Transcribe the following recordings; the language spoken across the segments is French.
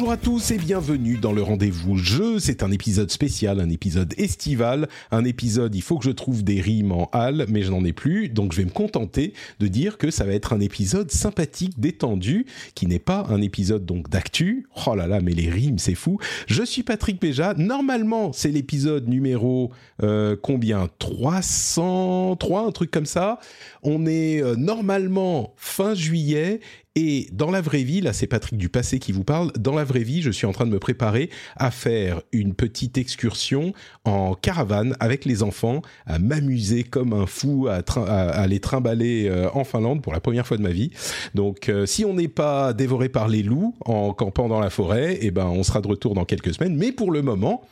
Bonjour à tous et bienvenue dans le rendez-vous jeu. C'est un épisode spécial, un épisode estival, un épisode il faut que je trouve des rimes en hall, mais je n'en ai plus, donc je vais me contenter de dire que ça va être un épisode sympathique, détendu, qui n'est pas un épisode donc d'actu. Oh là là, mais les rimes, c'est fou. Je suis Patrick Béja. Normalement, c'est l'épisode numéro euh, combien? 303, un truc comme ça. On est euh, normalement fin juillet et dans la vraie vie, là c'est Patrick du passé qui vous parle, dans la vraie vie je suis en train de me préparer à faire une petite excursion en caravane avec les enfants, à m'amuser comme un fou, à, les trimballer euh, en Finlande pour la première fois de ma vie. Donc euh, si on n'est pas dévoré par les loups en campant dans la forêt, eh ben, on sera de retour dans quelques semaines. Mais pour le moment,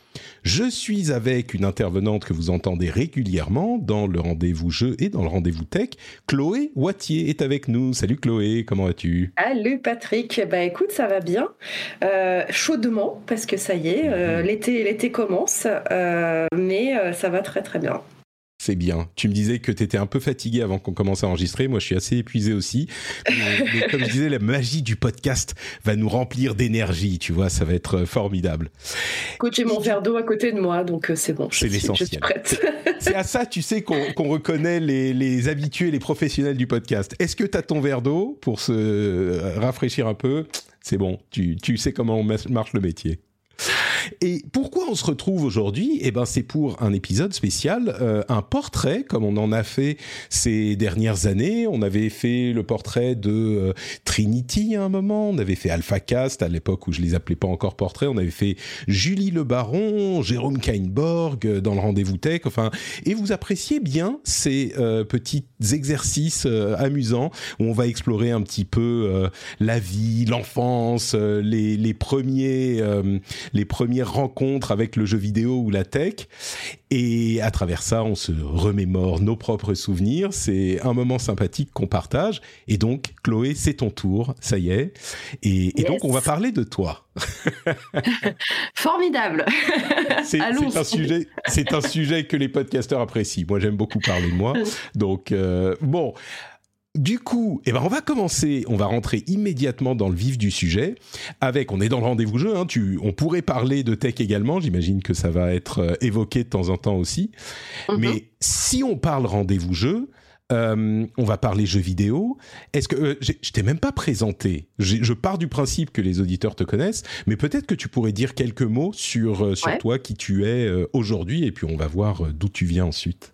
je suis avec une intervenante que vous entendez régulièrement dans le rendez-vous jeu et dans le rendez-vous tech. Chloé Wattier est avec nous. Salut Chloé, comment vas-tu? Salut Patrick, bah écoute ça va bien, euh, chaudement parce que ça y est, euh, l'été l'été commence, euh, mais ça va très très bien. C'est bien. Tu me disais que tu étais un peu fatigué avant qu'on commence à enregistrer. Moi, je suis assez épuisé aussi. Mais, mais comme je disais, la magie du podcast va nous remplir d'énergie. Tu vois, ça va être formidable. Écoute, j'ai mon verre d'eau à côté de moi, donc c'est bon. C'est l'essentiel. Je suis prête. C'est à ça, tu sais, qu'on qu reconnaît les, les, habitués, les professionnels du podcast. Est-ce que tu as ton verre d'eau pour se rafraîchir un peu? C'est bon. Tu, tu sais comment marche le métier. Et pourquoi on se retrouve aujourd'hui? Eh ben, c'est pour un épisode spécial, euh, un portrait, comme on en a fait ces dernières années. On avait fait le portrait de euh, Trinity à un moment, on avait fait AlphaCast à l'époque où je les appelais pas encore portraits, on avait fait Julie Le Baron, Jérôme Kainborg euh, dans le rendez-vous tech. Enfin, et vous appréciez bien ces petits exercices amusants où on va explorer un petit peu la vie, l'enfance, les premiers les premières rencontres avec le jeu vidéo ou la tech. Et à travers ça, on se remémore nos propres souvenirs. C'est un moment sympathique qu'on partage. Et donc, Chloé, c'est ton tour, ça y est. Et, donc, on va parler de toi. Formidable. C'est un sujet, c'est un sujet que les podcasteurs apprécient. Moi, j'aime beaucoup parler de moi. Donc, euh, bon. Du coup, eh ben on va commencer, on va rentrer immédiatement dans le vif du sujet. Avec, on est dans le rendez-vous jeu. Hein, tu, on pourrait parler de tech également. J'imagine que ça va être euh, évoqué de temps en temps aussi. Mm -hmm. Mais si on parle rendez-vous jeu, euh, on va parler jeux vidéo. Est-ce que euh, je t'ai même pas présenté Je pars du principe que les auditeurs te connaissent, mais peut-être que tu pourrais dire quelques mots sur euh, sur ouais. toi, qui tu es aujourd'hui, et puis on va voir d'où tu viens ensuite.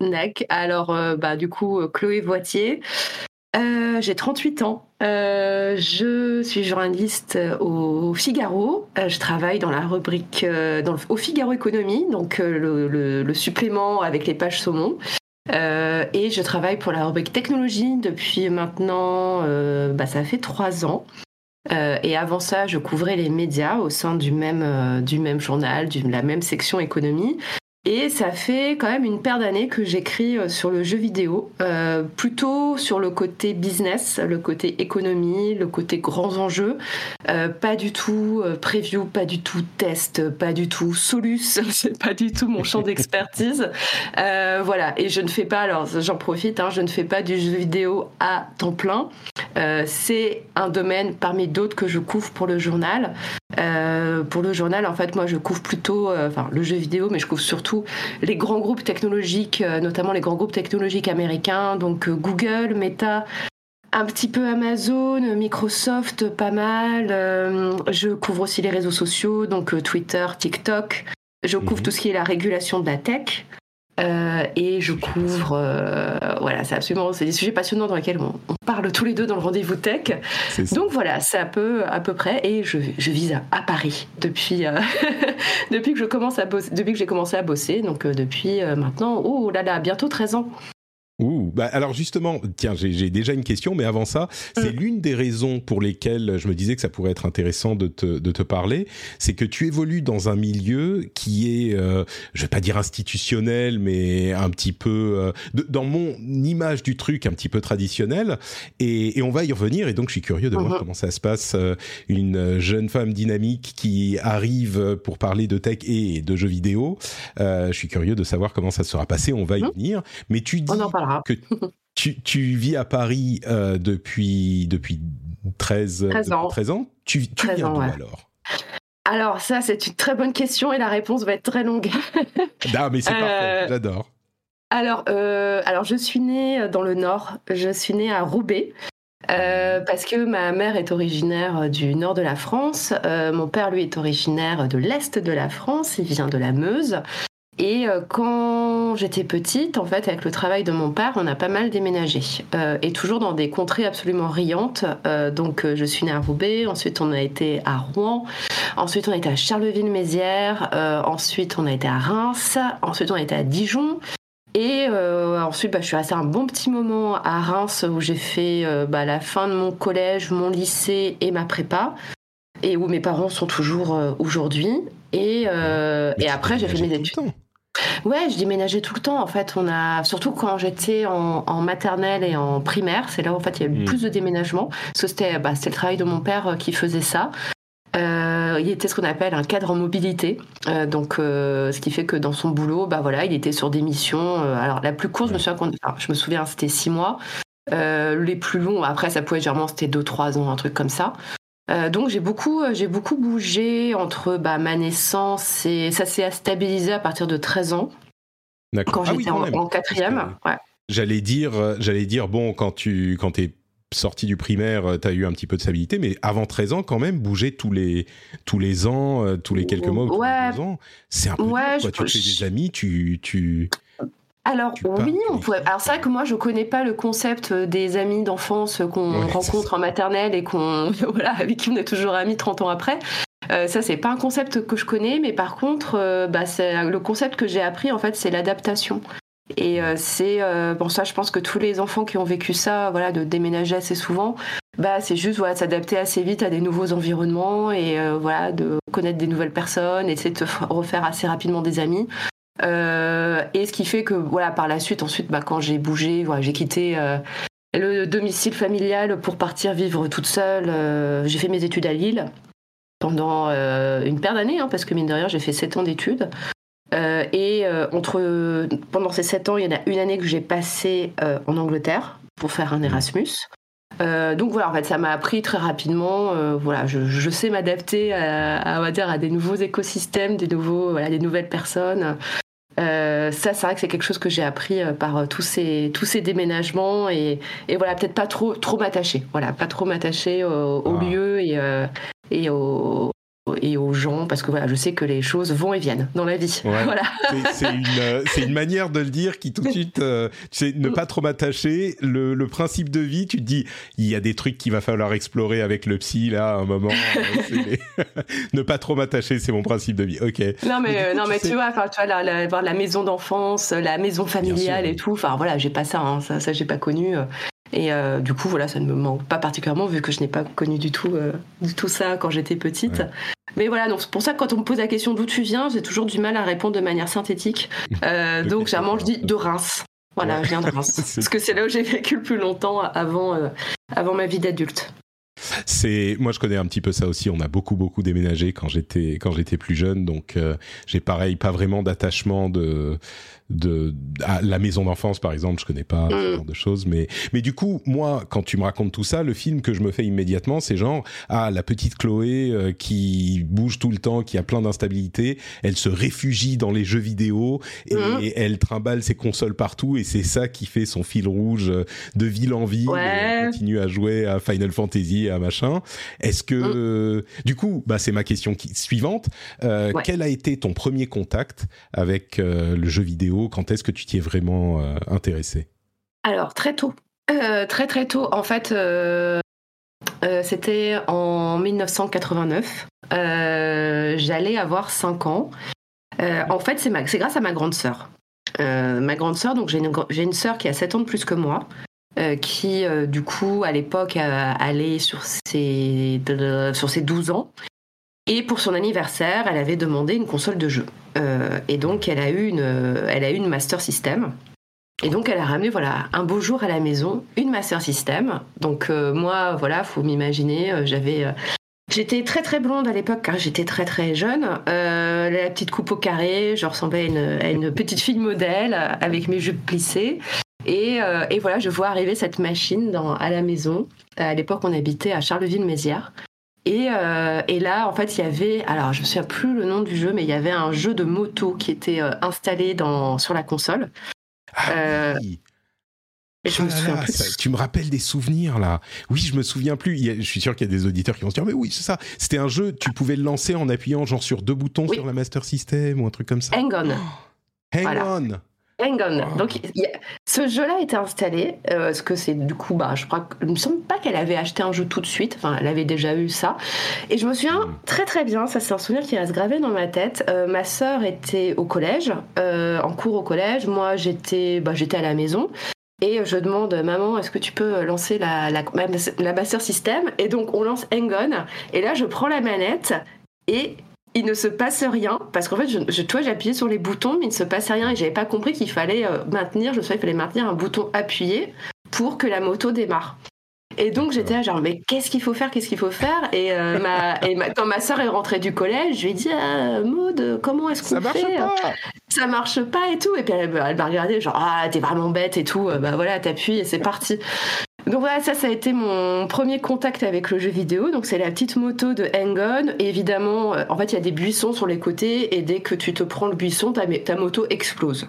D'accord. Alors, euh, bah, du coup, Chloé Voitier. Euh, j'ai 38 ans. Euh, je suis journaliste au Figaro. Euh, je travaille dans la rubrique dans le, au Figaro Économie, donc le, supplément avec les pages saumon. et je travaille pour la rubrique technologie depuis maintenant, bah, ça fait trois ans. et avant ça, je couvrais les médias au sein du même, du même journal, de la même section économie. Et ça fait quand même une paire d'années que j'écris sur le jeu vidéo, euh, plutôt sur le côté business, le côté économie, le côté grands enjeux. Euh, pas du tout euh, preview, pas du tout test, pas du tout solus, c'est pas du tout mon champ d'expertise. voilà, et je ne fais pas, alors j'en profite, hein, je ne fais pas du jeu vidéo à temps plein. c'est un domaine parmi d'autres que je couvre pour le journal. pour le journal, en fait, moi je couvre plutôt, enfin le jeu vidéo, mais je couvre surtout les grands groupes technologiques, notamment les grands groupes technologiques américains, donc Google, Meta, un petit peu Amazon, Microsoft, pas mal. je couvre aussi les réseaux sociaux, donc Twitter, TikTok. Je couvre mmh. tout ce qui est la régulation de la tech. Euh, et je couvre, euh, voilà, c'est absolument, c'est des sujets passionnants dans lesquels on, parle tous les deux dans le rendez-vous tech. Donc voilà, c'est un peu à peu près, et je, je vise à, Paris depuis euh, depuis que je commence à bosser, depuis que j'ai commencé à bosser, donc depuis maintenant, oh là là, bientôt 13 ans. Ouh, bah alors justement, tiens, j'ai déjà une question, mais avant ça, c'est mm. l'une des raisons pour lesquelles je me disais que ça pourrait être intéressant de te, de te parler, c'est que tu évolues dans un milieu qui est, euh, je vais pas dire institutionnel, mais un petit peu, euh, dans mon image du truc, un petit peu traditionnel, et, et, on va y revenir, et donc je suis curieux de voir mm-hmm. comment ça se passe, euh, une jeune femme dynamique qui arrive pour parler de tech et de jeux vidéo, euh, je suis curieux de savoir comment ça sera passé, on va y mm. venir, mais tu dis que tu, tu, vis à Paris euh, depuis, depuis 13, 13 ans. 13 ans. Tu, tu viens d'où alors? Alors ça, c'est une très bonne question et la réponse va être très longue. non, mais c'est parfait, euh, j'adore. Alors, euh, alors, je suis née dans le Nord, je suis née à Roubaix. parce que ma mère est originaire du nord de la France, mon père lui est originaire de l'est de la France, il vient de la Meuse. Et euh, quand j'étais petite, en fait, avec le travail de mon père, on a pas mal déménagé. Euh, et toujours dans des contrées absolument riantes. Euh, donc, je suis née à Roubaix, ensuite on a été à Rouen, ensuite on a été à Charleville-Mézières, ensuite on a été à Reims, ensuite on a été à Dijon. Et ensuite, bah, je suis restée un bon petit moment à Reims où j'ai fait bah, la fin de mon collège, mon lycée et ma prépa et où mes parents sont toujours aujourd'hui. Et, et après, j'ai fait mes études. Ouais, je déménageais tout le temps. En fait, on a surtout quand j'étais en, maternelle et en primaire, c'est là où en fait il y a eu hmm. plus de déménagements. C'était bah, le travail de mon père euh, qui faisait ça. Euh, il était ce qu'on appelle un cadre en mobilité, euh, donc ce qui fait que dans son boulot, bah voilà, il était sur des missions. alors la plus courte, je me souviens, je me souviens, c'était six mois. les plus longs, après ça pouvait généralement c'était deux trois ans, un truc comme ça. Euh, donc j'ai beaucoup, euh, j'ai beaucoup bougé entre bah, ma naissance et ça s'est stabilisé à partir de 13 ans. Quand ah j'étais en, quatrième. J'allais dire, euh, j'allais dire bon quand tu quand es sorti du primaire, tu as eu un petit peu de stabilité, mais avant 13 ans, quand même, bouger tous les, tous les ans, tous les quelques mois, tous les ans, c'est un peu ouais, Tu fais des amis, tu, tu, alors oui, on pourrait. Alors c'est vrai que moi je connais pas le concept euh, des amis d'enfance qu'on rencontre en maternelle et qu'on voilà avec qui on est toujours amis 30 ans après. Euh, ça c'est pas un concept que je connais, mais par contre, euh, bah, c'est le concept que j'ai appris en fait, c'est l'adaptation. Et c'est bon ça, je pense que tous les enfants qui ont vécu ça, voilà, de déménager assez souvent, bah c'est juste voilà s'adapter assez vite à des nouveaux environnements et voilà de connaître des nouvelles personnes, essayer de te refaire assez rapidement des amis. Euh, et ce qui fait que voilà, par la suite, ensuite, bah, quand j'ai bougé, voilà, j'ai quitté euh, le domicile familial pour partir vivre toute seule. Euh, j'ai fait mes études à Lille pendant une paire d'années, hein, parce que mine de rien, j'ai fait 7 ans d'études. et entre, pendant ces 7 ans, il y en a une année que j'ai passé en Angleterre pour faire un Erasmus. donc voilà, en fait, ça m'a appris très rapidement. voilà, je, sais m'adapter à, à, à des nouveaux écosystèmes, des nouveaux, voilà, des nouvelles personnes. Euh, ça, c'est vrai que c'est quelque chose que j'ai appris euh, par euh, tous ces tous ces déménagements et, et voilà peut-être pas trop trop m'attacher, voilà pas trop m'attacher au, au, ah. lieu et et au, et aux gens parce que voilà je sais que les choses vont et viennent dans la vie. Voilà. C'est une, euh, une, manière de le dire qui tout de suite euh, tu sais ne pas trop m'attacher. Le, le, principe de vie tu te dis il y a des trucs qu'il va falloir explorer avec le psy là à un moment euh, ne pas trop m'attacher c'est mon principe de vie. Ok. Non mais non mais tu vois enfin tu vois la, la, la maison d'enfance la maison familiale et tout enfin voilà j'ai pas ça hein, ça, ça j'ai pas connu et euh, du coup, voilà, ça ne me manque pas particulièrement vu que je n'ai pas connu du tout, euh, du tout ça quand j'étais petite. Mais voilà, donc c'est pour ça que quand on me pose la question d'où tu viens, j'ai toujours du mal à répondre de manière synthétique. Euh, donc généralement, je dis de Reims. Voilà, je viens de Reims. Parce que c'est là où j'ai vécu le plus longtemps avant, avant ma vie d'adulte. C'est moi je connais un petit peu ça aussi. On a beaucoup beaucoup déménagé quand j'étais quand j'étais plus jeune, donc j'ai pareil pas vraiment d'attachement de de à la maison d'enfance par exemple je connais pas ce mm. genre de choses mais mais du coup moi quand tu me racontes tout ça le film que je me fais immédiatement c'est genre ah la petite Chloé euh, qui bouge tout le temps qui a plein d'instabilité elle se réfugie dans les jeux vidéo et, mm. elle trimballe ses consoles partout et c'est ça qui fait son fil rouge de ville en ville elle continue à jouer à Final Fantasy à machin. Est-ce que, du coup, bah, c'est ma question qui, suivante. Euh, Ouais. Quel a été ton premier contact avec euh, le jeu vidéo Quand est-ce que tu t'y es vraiment euh, intéressé? Alors, très tôt. Euh, très très tôt. En fait, euh, c'était en 1989. Euh, J'allais avoir 5 ans. En fait, c'est grâce à ma grande sœur. Ma grande sœur, donc j'ai une, une sœur qui a 7 ans de plus que moi. qui, du coup, à l'époque, allait sur ses, sur ses 12 ans. Et pour son anniversaire, elle avait demandé une console de jeu. Euh, et donc, elle a eu une, elle a eu une Master System. Et donc, elle a ramené, voilà, un beau jour à la maison, une Master System. Donc, euh, moi, voilà, faut m'imaginer, euh, j'avais. euh, J'étais très très blonde à l'époque car j'étais très très jeune. Euh, la petite coupe au carré, je ressemblais à une, petite fille modèle euh, avec mes jupes plissées. Et, euh, voilà, je vois arriver cette machine à la maison. À l'époque, on habitait à Charleville-Mézières. Et, euh, et là, en fait, il y avait, alors je ne me souviens plus le nom du jeu, mais il y avait un jeu de moto qui était euh, installé dans, sur la console. Ah Euh, oui. Et je Oh me là souviens là, plus. ça- tu me rappelles des souvenirs là. Oui, je me souviens plus. A- je suis sûr qu'il y a des auditeurs qui vont se dire mais oui, c'est ça. C'était un jeu, tu pouvais le lancer en appuyant genre sur deux boutons Oui. sur la Master System ou un truc comme ça. Hang on. Hang voilà. on. Hang on. Oh. Donc, il y a- ce jeu-là était installé. Euh, ce que c'est du coup, bah, je crois que, il me semble pas qu'elle avait acheté un jeu tout de suite. Enfin, elle avait déjà eu ça. Et je me souviens Mm. très très bien. Ça, c'est un souvenir qui reste gravé dans ma tête. Euh, ma sœur était au collège, euh, en cours au collège. Moi, j'étais, bah, j'étais à la maison. Et je demande, maman, est-ce que tu peux lancer la, la, la Master System Et donc, on lance Hang On. Et là, je prends la manette et il ne se passe rien parce qu'en fait, je, je, toi, j'appuyais sur les boutons, mais il ne se passe rien et j'avais pas compris qu'il fallait euh, maintenir, je sais, il fallait maintenir un bouton appuyé pour que la moto démarre. Et donc j'étais là genre mais qu'est-ce qu'il faut faire qu'est-ce qu'il faut faire? Et, euh, ma, et ma, quand ma soeur est rentrée du collège je lui ai dit ah, Maud comment est-ce Ça qu'on marche fait? pas. ça marche pas et tout. Et puis elle, elle m'a regardé genre ah t'es vraiment bête et tout. Bah voilà t'appuies et c'est parti donc voilà, ça, ça a été mon premier contact avec le jeu vidéo. Donc c'est la petite moto de Hang-On. Évidemment, euh, en fait, il y a des buissons sur les côtés et dès que tu te prends le buisson, ta moto explose.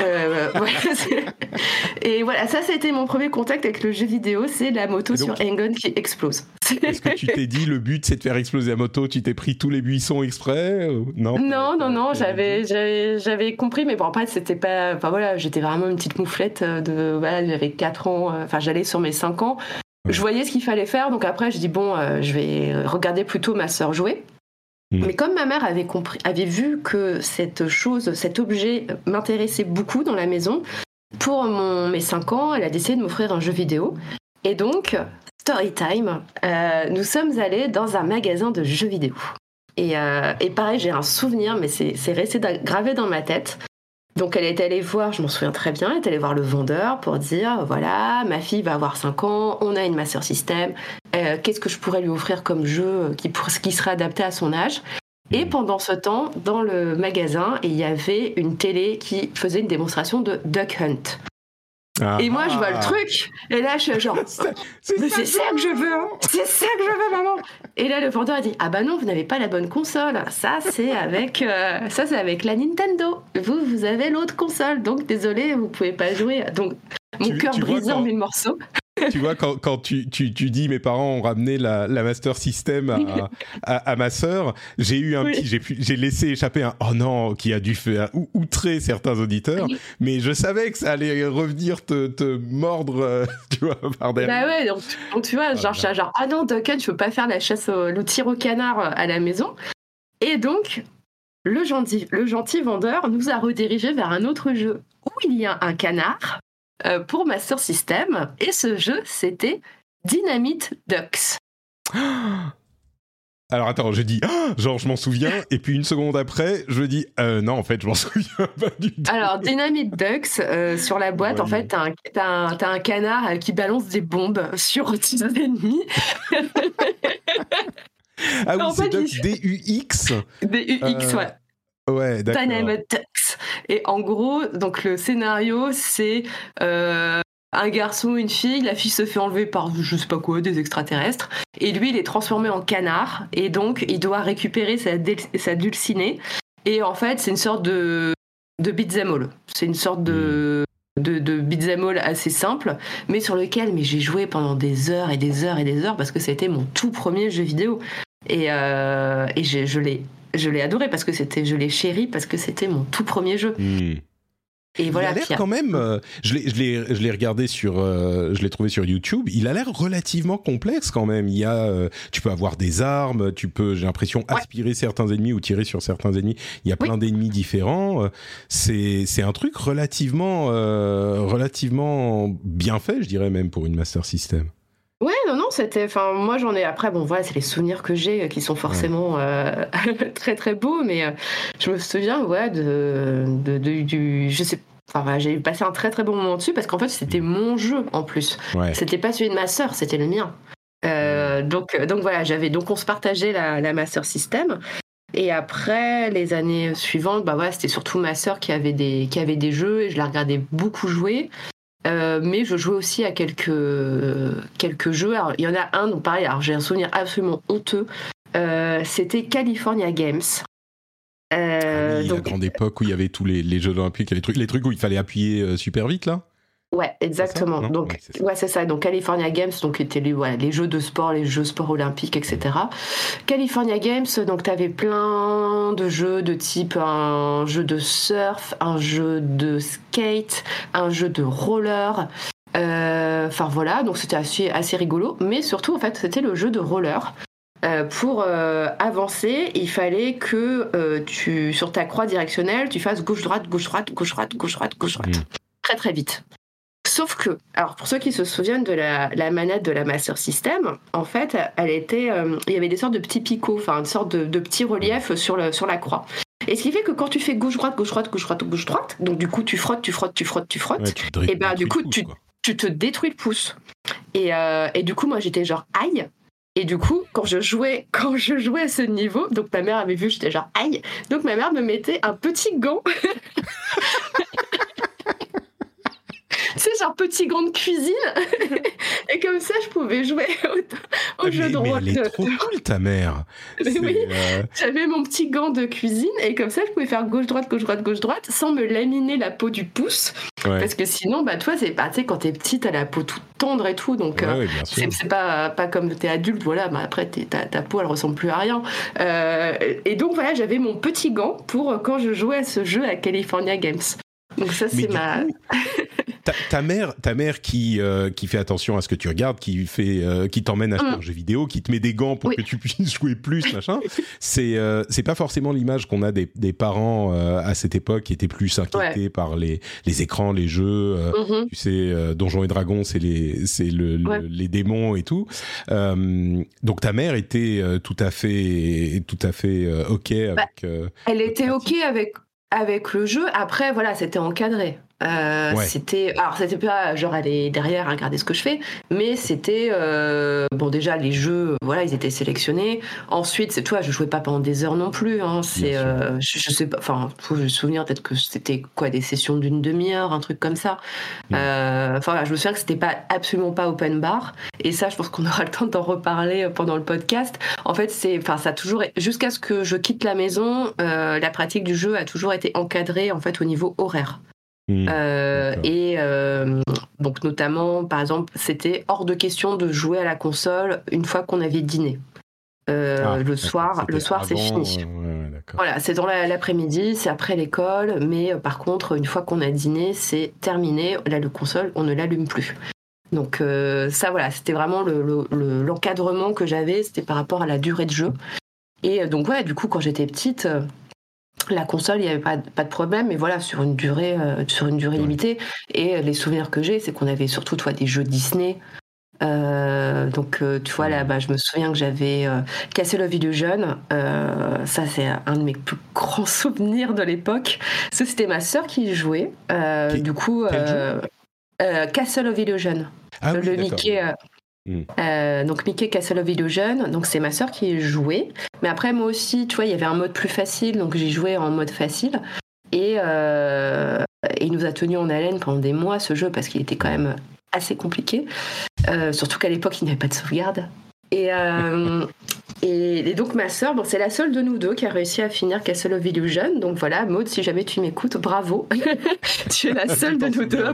Euh, voilà, et voilà, ça, c'était mon premier contact avec le jeu vidéo. C'est la moto donc, sur Hang-On qui explose. Est-ce que tu t'es dit le but c'est de faire exploser la moto Tu t'es pris tous les buissons exprès Non? Non, non, non. J'avais, j'avais, j'avais compris, mais bon, après, c'était pas. Enfin voilà, j'étais vraiment une petite mouflette de. Voilà, j'avais 4 ans. Enfin, j'allais sur mes 5 ans. Je voyais ce qu'il fallait faire, donc après, je dis bon, euh, je vais regarder plutôt ma sœur jouer. Mmh. Mais comme ma mère avait vu que cette chose, cet objet m'intéressait beaucoup dans la maison, pour mes 5 ans, elle a décidé de m'offrir un jeu vidéo. Et donc, story time, euh, nous sommes allés dans un magasin de jeux vidéo. Et, euh, et pareil, j'ai un souvenir, mais c'est resté gravé dans ma tête. Donc elle est allée voir, je m'en souviens très bien, elle est allée voir le vendeur pour dire voilà, ma fille va avoir 5 ans, on a une Master System, euh, qu'est-ce que je pourrais lui offrir comme jeu qui, pour, qui serait adapté à son âge? Et pendant ce temps, dans le magasin, il y avait une télé qui faisait une démonstration de Duck Hunt. Ah, et moi, je vois le truc. Et là, je suis genre, c'est ça, ça que je veux. Hein. C'est ça que je veux, maman. Et là, le vendeur a dit, ah bah non, vous n'avez pas la bonne console. Ça, c'est avec, euh, ça, c'est avec la Nintendo. Vous, vous avez l'autre console. Donc, désolé, vous pouvez pas jouer. Donc, mon cœur brisé en mille morceaux. Tu vois, quand, quand tu, tu, tu, dis mes parents ont ramené la, la Master System à, à, à ma sœur, j'ai eu un oui. petit, j'ai laissé échapper un oh non qui a dû faire ou, outrer certains auditeurs, oui. mais je savais que ça allait revenir te, te mordre, euh, tu vois, par derrière. Bah ouais, donc, donc tu vois, genre, ah, genre, ah non, Duncan, je peux pas faire la chasse au le tir au canard euh, à la maison. Et donc, le gentil, le gentil vendeur nous a redirigé vers un autre jeu où il y a un canard pour Master System. Et ce jeu, c'était Dynamite Ducks. Alors attends, je dis, oh, genre je m'en souviens, et puis une seconde après, je dis, euh, non, en fait, je m'en souviens pas du tout. Alors, Dynamite Ducks, euh, sur la boîte, ouais, en fait, t'as un, un, un, canard qui balance des bombes sur tes ennemis. ah oui, c'est Ducks, D-U-X D-U-X, ouais. Ouais, Ducks. Et en gros, donc le scénario, c'est euh, un garçon, une fille. La fille se fait enlever par je sais pas quoi, des extraterrestres. Et lui, il est transformé en canard. Et donc, il doit récupérer sa, dulcinée. Et en fait, c'est une sorte de, de beat'em all. C'est une sorte de. de, beat'em all assez simple, mais sur lequel mais j'ai joué pendant des heures et des heures et des heures parce que c'était mon tout premier jeu vidéo. Et, euh, et je l'ai je l'ai adoré parce que c'était je l'ai chéri parce que c'était mon tout premier jeu. Hmm. Et voilà. il a l'air quand même. euh, je l'ai, regardé sur, euh, je l'ai trouvé sur YouTube. Il a l'air relativement complexe quand même. Il y a, euh, tu peux avoir des armes, tu peux, j'ai l'impression, aspirer certains ennemis ou tirer sur certains ennemis. Il y a Oui. plein d'ennemis différents. C'est, c'est un truc relativement, relativement bien fait, je dirais même pour une Master System. Non, non, c'était. Enfin, moi, j'en ai. Après, bon, voilà, c'est les souvenirs que j'ai euh, qui sont forcément euh, très, très beaux, mais euh, je me souviens, ouais, de, de, de- du. Je sais. Enfin, voilà, j'ai passé un très, très bon moment dessus parce qu'en fait, c'était mon jeu en plus. Ouais. C'était pas celui de ma sœur, c'était le mien. Euh, donc, donc voilà, j'avais. Donc, on se partageait la, la Master System. Et après, les années suivantes, bah ouais, c'était surtout ma sœur qui avait des qui avait des jeux et je la regardais beaucoup jouer. Euh, mais je jouais aussi à quelques quelques jeux. Alors, il y en a un, donc pareil. Alors j'ai un souvenir absolument honteux. Euh, c'était California Games. Euh, Ah oui, donc la grande époque où il y avait tous les, les jeux olympiques, les trucs, les trucs où il fallait appuyer euh, super vite là. Ouais, exactement. non donc, Ouais, c'est ça. ouais, c'est ça. Donc, California Games, donc, étaient les, jeux de sport, les jeux sport olympiques, etc. California Games, donc, tu avais plein de jeux de type un jeu de surf, un jeu de skate, un jeu de roller. Euh, Enfin, voilà. Donc, c'était assez, assez rigolo. Mais surtout, en fait, c'était le jeu de roller. Euh, pour euh, avancer, il fallait que tu, sur ta croix directionnelle, tu fasses gauche-droite, gauche-droite, gauche-droite, gauche-droite, gauche-droite. Mm. Très, très vite. Sauf que, alors pour ceux qui se souviennent de la, la manette de la Master System, en fait, elle était, euh, il y avait des sortes de petits picots, enfin une sorte de, de petits reliefs sur, le, sur la croix. Et ce qui fait que quand tu fais gauche-droite, gauche-droite, gauche-droite, gauche-droite, donc du coup tu frottes, tu frottes, tu frottes, tu frottes, Ouais, tu Et ben, du coup, pouce, tu- tu te détruis le pouce. Et, euh, et du coup, moi, j'étais genre aïe. Et du coup, quand je jouais, quand je jouais à ce niveau, donc ma mère avait vu, j'étais genre aïe. Donc ma mère me mettait un petit gant. C'est genre petit gant de cuisine. et comme ça, je pouvais jouer au, au Ah, jeu mais, de mais rôle. elle est trop cool ta mère. Mais oui. euh, J'avais mon petit gant de cuisine et comme ça, je pouvais faire gauche-droite, gauche-droite, gauche-droite sans me laminer la peau du pouce. ouais. Parce que sinon, bah, toi, c'est pas, tu sais, quand t'es petite, t'as la peau toute tendre et tout. Donc, Ouais, euh, c'est pas, pas comme t'es adulte, voilà, mais après ta, ta peau elle ressemble plus à rien. Euh, et donc voilà, j'avais mon petit gant pour quand je jouais à ce jeu à California Games. Donc ça Mais c'est ma. coup, ta, ta mère, ta mère qui euh, qui fait attention à ce que tu regardes, qui fait, euh, qui t'emmène acheter Mm. un jeu vidéo, qui te met des gants pour Oui. que tu puisses jouer plus, machin. C'est euh, c'est pas forcément l'image qu'on a des, des parents euh, à cette époque qui étaient plus inquiétés par les les écrans, les jeux. Mhm. tu sais, Donjons et Dragons, c'est les, c'est le, le- Ouais. les démons et tout. Donc ta mère était tout à fait, tout à fait ok avec. Bah, euh, Elle était ok avec avec le jeu. Après voilà, c'était encadré. Euh, Ouais. C'était alors c'était pas genre aller derrière regarder ce que je fais, mais c'était euh, bon déjà les jeux voilà ils étaient sélectionnés. Ensuite c'est toi je jouais pas pendant des heures non plus. Hein, c'est euh, je, je sais pas enfin faut me souvenir peut-être que c'était quoi des sessions d'une demi-heure un truc comme ça. Euh, Enfin voilà, je me souviens que c'était pas absolument pas open bar et ça je pense qu'on aura le temps d'en reparler pendant le podcast. En fait c'est enfin ça a toujours jusqu'à ce que je quitte la maison euh, la pratique du jeu a toujours été encadrée en fait au niveau horaire. Hmm. Euh, et euh, donc notamment, par exemple, c'était hors de question de jouer à la console une fois qu'on avait dîné. Euh, Ah, le soir, le soir, c'est fini. ouais. Voilà, c'est dans la- l'après-midi, c'est après l'école, mais par contre, une fois qu'on a dîné, c'est terminé. Là, le console, on ne l'allume plus. Donc ça, voilà, c'était vraiment le- le- le- l'encadrement que j'avais, c'était par rapport à la durée de jeu. Et donc ouais, du coup, quand j'étais petite, la console, il n'y avait pas, pas de problème, mais voilà, sur une durée, euh, sur une durée Ouais. limitée. Et euh, les souvenirs que j'ai, c'est qu'on avait surtout, toi, des jeux Disney. Euh, donc, euh, tu vois, là, bah, je me souviens que j'avais euh, Castle of Illusion. Euh, ça, c'est un de mes plus grands souvenirs de l'époque. C'était ma sœur qui y jouait. Qui- du coup, Castle of Illusion. Ah le oui, d'accord. Mickey. Hmm. euh, donc Mickey Castle of Illusion, donc c'est ma sœur qui jouait. Mais après moi aussi, tu vois, il y avait un mode plus facile, donc j'ai joué en mode facile. Et euh, il nous a tenu en haleine pendant des mois ce jeu parce qu'il était quand même assez compliqué. Euh, surtout qu'à l'époque il n'y avait pas de sauvegarde. Et, euh, Et, donc ma sœur, bon, c'est la seule de nous deux qui a réussi à finir Castle of Illusion. Donc voilà, Maud, si jamais tu m'écoutes, bravo. tu es la seule de nous deux à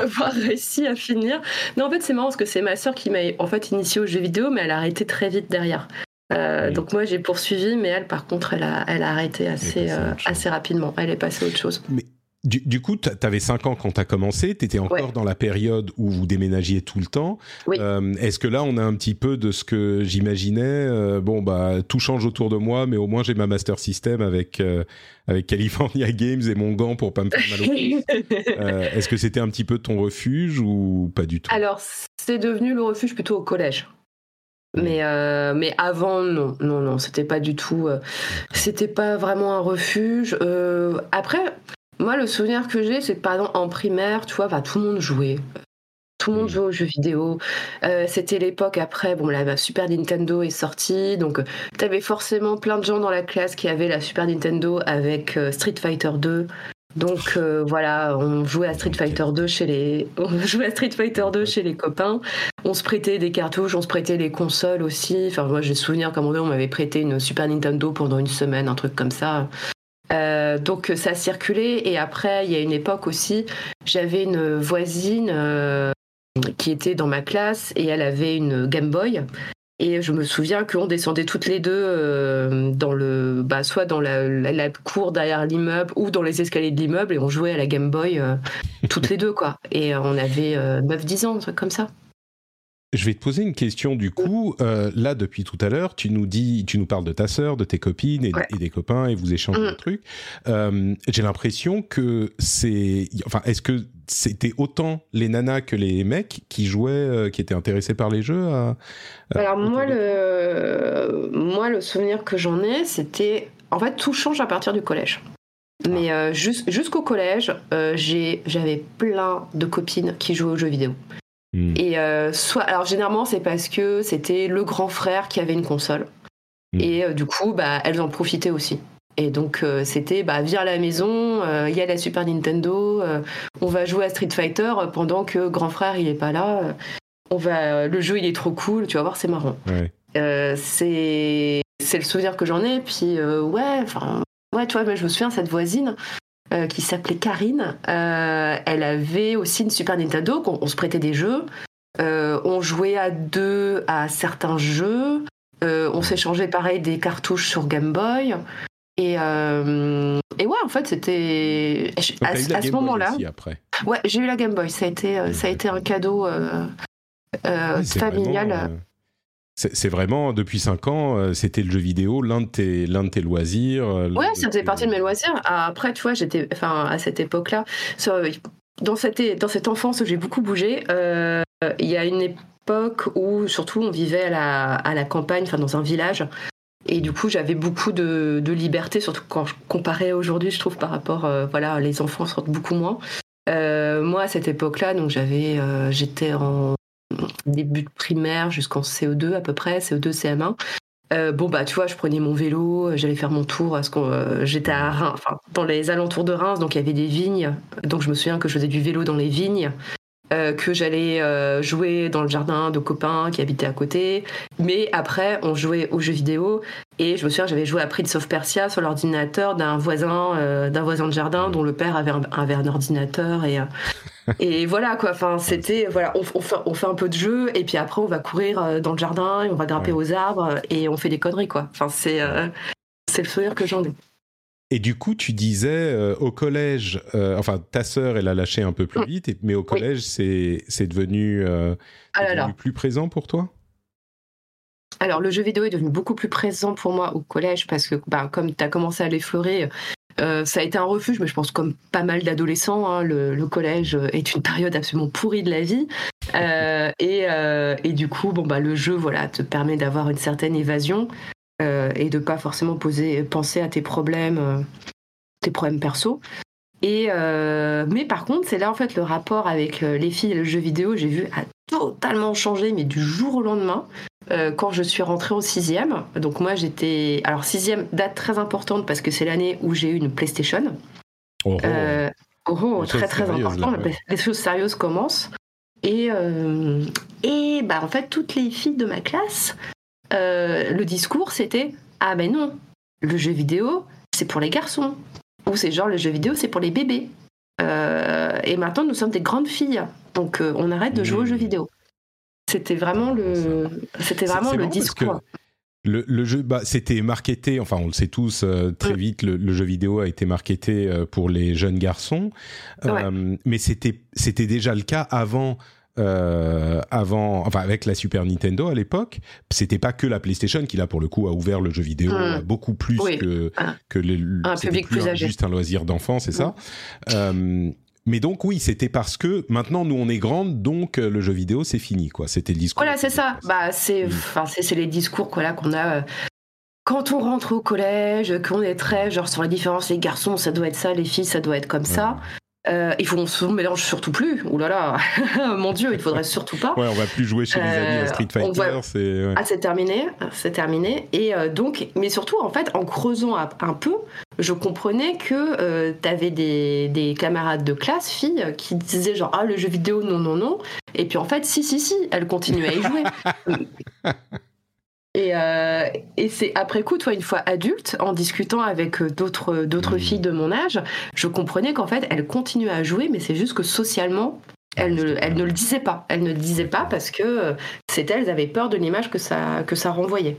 avoir, réussi à finir. Non, en fait, c'est marrant parce que c'est ma sœur qui m'a en fait initié au jeu vidéo, mais elle a arrêté très vite derrière. Euh, donc moi j'ai poursuivi, mais elle par contre elle a, elle a arrêté assez, euh, assez rapidement. Elle est passée à autre chose. Mais du, coup, tu avais 5 ans quand tu as commencé, tu étais encore dans la période où vous déménagiez tout le temps. Euh, est-ce que là, on a un petit peu de ce que j'imaginais euh, Bon, bah, tout change autour de moi, mais au moins j'ai ma Master System avec, euh, avec California Games et mon gant pour pas me faire mal au Est-ce que c'était un petit peu ton refuge ou pas du tout? Alors, c'est devenu le refuge plutôt au collège. Mais, mais avant, non, non, non, c'était pas du tout. c'était pas vraiment un refuge. après, moi, le souvenir que j'ai, c'est que par exemple en primaire, tu vois, bah, tout le monde jouait. Tout le monde mm. jouait aux jeux vidéo. Euh, c'était l'époque après, bon, la Super Nintendo est sortie, donc euh, tu avais forcément plein de gens dans la classe qui avaient la Super Nintendo avec euh, Street Fighter 2. Donc voilà, on jouait à Street Fighter 2 chez les, on jouait à Street Fighter 2 chez les copains. On se prêtait des cartouches, on se prêtait les consoles aussi. Enfin moi j'ai souvenir comme on m'avait prêté une Super Nintendo pendant une semaine, un truc comme ça. Euh, donc ça a circulé et après il y a une époque aussi, j'avais une voisine euh, qui était dans ma classe et elle avait une Game Boy et je me souviens qu'on descendait toutes les deux euh, dans le, bah, soit dans la, cour derrière l'immeuble ou dans les escaliers de l'immeuble et on jouait à la Game Boy toutes les deux quoi. Et on avait 9-10 ans, un truc comme ça. Je vais te poser une question du coup. Euh, là, depuis tout à l'heure, tu nous dis, tu nous parles de ta sœur, de tes copines et, des copains, et vous échangez mm. des trucs. Euh, j'ai l'impression que c'est, enfin, est-ce que c'était autant les nanas que les mecs qui jouaient, euh, qui étaient intéressés par les jeux Alors moi, le, moi, le souvenir que j'en ai, c'était, en fait, tout change à partir du collège. Mais ah. jusqu'au collège, j'avais plein de copines qui jouaient aux jeux vidéo. Hmm. Et euh, soit, alors généralement c'est parce que c'était le grand frère qui avait une console. Hmm. Et euh, du coup, bah, elles en profitaient aussi. Et donc euh, c'était, bah, viens à la maison, il y a la Super Nintendo, on va jouer à Street Fighter pendant que grand frère il est pas là. on va, le jeu il est trop cool, tu vas voir, c'est marrant. c'est c'est le souvenir que j'en ai. Puis ouais, enfin ouais, tu vois, mais je me souviens cette voisine. Euh, qui s'appelait Karine. Euh, elle avait aussi une Super Nintendo, on, se prêtait des jeux. Euh, on jouait à deux à certains jeux. on s'échangeait pareil des cartouches sur Game Boy. Et, et ouais, en fait, c'était à, ce moment-là. Ouais, j'ai eu la Game Boy. Ça a été, ça a été un cadeau familial. C'est vraiment, depuis 5 ans, euh, c'était le jeu vidéo, l'un de tes, l'un de tes loisirs. Euh, ouais, ça faisait partie de mes loisirs. Après, tu vois, j'étais, enfin, à cette époque-là, dans cette, dans cette enfance où j'ai beaucoup bougé, euh, il y a une époque où, surtout, on vivait à la, à la campagne, enfin, dans un village. Et du coup, j'avais beaucoup de, de, liberté, surtout quand je comparais aujourd'hui, je trouve, par rapport, voilà, les enfants sortent beaucoup moins. moi, à cette époque-là, donc j'avais, j'étais en début primaire jusqu'en CE2 à peu près, CE2, CM1. Euh, bon bah tu vois, je prenais mon vélo, j'allais faire mon tour. ce qu'on, euh, j'étais à Reims, enfin dans les alentours de Reims, donc il y avait des vignes. Donc je me souviens que je faisais du vélo dans les vignes. Euh, que j'allais euh, jouer dans le jardin de copains qui habitaient à côté. Mais après, on jouait aux jeux vidéo et je me souviens, j'avais joué à Prince of Persia sur l'ordinateur d'un voisin, euh, d'un voisin de jardin dont le père avait un, un, ordinateur et et voilà quoi. Enfin, c'était voilà, on, fait, on, fait, un peu de jeu et puis après on va courir dans le jardin et on va grimper aux arbres et on fait des conneries quoi. Enfin, c'est c'est le sourire que j'en ai. Et du coup, tu disais euh, au collège, euh, enfin ta sœur, elle a lâché un peu plus mm. vite, mais au collège, c'est devenu, euh, ah devenu plus présent pour toi? Alors, le jeu vidéo est devenu beaucoup plus présent pour moi au collège parce que, bah, comme tu as commencé à l'effleurer, ça a été un refuge, mais je pense comme pas mal d'adolescents, hein, le, collège est une période absolument pourrie de la vie. et, et, du coup, bon, bah, le jeu voilà, te permet d'avoir une certaine évasion. Euh, et de pas forcément poser, penser à tes problèmes, euh, tes problèmes perso. Et euh, mais par contre, c'est là en fait le rapport avec les filles et le jeu vidéo, j'ai vu a totalement changé, mais du jour au lendemain. quand je suis rentrée au sixième, donc moi j'étais, alors sixième date très importante parce que c'est l'année où j'ai eu une PlayStation. Oh, oh. oh très très important. Les choses sérieuses commencent. Et, et bah, en fait, toutes les filles de ma classe le discours c'était ah ben non, le jeu vidéo c'est pour les garçons ou c'est genre le jeu vidéo c'est pour les bébés. et maintenant nous sommes des grandes filles, donc on arrête de jouer aux jeux vidéo. C'était vraiment le, c'était vraiment le discours. Le, jeu, bah, c'était marketé, enfin on le sait tous euh, très vite, le, jeu vidéo a été marketé euh, pour les jeunes garçons, euh, mais c'était c'était déjà le cas avant. Avant, enfin avec la Super Nintendo à l'époque, c'était pas que la PlayStation qui là pour le coup a ouvert le jeu vidéo mmh. beaucoup plus que ah. que les, un public plus, âgé. juste un loisir d'enfant, c'est ça. Mmh. Mais donc oui, c'était parce que maintenant nous on est grandes, donc euh, le jeu vidéo c'est fini quoi. C'était le discours. Voilà, c'est ça. Bah c'est, mm. enfin c'est, les discours quoi là qu'on a. Euh, quand on rentre au collège, qu'on est très genre sur la différence, les garçons ça doit être ça, les filles ça doit être comme ça. Euh, il faut qu'on se mélange surtout plus. Ouh là là, mon Dieu, il faudrait surtout pas. Ouais, on va plus jouer chez les amis à Street euh, Fighter. C'est ah, c'est terminé, c'est terminé. Et euh, donc, mais surtout en fait, en creusant un peu, je comprenais que euh, tu avais des, des, camarades de classe filles qui disaient genre ah le jeu vidéo non non non. Et puis en fait si si si, elles continuaient à y jouer. Euh, et, c'est après coup, toi, une fois adulte, en discutant avec euh, d'autres d'autres mmh. filles de mon âge, je comprenais qu'en fait, elles continuaient à jouer, mais c'est juste que socialement, elles ne, elles ne le disaient pas. Elles ne le disaient pas parce que euh, c'était elles avaient peur de l'image que ça que ça renvoyait.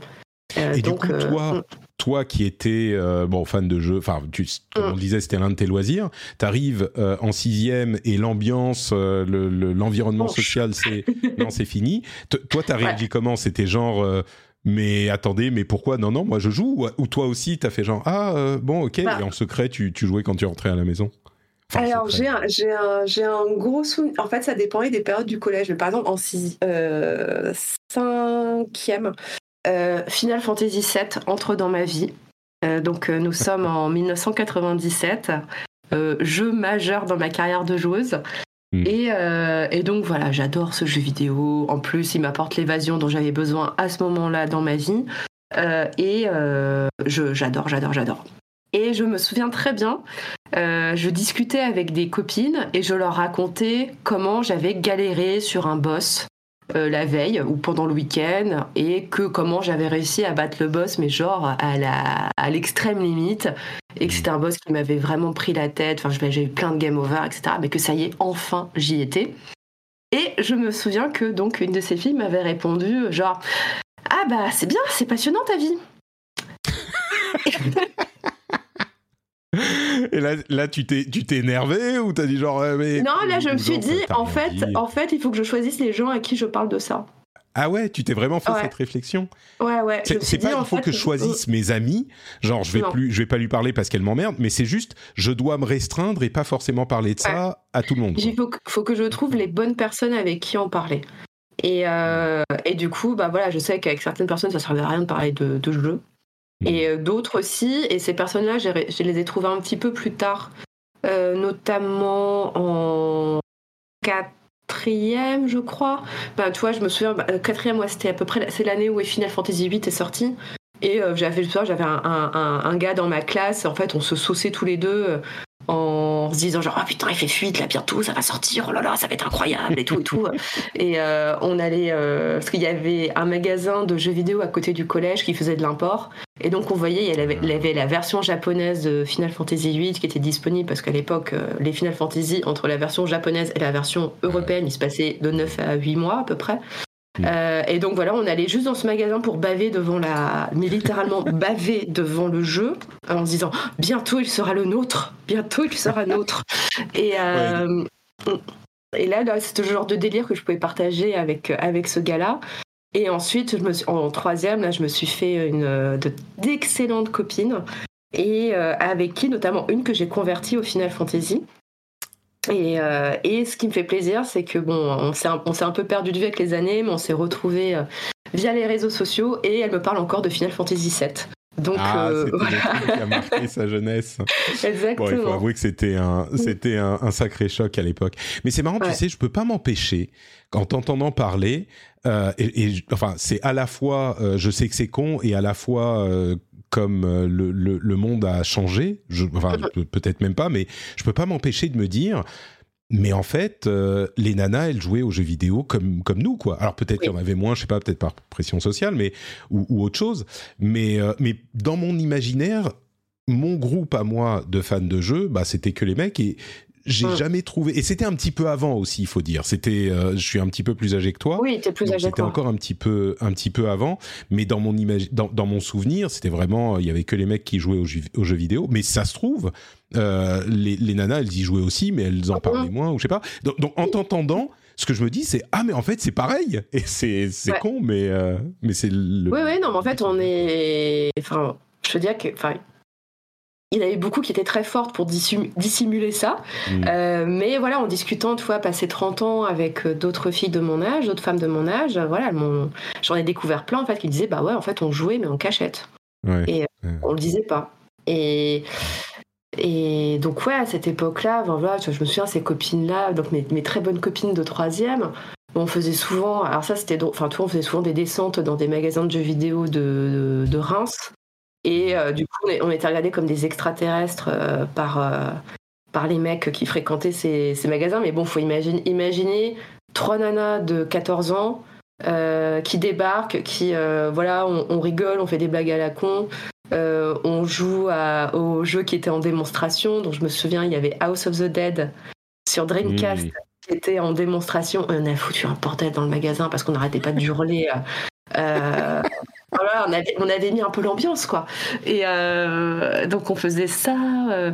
et donc, du coup, toi, mmh. toi qui étais bon fan de jeux, enfin, comme mmh. on disait, c'était l'un de tes loisirs. T'arrives en sixième et l'ambiance, l'environnement social, c'est non, c'est fini. toi, t'as réagi comment? C'était genre mais attendez, mais pourquoi? Non, non, moi je joue. Ou, toi aussi, t'as fait genre, ah, euh, bon, ok, bah. et en secret, tu, tu, jouais quand tu rentrais à la maison? Alors, j'ai un, un, un, gros souvenir. En fait, ça dépendait des périodes du collège. Mais par exemple, en 6, euh, cinquième, euh, Final Fantasy VII entre dans ma vie. donc, nous sommes en 1997. jeu majeur dans ma carrière de joueuse. Mm. Euh, et, donc voilà, j'adore ce jeu vidéo. En plus, il m'apporte l'évasion dont j'avais besoin à ce moment-là dans ma vie. Euh, et euh, j'adore, j'adore, j'adore. Et je me souviens très bien, je discutais avec des copines et je leur racontais comment j'avais galéré sur un boss euh, la veille ou pendant le week-end et que comment j'avais réussi à battre le boss, mais genre à la à l'extrême limite, et que c'était un boss qui m'avait vraiment pris la tête. Enfin, j'ai eu plein de game over, etc. Mais que ça y est, enfin, j'y étais. Et je me souviens que donc une de ces filles m'avait répondu genre ah bah c'est bien, c'est passionnant ta vie. Et là, là tu t'es, tu t'es énervé ou t'as dit genre. mais, non, là, je me suis dit, en fait, en fait, il faut que je choisisse les gens à qui je parle de ça. Ah ouais, tu t'es vraiment fait cette réflexion? Ouais, ouais. C'est, pas il faut que je choisisse mes amis, genre je vais plus, je vais pas lui parler parce qu'elle m'emmerde, mais c'est juste je dois me restreindre et pas forcément parler de ça à tout le monde. Il faut, faut, que je trouve les bonnes personnes avec qui en parler. Et, euh, et du coup, bah voilà, je sais qu'avec certaines personnes, ça servait à rien de parler de, de jeu. Et euh, d'autres aussi. Et ces personnes-là, je les ai trouvées un petit peu plus tard, euh, notamment en quatrième, je crois. Ben, tu vois, je me souviens, bah, quatrième, ouais, c'était à peu près, c'est l'année où Final Fantasy VIII est sorti. Et euh, j'avais j'avais un, un, un, gars dans ma classe. En fait, on se sauçait tous les deux en se disant genre ah putain il fait fuite là bientôt ça va sortir oh là là ça va être incroyable et tout et tout. Et euh, on allait euh, parce qu'il y avait un magasin de jeux vidéo à côté du collège qui faisait de l'import. Et donc on voyait il y avait, il y avait la version japonaise de Final Fantasy VIII qui était disponible parce qu'à l'époque euh, les Final Fantasy entre la version japonaise et la version européenne il se passait de 9 à 8 mois à peu près euh, et donc voilà, on allait juste dans ce magasin pour baver devant la, mais littéralement baver devant le jeu, en se disant bientôt il sera le nôtre, bientôt il sera nôtre. Et euh, et là, c'est ce genre de délire que je pouvais partager avec avec ce gars-là. Et ensuite, je me suis, en troisième, là, je me suis fait une d'excellentes copines et euh, avec qui, notamment une que j'ai convertie au Final Fantasy. Euh, et, ce qui me fait plaisir, c'est que bon, on s'est un, un, peu perdu de vue avec les années, mais on s'est retrouvés euh, via les réseaux sociaux et elle me parle encore de Final Fantasy VII. Donc, ah, euh, qui a marqué sa jeunesse. Exactement. il faut avouer que c'était un, c'était un, sacré choc à l'époque. Mais c'est marrant, tu sais, je peux pas m'empêcher, en t'entendant parler, et, enfin, c'est à la fois, je sais que c'est con, et à la fois comme euh, le, le, monde a changé, je, enfin peut-être même pas, mais je peux pas m'empêcher de me dire, mais en fait, euh, les nanas, elles jouaient aux jeux vidéo comme comme nous, quoi. Alors peut-être qu'il y en avait moins, je sais pas, peut-être par pression sociale, mais ou, ou autre chose. Mais euh, mais dans mon imaginaire, mon groupe à moi de fans de jeux, bah c'était que les mecs et j'ai Mm. jamais trouvé. Et c'était un petit peu avant aussi, il faut dire. C'était, euh, je suis un petit peu plus âgé que toi. Oui, t'es plus âgé que C'était encore un petit peu, un petit peu avant, mais dans mon imagi- dans, dans mon souvenir, c'était vraiment, il y avait que les mecs qui jouaient aux jeux, aux jeux vidéo. Mais ça se trouve, euh, les, les nanas, elles y jouaient aussi, mais elles en Mhm. parlaient moins, ou je sais pas. Donc, donc, en t'entendant, ce que je me dis, c'est ah mais en fait c'est pareil. Et c'est c'est Ouais. con, mais euh, mais c'est le. Oui, oui, non, mais en fait, on est. Enfin, je veux dire que. Enfin, il y en avait beaucoup qui étaient très fortes pour dissim- dissimuler ça. Mm. Euh, mais voilà, en discutant, tu vois, passer 30 ans avec euh, d'autres filles de mon âge, d'autres femmes de mon âge, euh, voilà, j'en ai découvert plein, en fait, qui disaient, bah ouais, en fait, on jouait, mais en cachette. Ouais. et- Ouais. On le disait pas. Et. Et donc, ouais, à cette époque-là, ben voilà, je me souviens, ces copines-là, donc mes, mes très bonnes copines de troisième, on faisait souvent, alors ça c'était, enfin, tu vois, on faisait souvent des descentes dans des magasins de jeux vidéo de, de, de Reims. Et euh, du coup, on, était regardés comme des extraterrestres euh, par, euh, par les mecs qui fréquentaient ces, ces magasins. Mais bon, faut imaginer, imaginer trois nanas de 14 ans qui débarquent, qui, voilà, on, on rigole, on fait des blagues à la con. On joue à- au jeu qui était en démonstration. Donc je me souviens, il y avait House of the Dead sur Dreamcast Mm. qui était en démonstration. On a foutu un bordel dans le magasin parce qu'on n'arrêtait pas de hurler. euh, voilà, on avait, on avait mis un peu l'ambiance, quoi. Et euh, donc on faisait ça. euh,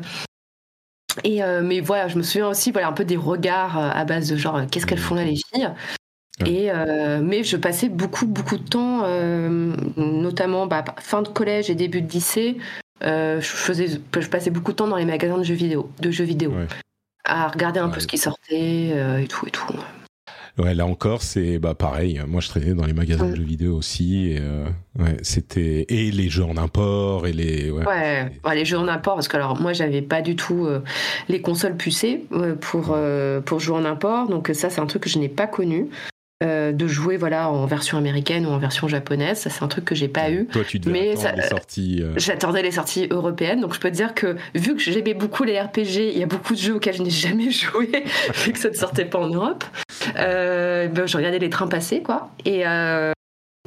et euh, mais voilà, je me souviens aussi, voilà, un peu des regards à base de genre, qu'est-ce qu'elles font là les filles? Et euh, mais je passais beaucoup beaucoup de temps, euh, notamment bah, fin de collège et début de lycée. euh, je faisais, je passais beaucoup de temps dans les magasins de jeux vidéo, de jeux vidéo, Ouais. à regarder un Ouais. peu ce qui sortait et tout et tout. Ouais, là encore, c'est bah pareil. Moi, je traînais dans les magasins de jeux vidéo aussi. Et, euh, ouais, c'était et les jeux en import et les. Ouais. Ouais, ouais, les jeux en import, parce que alors moi j'avais pas du tout euh, les consoles pucées euh, pour, pour jouer en import, donc ça c'est un truc que je n'ai pas connu. Euh, de jouer voilà en version américaine ou en version japonaise, ça c'est un truc que j'ai pas eu. Toi, tu Mais ça- les sorties. euh, J'attendais les sorties européennes, donc je peux te dire que vu que j'aimais beaucoup les RPG, il y a beaucoup de jeux auxquels je n'ai jamais joué, vu que ça ne sortait pas en Europe. Euh, ben, je regardais les trains passer, quoi. Et, euh,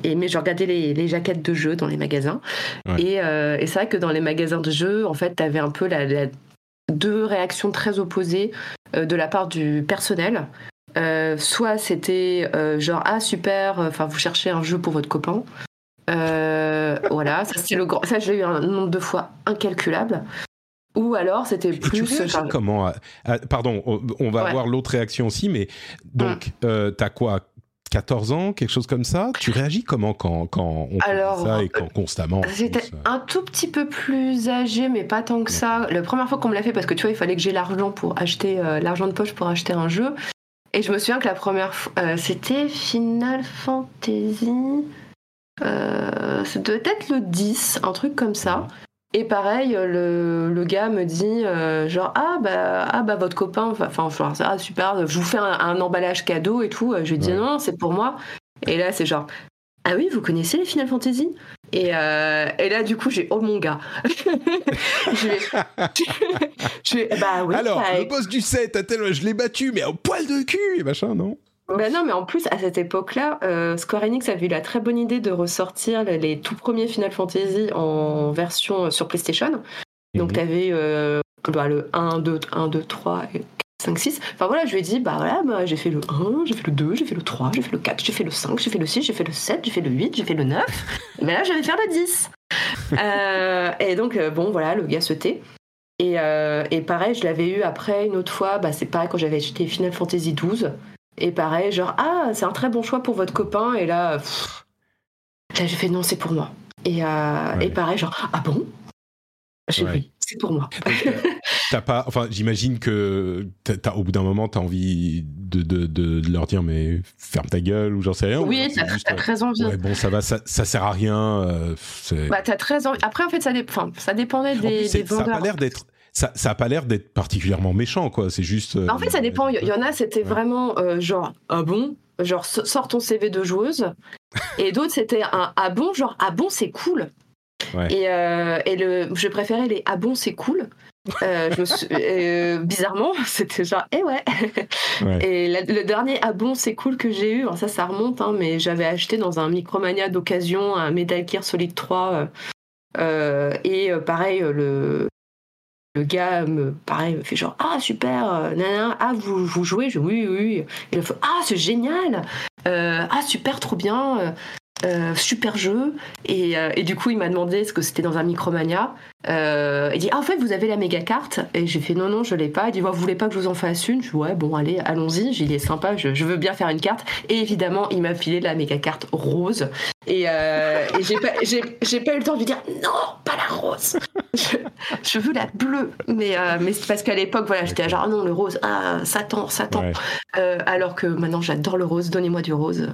et mais je regardais les, les jaquettes de jeux dans les magasins. Ouais. Et, euh, et c'est vrai que dans les magasins de jeux, en fait, tu avais un peu la, la- deux réactions très opposées euh, de la part du personnel. Euh, soit c'était euh, genre ah super, enfin vous cherchez un jeu pour votre copain. Euh, voilà, ça c'est le grand, ça j'ai eu un nombre de fois incalculable. Ou alors c'était Et tu plus. réagis enfin, comment Pardon, on, va Ouais. avoir l'autre réaction aussi, mais donc, euh, t'as quoi 14 ans, quelque chose comme ça? Tu réagis comment quand, quand on Alors, ça et quand constamment en J'étais euh, un tout petit peu plus âgée, mais pas tant que ça. La première fois qu'on me l'a fait, parce que tu vois, il fallait que j'ai l'argent pour acheter, euh, l'argent de poche pour acheter un jeu. Et je me souviens que la première fois, euh, c'était Final Fantasy. Euh, ça devait être le 10, un truc comme ça. Et pareil, le, le gars me dit euh, genre ah bah ah bah votre copain, enfin genre ah super, je vous fais un, un emballage cadeau et tout. Je lui dis Ouais. non, c'est pour moi. Et là c'est genre ah oui, vous connaissez les Final Fantasy? Et, euh, et là, du coup, j'ai oh mon gars. je vais, je vais- bah oui. Alors, bah, le boss du 7, à tel- je l'ai battu, mais au poil de cul et machin, non? Bah non, mais en plus, à cette époque-là, euh, Square Enix avait eu la très bonne idée de ressortir les, tout premiers Final Fantasy en version euh, sur PlayStation. Donc, Mhm. t'avais euh, bah, le 1, 2, 1, 2, 3 et 5, 6. Enfin voilà, je lui ai dit, bah voilà, bah, j'ai fait le 1, j'ai fait le 2, j'ai fait le 3, j'ai fait le 4, j'ai fait le 5, j'ai fait le 6, j'ai fait le 7, j'ai fait le 8, j'ai fait le 9. Mais là, je vais faire le 10. Euh, et donc, euh, bon, voilà, le gars se tait. Et, euh, et pareil, je l'avais eu après une autre fois, bah, c'est pareil quand j'avais acheté Final Fantasy 12. Et pareil, genre, ah, c'est un très bon choix pour votre copain. Et là, pff, là j'ai fait non, c'est pour moi. Et, euh, Ouais. et pareil, genre, ah bon? Ouais. c'est pour moi. T'as pas, enfin, j'imagine que t'as- t'as- au bout d'un moment, t'as envie de, de, de, de leur dire, mais ferme ta gueule ou j'en sais rien. ou oui, t'as juste, t'as très envie. Ouais, bon, ça va, ça, ça sert à rien. euh, Bah, t'as très envie. Après, en fait, ça, dé- enfin, ça dépendait plus, des, des ça a vendeurs. pas l'air d'être, ça, ça a pas l'air d'être particulièrement méchant, quoi. C'est juste. euh, Bah, en fait, ça dépend. Il y, y en a, c'était Ouais. vraiment euh, genre, ah bon? Genre, so- sors ton CV de joueuse. Et d'autres, c'était un ah bon, genre, ah bon, c'est cool. Ouais. Et, euh, et le, je préférais les ah bon, c'est cool. je me suis, bizarrement, c'était genre, eh ouais. Et le dernier ah bon, c'est cool que j'ai eu, ça, ça remonte, hein, mais j'avais acheté dans un Micromania d'occasion un Metal Gear Solid 3. et pareil, le, le gars me pareil me fait genre ah super nanana, ah vous, vous jouez? Je oui oui il me fait ah c'est génial ah super trop bien euh, super jeu. Et, euh, et, du coup, il m'a demandé ce que c'était dans un Micromania. Euh, il dit ah, en fait, vous avez la méga carte Et j'ai fait non, non, je l'ai pas. Il dit vous voulez pas que je vous en fasse une? Je dis ouais, bon, allez, allons-y. J'ai dit sympa, je, je, veux bien faire une carte. Et évidemment, il m'a filé la méga carte rose. Et, euh, et j'ai pas, j'ai, pas eu le temps de lui dire non, pas la rose. je, veux la bleue. Mais, euh, mais c'est parce qu'à l'époque, voilà, j'étais genre non, le rose, ah, Satan, Satan. Euh, alors que maintenant, j'adore le rose. Donnez-moi du rose.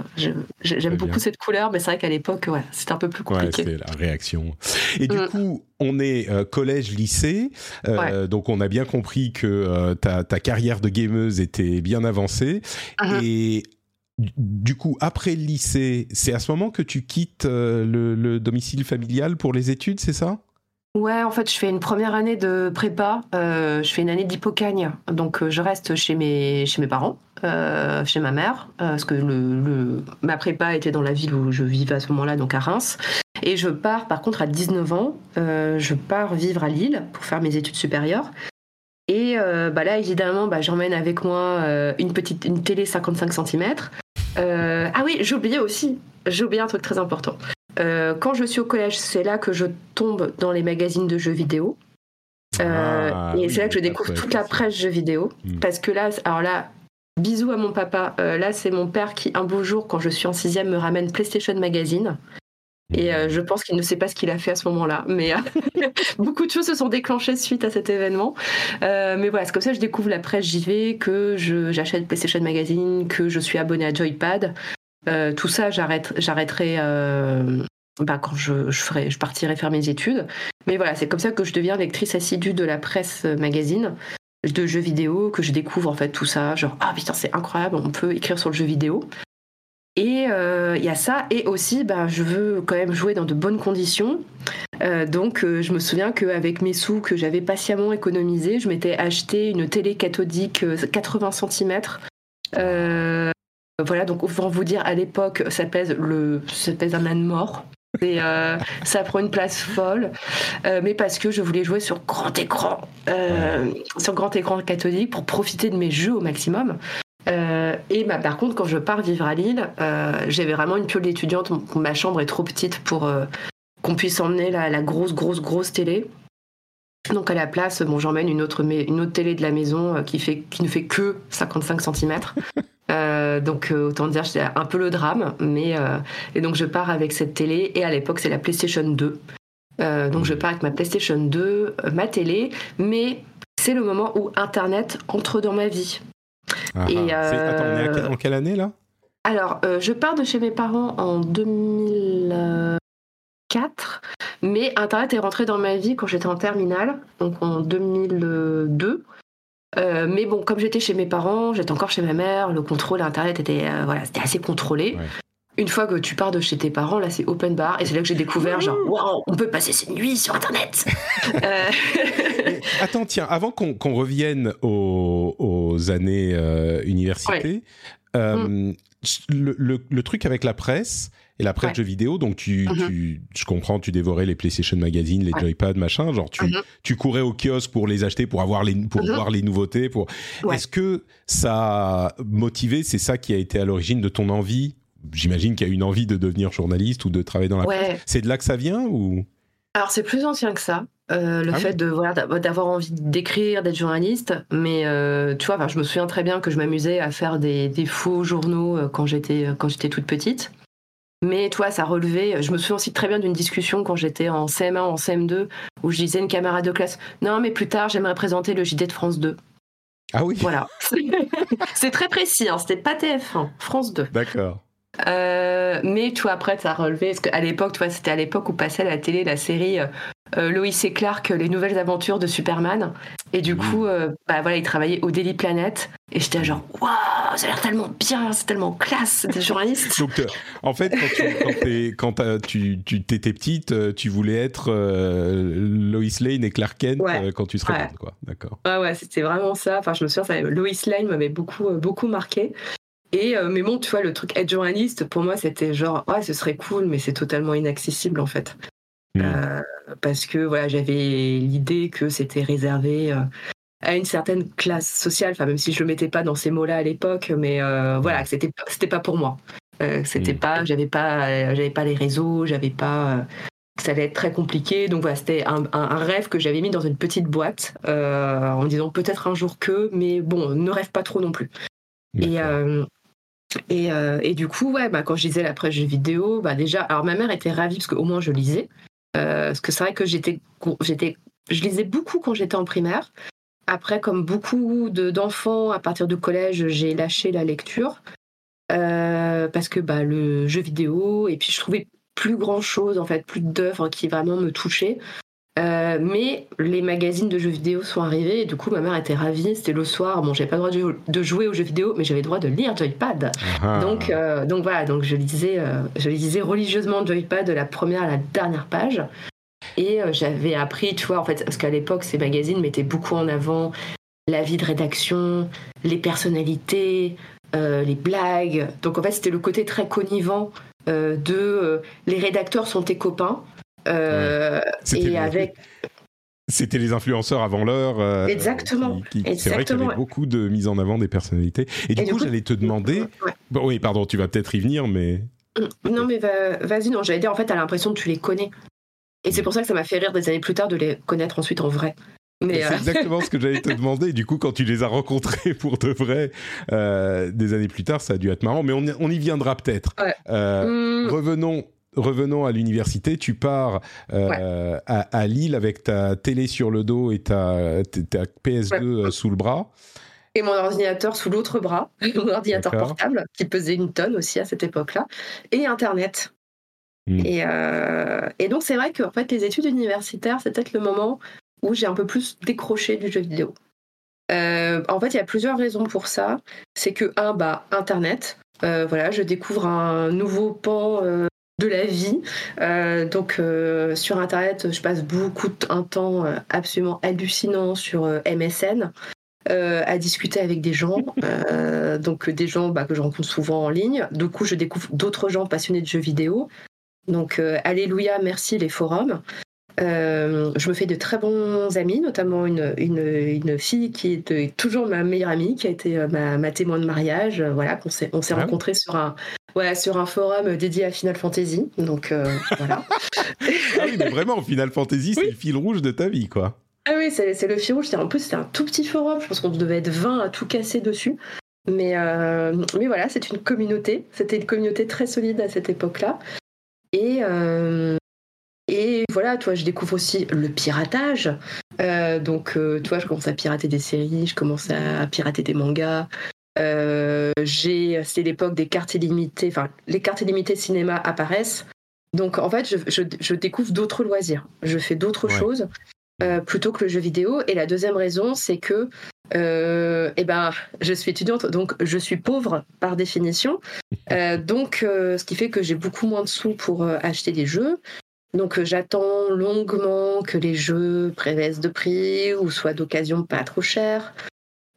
j'aime beaucoup cette couleur, mais c'est vrai qu'à l'époque, ouais, c'était un peu plus compliqué. Ouais, c'est la réaction. Et du mm. coup, on est euh, collège-lycée, euh, donc on a bien compris que euh, ta, ta, carrière de gameuse était bien avancée. Uh-huh. Et du coup, après le lycée, c'est à ce moment que tu quittes le, domicile familial pour les études, c'est ça? Ouais, en fait, je fais une première année de prépa. je fais une année d'hypocagne. Donc, je reste chez mes, chez mes parents, chez ma mère, parce que le, ma prépa était dans la ville où je vivais à ce moment-là, donc à Reims. Et je pars, par contre, à 19 ans, euh, je pars vivre à Lille pour faire mes études supérieures. Et euh, bah là, évidemment, bah, j'emmène avec moi euh, une petite une télé 55 cm. ah oui, j'ai oublié aussi, j'ai oublié un truc très important. quand je suis au collège, c'est là que je tombe dans les magazines de jeux vidéo. Ah, et c'est là que je découvre toute la presse jeux vidéo. Hmm. Parce que là, alors là, bisous à mon papa. là, c'est mon père qui, un beau jour, quand je suis en sixième, me ramène PlayStation Magazine. Et euh, je pense qu'il ne sait pas ce qu'il a fait à ce moment-là. Mais euh, beaucoup de choses se sont déclenchées suite à cet événement. Euh, mais voilà, c'est comme ça que je découvre la presse JV, que j'achète PlayStation Magazine, que je suis abonné à Joypad. tout ça, j'arrêterai bah, quand je, ferai, je partirai faire mes études. Mais voilà, c'est comme ça que je deviens lectrice assidue de la presse magazine de jeux vidéo, que je découvre en fait tout ça, genre ah putain c'est incroyable, on peut écrire sur le jeu vidéo. Et euh, il y a ça, et aussi, bah, je veux quand même jouer dans de bonnes conditions. Euh, donc, euh, je me souviens qu'avec mes sous que j'avais patiemment économisés, je m'étais acheté une télé cathodique 80 cm. voilà, donc pour vous dire, à l'époque, ça pèse ça pèse un âne mort. Et ça prend une place folle, mais parce que je voulais jouer sur grand écran, sur grand écran cathodique pour profiter de mes jeux au maximum. Euh, et bah, par contre, quand je pars vivre à Lille, euh, j'avais vraiment une piole d'étudiante. Ma chambre est trop petite pour euh, qu'on puisse emmener la, grosse, grosse, grosse télé. Donc à la place, bon, j'emmène une autre, une autre télé de la maison qui, fait, qui ne fait que 55 cm. donc autant dire c'est un peu le drame. Mais, et donc je pars avec cette télé. Et à l'époque, c'est la PlayStation 2. donc je pars avec ma PlayStation 2, ma télé. Mais c'est le moment où Internet entre dans ma vie. Ah, et, euh, en quelle année là? Alors, euh, je pars de chez mes parents en 2004, mais Internet est rentré dans ma vie quand j'étais en terminale, donc en 2002. Euh, mais bon, comme j'étais chez mes parents, j'étais encore chez ma mère, le contrôle Internet était, voilà, c'était assez contrôlé. Une fois que tu pars de chez tes parents, là c'est open bar et c'est là que j'ai découvert genre waouh, on peut passer ses nuits sur internet. Attends, tiens, avant qu'on revienne aux, années euh, université, euh, mm. le, truc avec la presse et la presse de jeux vidéo, donc tu, mm-hmm. tu, je comprends, tu dévorais les PlayStation Magazine, les Joypad, machin, genre tu, mm-hmm. tu courais au kiosque pour les acheter, pour avoir les, pour mm-hmm. voir les nouveautés, pour. Est-ce que ça a motivé, c'est ça qui a été à l'origine de ton envie j'imagine qu'il y a une envie de devenir journaliste ou de travailler dans la presse. C'est de là que ça vient ou? Alors c'est plus ancien que ça. Euh, le ah fait de voilà d'avoir envie d'écrire, d'être journaliste, mais euh, tu vois, je me souviens très bien que je m'amusais à faire des, faux journaux euh, quand j'étais quand j'étais toute petite. Mais toi, ça relevait. Je me souviens aussi très bien d'une discussion quand j'étais en CM1, en CM2, où je disais à une camarade de classe Non, mais plus tard, j'aimerais présenter le JT de France 2. Ah oui Voilà. c'est très précis, hein, c'était pas TF1, France 2. D'accord. Euh, mais tu vois, après, ça a relevé. Parce qu'à l'époque, tu vois, c'était à l'époque où passait à la télé la série euh, euh Lois et Clark, Les Nouvelles Aventures de Superman. Et du mmh. coup, bah voilà, il travaillait au Daily Planet. Et j'étais genre, waouh, ça a l'air tellement bien, c'est tellement classe d'être journaliste. Donc, euh, en fait, quand tu, quand, t'étais petite, tu voulais être Lois Lane et Clark Kent quand tu serais grande, quoi. D'accord. Ouais, ouais, c'était vraiment ça. Enfin, je me souviens, Lois Lane m'avait beaucoup, beaucoup marqué. Et mais bon, tu vois, le truc être journaliste, pour moi, c'était genre, ouais, ce serait cool, mais c'est totalement inaccessible en fait. Hmm. Euh, parce que voilà, j'avais l'idée que c'était réservé euh, à une certaine classe sociale, enfin même si je le mettais pas dans ces mots-là à l'époque, mais euh, voilà, c'était c'était pas pour moi. c'était hmm. pas, j'avais pas, j'avais pas les réseaux, j'avais pas ça allait être très compliqué. Donc voilà, c'était un, un, rêve que j'avais mis dans une petite boîte en me disant peut-être un jour que, mais bon, ne rêve pas trop non plus. Et, et, et, du coup, ouais, bah, quand je lisais la presse jeux vidéo, bah, déjà, alors ma mère était ravie parce qu'au moins je lisais. Euh, parce que c'est vrai que j'étais, je lisais beaucoup quand j'étais en primaire. Après, comme beaucoup d'enfants, à partir du collège, j'ai lâché la lecture. Euh, parce que bah, le jeu vidéo, et puis je trouvais plus grand chose, en fait, plus d'œuvres qui vraiment me touchaient. Euh, mais les magazines de jeux vidéo sont arrivés et du coup ma mère était ravie. C'était le soir. Bon, j'avais pas le droit de, jouer aux jeux vidéo, mais j'avais le droit de lire Joypad. Ah. Donc, euh, donc voilà. Donc je lisais, euh, je lisais religieusement Joypad de la première à la dernière page. Et j'avais appris, tu vois, en fait, parce qu'à l'époque ces magazines mettaient beaucoup en avant la vie de rédaction, les personnalités, les blagues. Donc en fait c'était le côté très connivant de les rédacteurs sont tes copains. Euh, et avec. C'était les influenceurs avant l'heure. Euh, Exactement. C'est vrai qu'il y avait beaucoup de mise en avant des personnalités. Et, du, coup, j'allais te demander. Bon, oui, pardon, tu vas peut-être y venir, mais. Mm, non, mais vas-y, non, j'allais dire, en fait, t'as l'impression que tu les connais. Et c'est pour ça que ça m'a fait rire des années plus tard de les connaître ensuite en vrai. Mais C'est euh, exactement ce que j'allais te demander. Du coup, quand tu les as rencontrés pour de vrai des années plus tard, ça a dû être marrant. Mais on, y viendra peut-être. Mm. Revenons revenons à l'université, tu pars euh, à, Lille avec ta télé sur le dos et ta, PS2 euh, sous le bras. Et mon ordinateur sous l'autre bras, mon ordinateur portable, qui pesait une tonne aussi à cette époque-là, et Internet. Hmm. Euh, et, donc c'est vrai que en fait, les études universitaires, c'est peut-être le moment où j'ai un peu plus décroché du jeu vidéo. en fait, il y a plusieurs raisons pour ça. C'est que, un, bah, Internet. voilà, je découvre un nouveau pan de la vie. Euh, donc euh, sur Internet, je passe beaucoup de un temps euh, absolument hallucinant sur MSN. à discuter avec des gens, donc des gens bah, que je rencontre souvent en ligne. Du coup, je découvre d'autres gens passionnés de jeux vidéo. Donc, alléluia, merci les forums. Euh, je me fais de très bons amis, notamment une, une, fille qui est toujours ma meilleure amie, qui a été euh, ma, témoin de mariage. Voilà, qu'on s'est, on s'est ah rencontrés sur un, ouais, sur un forum dédié à Final Fantasy. Donc voilà. ah oui, mais vraiment, Final Fantasy, c'est le fil rouge de ta vie, quoi. Ah oui, c'est, c'est le fil rouge. En plus, c'était un tout petit forum. Je pense qu'on devait être 20 à tout casser dessus. Mais, mais voilà, c'est une communauté. C'était une communauté très solide à cette époque-là. Et, et voilà, toi, je découvre aussi le piratage. Euh, donc, euh, toi, je commence à pirater des séries, je commence à pirater des mangas. Euh, c'est l'époque des cartes illimitées. Enfin, les cartes illimitées cinéma apparaissent. Donc, en fait, je, découvre d'autres loisirs. Je fais d'autres choses plutôt que le jeu vidéo. Et la deuxième raison, c'est que eh ben, je suis étudiante, donc je suis pauvre par définition. donc, ce qui fait que j'ai beaucoup moins de sous pour acheter des jeux. Donc euh, j'attends longuement que les jeux prévaissent de prix ou soient d'occasion pas trop chers.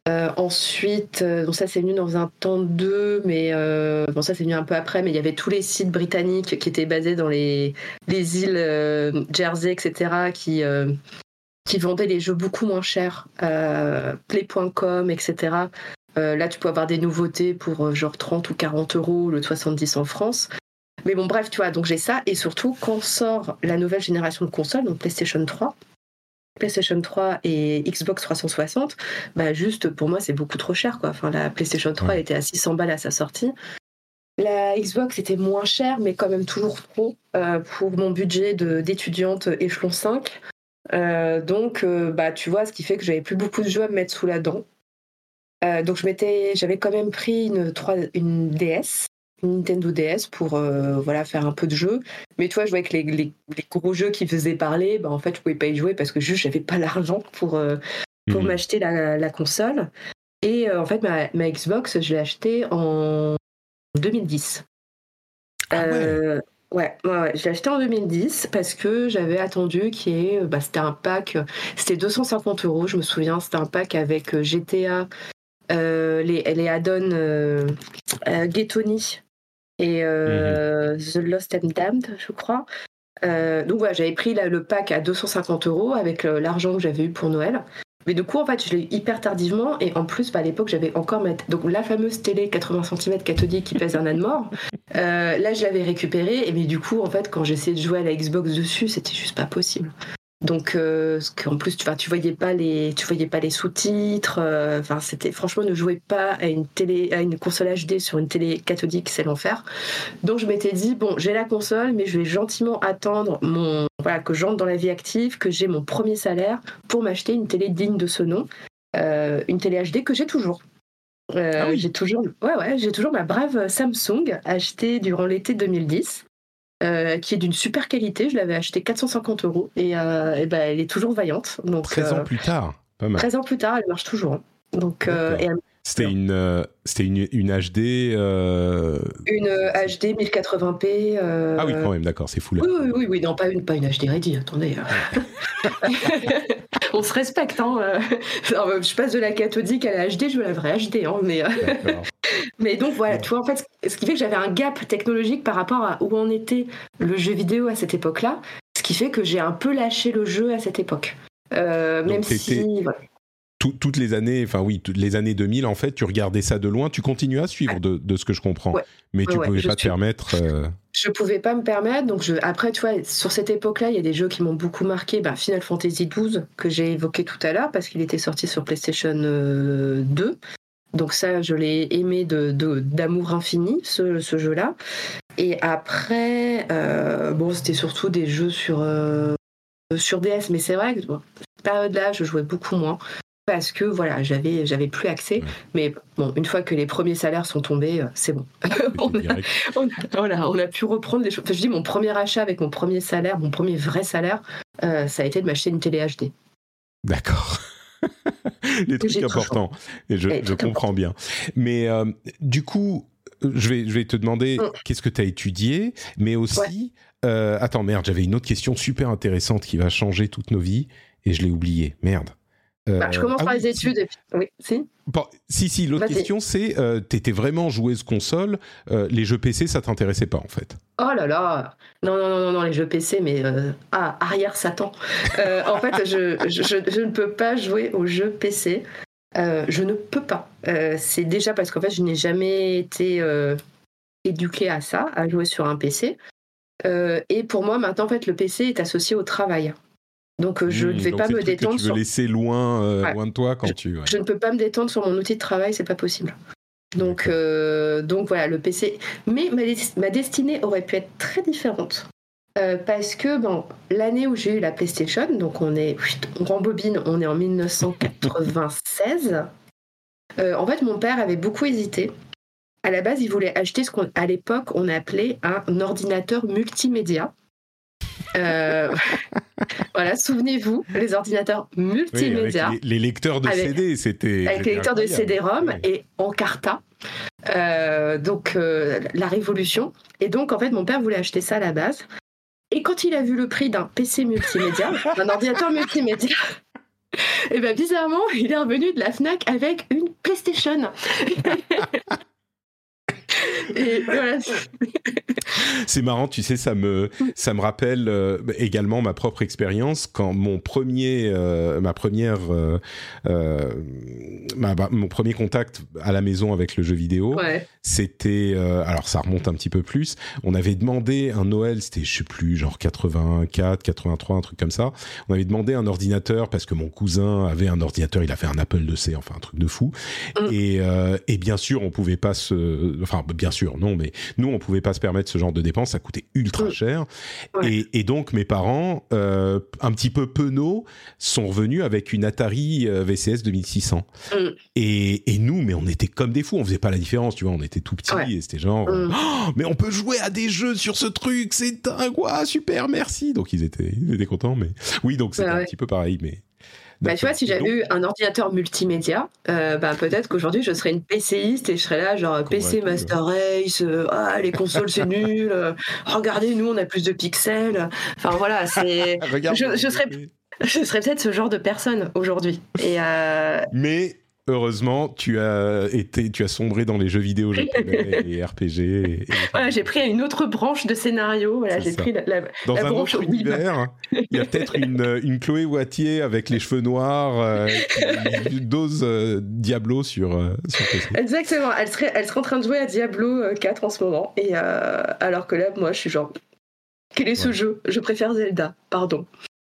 Euh, ensuite, euh, donc ça c'est venu dans un temps 2, mais bon ça c'est venu un peu après, mais il y avait tous les sites britanniques qui étaient basés dans les, les îles Jersey, etc., qui, qui vendaient les jeux beaucoup moins chers, play.com, etc. là tu peux avoir des nouveautés pour genre 30 ou 40 euros, le 70 en France. Mais bon, bref, tu vois, donc j'ai ça. Et surtout, quand sort la nouvelle génération de consoles, donc PlayStation 3, PlayStation 3 et Xbox 360, bah juste pour moi, c'est beaucoup trop cher. Quoi. Enfin, la PlayStation 3 était à 600 balles à sa sortie. La Xbox était moins chère, mais quand même toujours trop euh, pour mon budget d'étudiante échelon 5. Euh, donc, euh, bah, tu vois, ce qui fait que j'avais plus beaucoup de jeux à me mettre sous la dent. donc, j'avais quand même pris une, 3, une DS Nintendo DS pour euh, voilà faire un peu de jeu. Mais tu vois, je voyais que les, les, gros jeux qui faisaient parler, bah, en fait, je pouvais pas y jouer parce que juste j'avais pas l'argent pour, euh, pour mhm. m'acheter la, la, console. Et en fait, ma, ma Xbox, je l'ai achetée en 2010. Ah ouais. Ouais, ouais, je l'ai acheté en 2010 parce que j'avais attendu qui est, bah, c'était un pack, c'était 250 euros, je me souviens, c'était un pack avec GTA, euh, les, les add-ons euh, euh, Getoni et euh, The Lost and Damned, je crois. donc voilà, j'avais pris là, le pack à 250 euros avec l'argent que j'avais eu pour Noël. Mais du coup, en fait, je l'ai eu hyper tardivement. Et en plus, bah, à l'époque, j'avais encore ma donc, la fameuse télé 80 cm cathodique qui pèse un âne mort. Euh, là, je l'avais récupérée. Et mais du coup, en fait, quand j'essayais de jouer à la Xbox dessus, c'était juste pas possible. Donc, euh, en plus, tu, tu voyais pas les, tu voyais pas les sous-titres. Euh, enfin, c'était franchement, ne jouez pas à une télé, à une console HD sur une télé cathodique, c'est l'enfer. Donc, je m'étais dit bon, j'ai la console, mais je vais gentiment attendre mon, voilà, que j'entre dans la vie active, que j'ai mon premier salaire pour m'acheter une télé digne de ce nom, euh, une télé HD que j'ai toujours. Ah oui. J'ai toujours, ouais, ouais, j'ai toujours ma brave Samsung achetée durant l'été 2010. Euh, qui est d'une super qualité. Je l'avais acheté 450 euros et, euh, et ben, elle est toujours vaillante. Donc, 13 ans euh, plus tard, pas mal. 13 ans plus tard, elle marche toujours. Hein. Donc, et C'était une, c'était une, une HD. Une HD 1080p. Ah oui, quand même, d'accord, c'est fou là. Oui, oui, oui, oui, non, pas une, pas une HD ready, attendez. On se respecte, hein. je passe de la cathodique à la HD, je veux la vraie HD, hein, mais. Mais donc voilà, tu vois, en fait, ce qui fait que j'avais un gap technologique par rapport à où en était le jeu vidéo à cette époque-là, ce qui fait que j'ai un peu lâché le jeu à cette époque. Euh, même si. toutes les années, enfin oui, toutes les années 2000, en fait, tu regardais ça de loin, tu continues à suivre de, de ce que je comprends, mais tu ne pouvais pas te permettre. Euh... Je pouvais pas me permettre, donc je, après, tu vois, sur cette époque-là, il y a des jeux qui m'ont beaucoup marqué. Ben, Final Fantasy XII, que j'ai évoqué tout à l'heure, parce qu'il était sorti sur PlayStation 2. Donc ça, je l'ai aimé de, d'amour infini, ce, jeu-là. Et après, euh, bon, c'était surtout des jeux sur, euh, sur DS, mais c'est vrai que cette période-là, je jouais beaucoup moins parce que voilà, j'avais j'avais plus accès. Mais bon, une fois que les premiers salaires sont tombés, euh, c'est bon. on, a, on, a, pu reprendre les choses. je dis mon premier achat avec mon premier salaire, mon premier vrai salaire, ça a été de m'acheter une télé HD. D'accord. les trucs importants. Et je, je comprends bien. Mais euh, du coup, je vais, je vais te demander mm. qu'est-ce que tu as étudié, mais aussi. Euh, attends, merde, j'avais une autre question super intéressante qui va changer toutes nos vies et je l'ai oubliée. Merde. Euh, bah, je commence ah par les études. Et puis... Oui, si. si, si, l'autre question, c'est euh, t'étais vraiment joueuse console, euh, les jeux PC, ça t'intéressait pas en fait? Oh là là Non, non, non, non, les jeux PC, mais ah, arrière Satan En fait, je, je, je, ne peux pas jouer aux jeux PC. je ne peux pas. c'est déjà parce qu'en fait, je n'ai jamais été éduquée à ça, à jouer sur un PC. et pour moi, maintenant, en fait, le PC est associé au travail. Donc euh, je ne vais pas me détendre. Que tu veux laisser loin, euh, loin de toi quand je, tu. Je ne peux pas me détendre sur mon outil de travail, c'est pas possible. Donc, euh, donc voilà, le PC. Mais ma, destinée aurait pu être très différente. parce que bon, l'année où j'ai eu la PlayStation, donc on est, on rembobine, on est en 1996. en fait, mon père avait beaucoup hésité. À la base, il voulait acheter ce qu'à l'époque on appelait un ordinateur multimédia. Euh, voilà, souvenez-vous, les ordinateurs multimédia. les, lecteurs de CD, c'était. Avec les lecteurs de CD-ROM et en carta. Euh, donc, euh, la révolution. Et donc, en fait, mon père voulait acheter ça à la base. Et quand il a vu le prix d'un PC multimédia, d'un ordinateur multimédia, et bien bizarrement, il est revenu de la Fnac avec une PlayStation. et voilà. c'est marrant, tu sais, ça me, ça me rappelle euh, également ma propre expérience quand mon premier, euh, ma première, euh, ma, mon premier contact à la maison avec le jeu vidéo, c'était, alors ça remonte un petit peu plus. On avait demandé un Noël, c'était je sais plus, genre 84, 83, un truc comme ça. On avait demandé un ordinateur parce que mon cousin avait un ordinateur, il a fait un Apple II-C, enfin un truc de fou. Mm. Et, et bien sûr, on pouvait pas se, enfin bien sûr, non, mais nous on pouvait pas se permettre ce genre de dépenses, ça coûtait ultra cher. Et, donc mes parents, euh, un petit peu penauds, sont revenus avec une Atari euh, VCS 2600. Mm. Et, nous, mais on était comme des fous, on faisait pas la différence, tu vois, on était tout petits et c'était genre, mm. oh, mais on peut jouer à des jeux sur ce truc, c'est dingue, super, merci. Donc ils étaient, ils étaient contents, mais oui, donc c'était un petit peu pareil, mais Bah, tu vois, si j'avais eu un ordinateur multimédia, euh, bah, peut-être qu'aujourd'hui je serais une PCiste et je serais là, genre PC Master Race, euh, ah, les consoles c'est nul, euh, regardez, nous on a plus de pixels. Enfin voilà, c'est. je, je, serais, je serais peut-être ce genre de personne aujourd'hui. Et Mais heureusement, tu as été, tu as sombré dans les jeux vidéo japonais et RPG. voilà, j'ai pris une autre branche de scénario. Voilà, j'ai pris la, dans un autre univers. il y a peut-être une, une, Chloé Wattier avec les cheveux noirs euh, qui dose euh, Diablo sur, euh, sur PC. Exactement. Elle serait, elle serait en train de jouer à Diablo 4 en ce moment. Et alors que là, moi, je suis genre, quel est ce jeu? Je préfère Zelda. Pardon.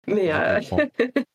Mais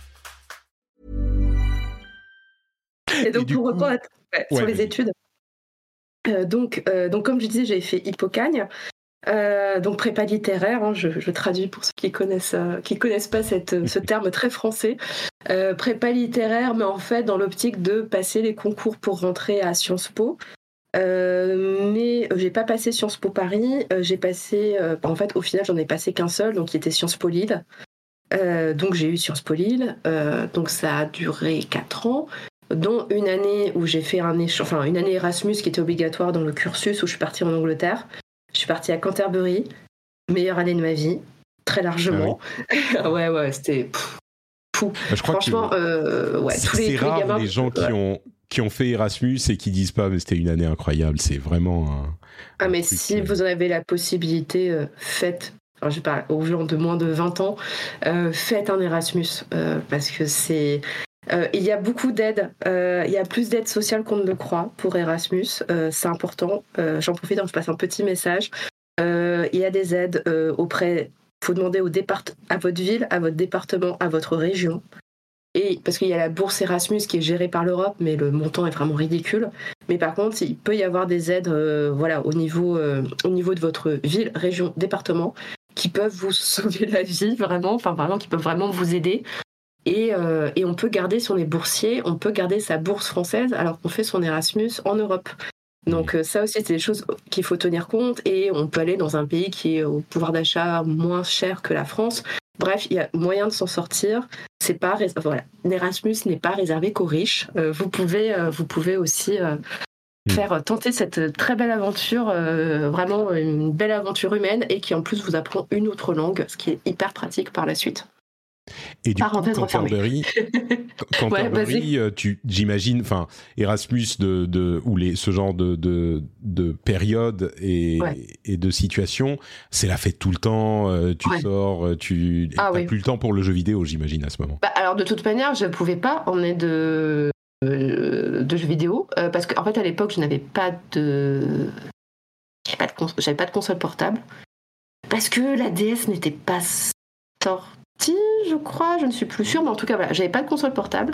Et donc, pour reprendre sur les études, euh, donc, euh, donc, comme je disais, j'ai fait Hippocagne. Euh, donc prépa littéraire, hein, je, traduis pour ceux qui connaissent qui connaissent pas cette, ce terme très français. prépa littéraire, mais en fait dans l'optique de passer les concours pour rentrer à Sciences Po. mais j'ai pas passé Sciences Po Paris, j'ai passé, en fait au final j'en ai passé qu'un seul, donc qui était Sciences Po Lille. donc j'ai eu Sciences Po Lille, donc ça a duré 4 ans dont une année où j'ai fait un enfin une année Erasmus qui était obligatoire dans le cursus où je suis partie en Angleterre. Je suis partie à Canterbury, meilleure année de ma vie, très largement. Ah ouais, ouais, c'était fou. Bah, je crois Franchement, que euh, ouais, tous les, rare les gens qui ont qui ont fait Erasmus et qui disent pas mais c'était une année incroyable. C'est vraiment un. Ah mais si euh, vous en avez la possibilité, euh, faites. Enfin, je pas, aux gens de moins de 20 ans, faites un Erasmus parce que c'est euh, il y a beaucoup d'aides, euh, il y a plus d'aides sociales qu'on ne le croit pour Erasmus, euh, c'est important. J'en profite, hein, je passe un petit message. il y a des aides auprès, il faut demander au départ, à votre ville, à votre département, à votre région. Et parce qu'il y a la bourse Erasmus qui est gérée par l'Europe, mais le montant est vraiment ridicule. Mais par contre, il peut y avoir des aides, voilà, au niveau, au niveau de votre ville, région, département, qui peuvent vous sauver la vie vraiment, enfin vraiment, qui peuvent vraiment vous aider. Euh, et, on peut garder, si on est boursier, on peut garder sa bourse française alors qu'on fait son Erasmus en Europe. Donc euh, ça aussi, c'est des choses qu'il faut tenir compte et on peut aller dans un pays qui est au pouvoir d'achat moins cher que la France. Bref, il y a moyen de s'en sortir. C'est pas voilà, l'Erasmus n'est pas réservé qu'aux riches. Euh, vous pouvez, vous pouvez aussi mm. faire tenter cette très belle aventure, vraiment une belle aventure humaine et qui en plus vous apprend une autre langue, ce qui est hyper pratique par la suite. Et du coup, Canterbury, Canterbury euh, tu, j'imagine, enfin, Erasmus de, de, ou les, ce genre de, de, de période et, et de situation, c'est la fête tout le temps, euh, tu sors, euh, tu ah, plus le temps pour le jeu vidéo, j'imagine, à ce moment. Bah, alors, de toute manière, je ne pouvais pas emmener de, de jeux vidéo, parce qu'en fait, à l'époque, je n'avais pas de... J'avais pas, de pas de console portable, parce que la DS n'était pas sortie je crois, je ne suis plus sûre, mais en tout cas, voilà, j'avais pas de console portable.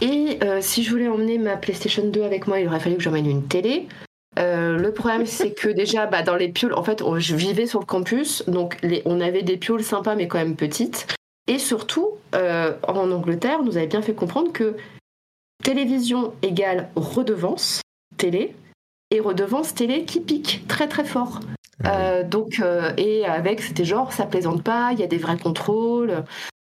Et euh, si je voulais emmener ma PlayStation 2 avec moi, il aurait fallu que j'emmène une télé. Euh, le problème, c'est que déjà, bah, dans les pioles, en fait, je vivais sur le campus, donc les, on avait des pioles sympas, mais quand même petites. Et surtout, euh, en Angleterre, nous avait bien fait comprendre que télévision égale redevance télé, et redevance télé qui pique très très fort. Euh, donc, euh, et avec, c'était genre, ça plaisante pas, il y a des vrais contrôles.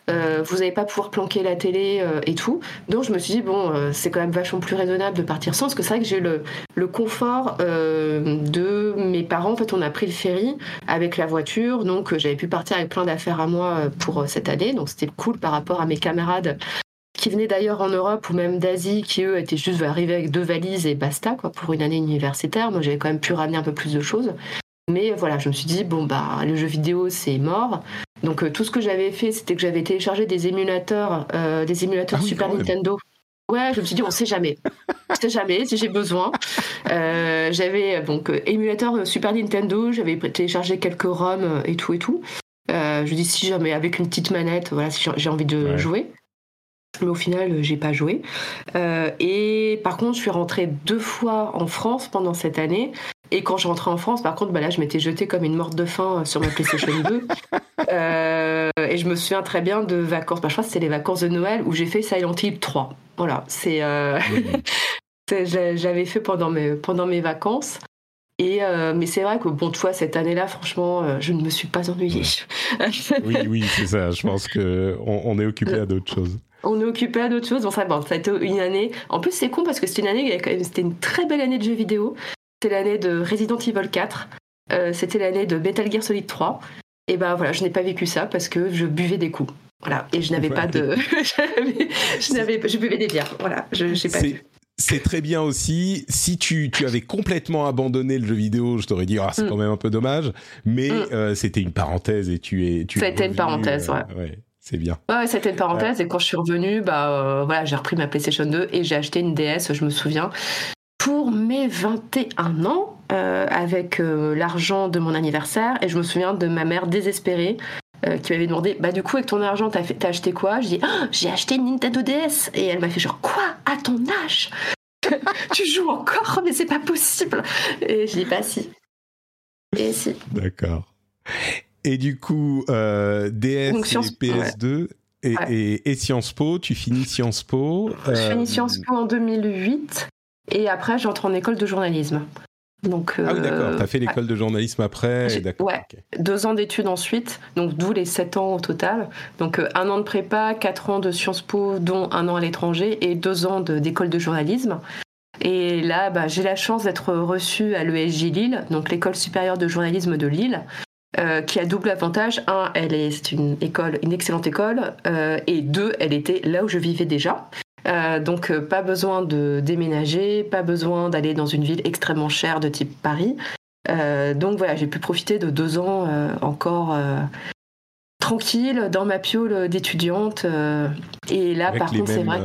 Euh, vous n'allez pas pouvoir planquer la télé euh, et tout. Donc je me suis dit, bon, euh, c'est quand même vachement plus raisonnable de partir sans, parce que c'est vrai que j'ai le, le confort de mes parents. En fait, on a pris le ferry avec la voiture, donc j'avais pu partir avec plein d'affaires à moi pour cette année. Donc c'était cool par rapport à mes camarades qui venaient d'ailleurs en Europe ou même d'Asie, qui eux étaient juste arrivés avec deux valises et basta, quoi, pour une année universitaire. Moi, j'avais quand même pu ramener un peu plus de choses. Mais voilà, je me suis dit, bon, bah, le jeu vidéo, c'est mort. Donc, euh, tout ce que j'avais fait, c'était que j'avais téléchargé des émulateurs, euh, des émulateurs Ah oui, Super. Nintendo. Ouais, je me suis dit, on sait jamais. on sait jamais si j'ai besoin. Euh, j'avais donc émulateur Super Nintendo, j'avais téléchargé quelques ROM et tout et tout. Je dis, si jamais, avec une petite manette, voilà, si j'ai- envie de Ouais. jouer. Mais au final, j'ai pas joué. Euh, et par contre, je suis rentrée deux fois en France pendant cette année. Et quand je rentrais en France, par contre, bah là, je m'étais jetée comme une morte de faim sur ma PlayStation 2. Euh, et je me souviens très bien de vacances. Bah, je crois que c'était les vacances de Noël où j'ai fait Silent Hill 3. Voilà, c'est euh, j'avais fait pendant mes, pendant mes vacances. Et euh, mais c'est vrai que bon, toi, cette année-là, franchement, euh, je ne me suis pas ennuyée. Oui, oui, c'est ça. Je pense que on, on est occupé à d'autres choses. On est occupé à d'autres choses. Bon, ça, bon, ça a été une année. En plus, c'est con parce que c'était une année, c'était une très belle année de jeux vidéo. C'était l'année de Resident Evil 4. Euh, c'était l'année de Metal Gear Solid 3. Et ben voilà, je n'ai pas vécu ça parce que je buvais des coups. Voilà, et je n'avais pas de. je n'avais, je buvais des bières. Voilà, je n'ai pas C'est- vu. C'est très bien aussi. Si tu, tu avais complètement abandonné le jeu vidéo, je t'aurais dit ah c'est Mm. quand même un peu dommage. Mais Mm. euh, c'était une parenthèse et tu es. Tu C'était une parenthèse, ouais. ouais. C'est bien. Ouais, c'était une parenthèse. Et quand je suis revenue, bah, euh, voilà, j'ai repris ma PlayStation 2 et j'ai acheté une DS, je me souviens, pour mes 21 ans, euh, avec euh, l'argent de mon anniversaire. Et je me souviens de ma mère désespérée. euh, qui m'avait demandé bah du coup avec ton argent t'as fait- t'as acheté quoi? Je dis Ah, j'ai acheté une Nintendo DS et elle m'a fait genre quoi? À ton âge? Tu joues encore? Mais c'est pas possible et je dis bah si et si D'accord. Et du coup, DS Donc, et PS2 et, Ouais. et, et Sciences Po, tu finis Sciences Po. Je finis Sciences Po en 2008 et après j'entre en école de journalisme. Donc, Ah oui, d'accord. euh, T'as fait l'école de journalisme après. D'accord. ouais. deux ans d'études ensuite, donc d'où les sept ans au total. Donc euh, un an de prépa, quatre ans de Sciences Po, dont un an à l'étranger, et deux ans de- d'école de, journalisme. Et là, bah, j'ai la chance d'être reçue à l'ESJ Lille, donc l'école supérieure de journalisme de Lille, euh, qui a double avantage. Un, elle est, c'est une école, une excellente école, et deux, elle était là où je vivais déjà. Euh, donc euh, pas besoin de déménager, pas besoin d'aller dans une ville extrêmement chère de type Paris. Euh, donc voilà, j'ai pu profiter de deux ans encore tranquille dans ma piole d'étudiante. et là, Avec par contre, c'est vrai,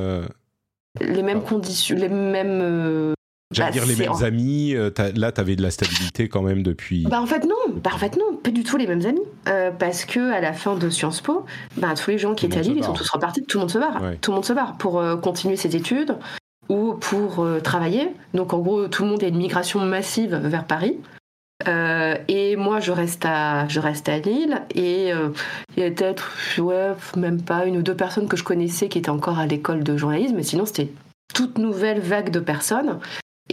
les mêmes conditions, les mêmes. J'allais bah, dire les mêmes en- amis. euh, là, t'avais de la stabilité quand même depuis. Bah en fait non, bah en fait non, pas du tout les mêmes amis, Euh, parce que à la fin de Sciences Po, bah tous les gens qui Tout étaient à Lille, ils sont tous repartis, tout le monde se barre, Ouais. tout le monde se barre pour euh, continuer ses études ou pour euh, travailler. Donc en gros tout le monde a une migration massive vers Paris. Euh, et moi je reste à je reste à Lille et euh, il y a peut-être ouais même pas une ou deux personnes que je connaissais qui étaient encore à l'école de journalisme, mais sinon c'était toute nouvelle vague de personnes.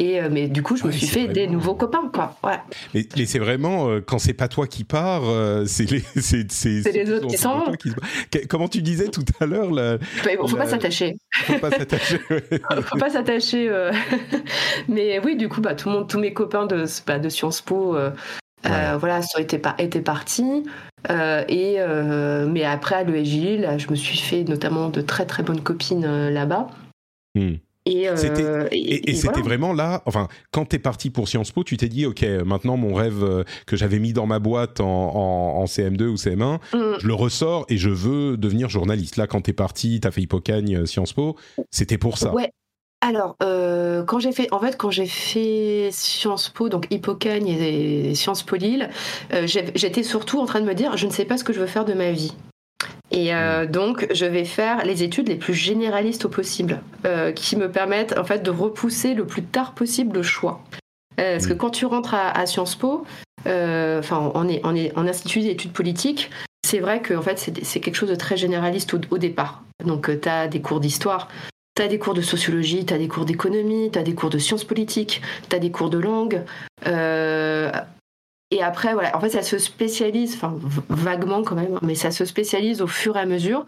Et euh, mais du coup je me suis fait des nouveaux copains quoi. Ouais. Mais, mais c'est vraiment euh, quand c'est pas toi qui pars, euh, c'est les c'est autres qui s'en vont. qui Comment tu disais tout à l'heure, Bah, faut La- pas s'attacher. faut pas s'attacher. faut pas s'attacher. euh. Mais oui, du coup, bah, tout le monde, tous mes copains de, bah, de Sciences Po, euh, Ouais. euh, voilà, sont étaient, par- étaient partis. Euh, et euh, mais après à l'ESJ, là, je me suis fait notamment de très très bonnes copines euh, là-bas. Hmm. Et, euh, C'était- et- Et, et et c'était voilà. vraiment là, enfin, quand t'es parti pour Sciences Po, tu t'es dit, ok, maintenant mon rêve euh, que j'avais mis dans ma boîte en, en- en CM2 ou CM1, Mm. je le ressors et je veux devenir journaliste. Là, quand t'es parti, t'as fait Hippocagne, euh, Sciences Po, c'était pour ça. Ouais. Alors, euh, quand j'ai fait, en fait, quand j'ai fait Sciences Po, donc Hippocagne et Sciences Po Lille, euh, j'étais surtout en train de me dire, je ne sais pas ce que je veux faire de ma vie. Et euh, donc, je vais faire les études les plus généralistes au possible, euh, qui me permettent en fait de repousser le plus tard possible le choix. Euh, parce que Mm. quand tu rentres à, à Sciences Po, enfin, on est, on est en institut d'études politiques, c'est vrai que en fait, c'est c'est quelque chose de très généraliste au, au départ. Donc, tu as des cours d'histoire, tu as des cours de sociologie, tu as des cours d'économie, tu as des cours de sciences politiques, tu as des cours de langue. Euh, et après, voilà, en fait, ça se spécialise, enfin, vaguement quand même, mais ça se spécialise au fur et à mesure.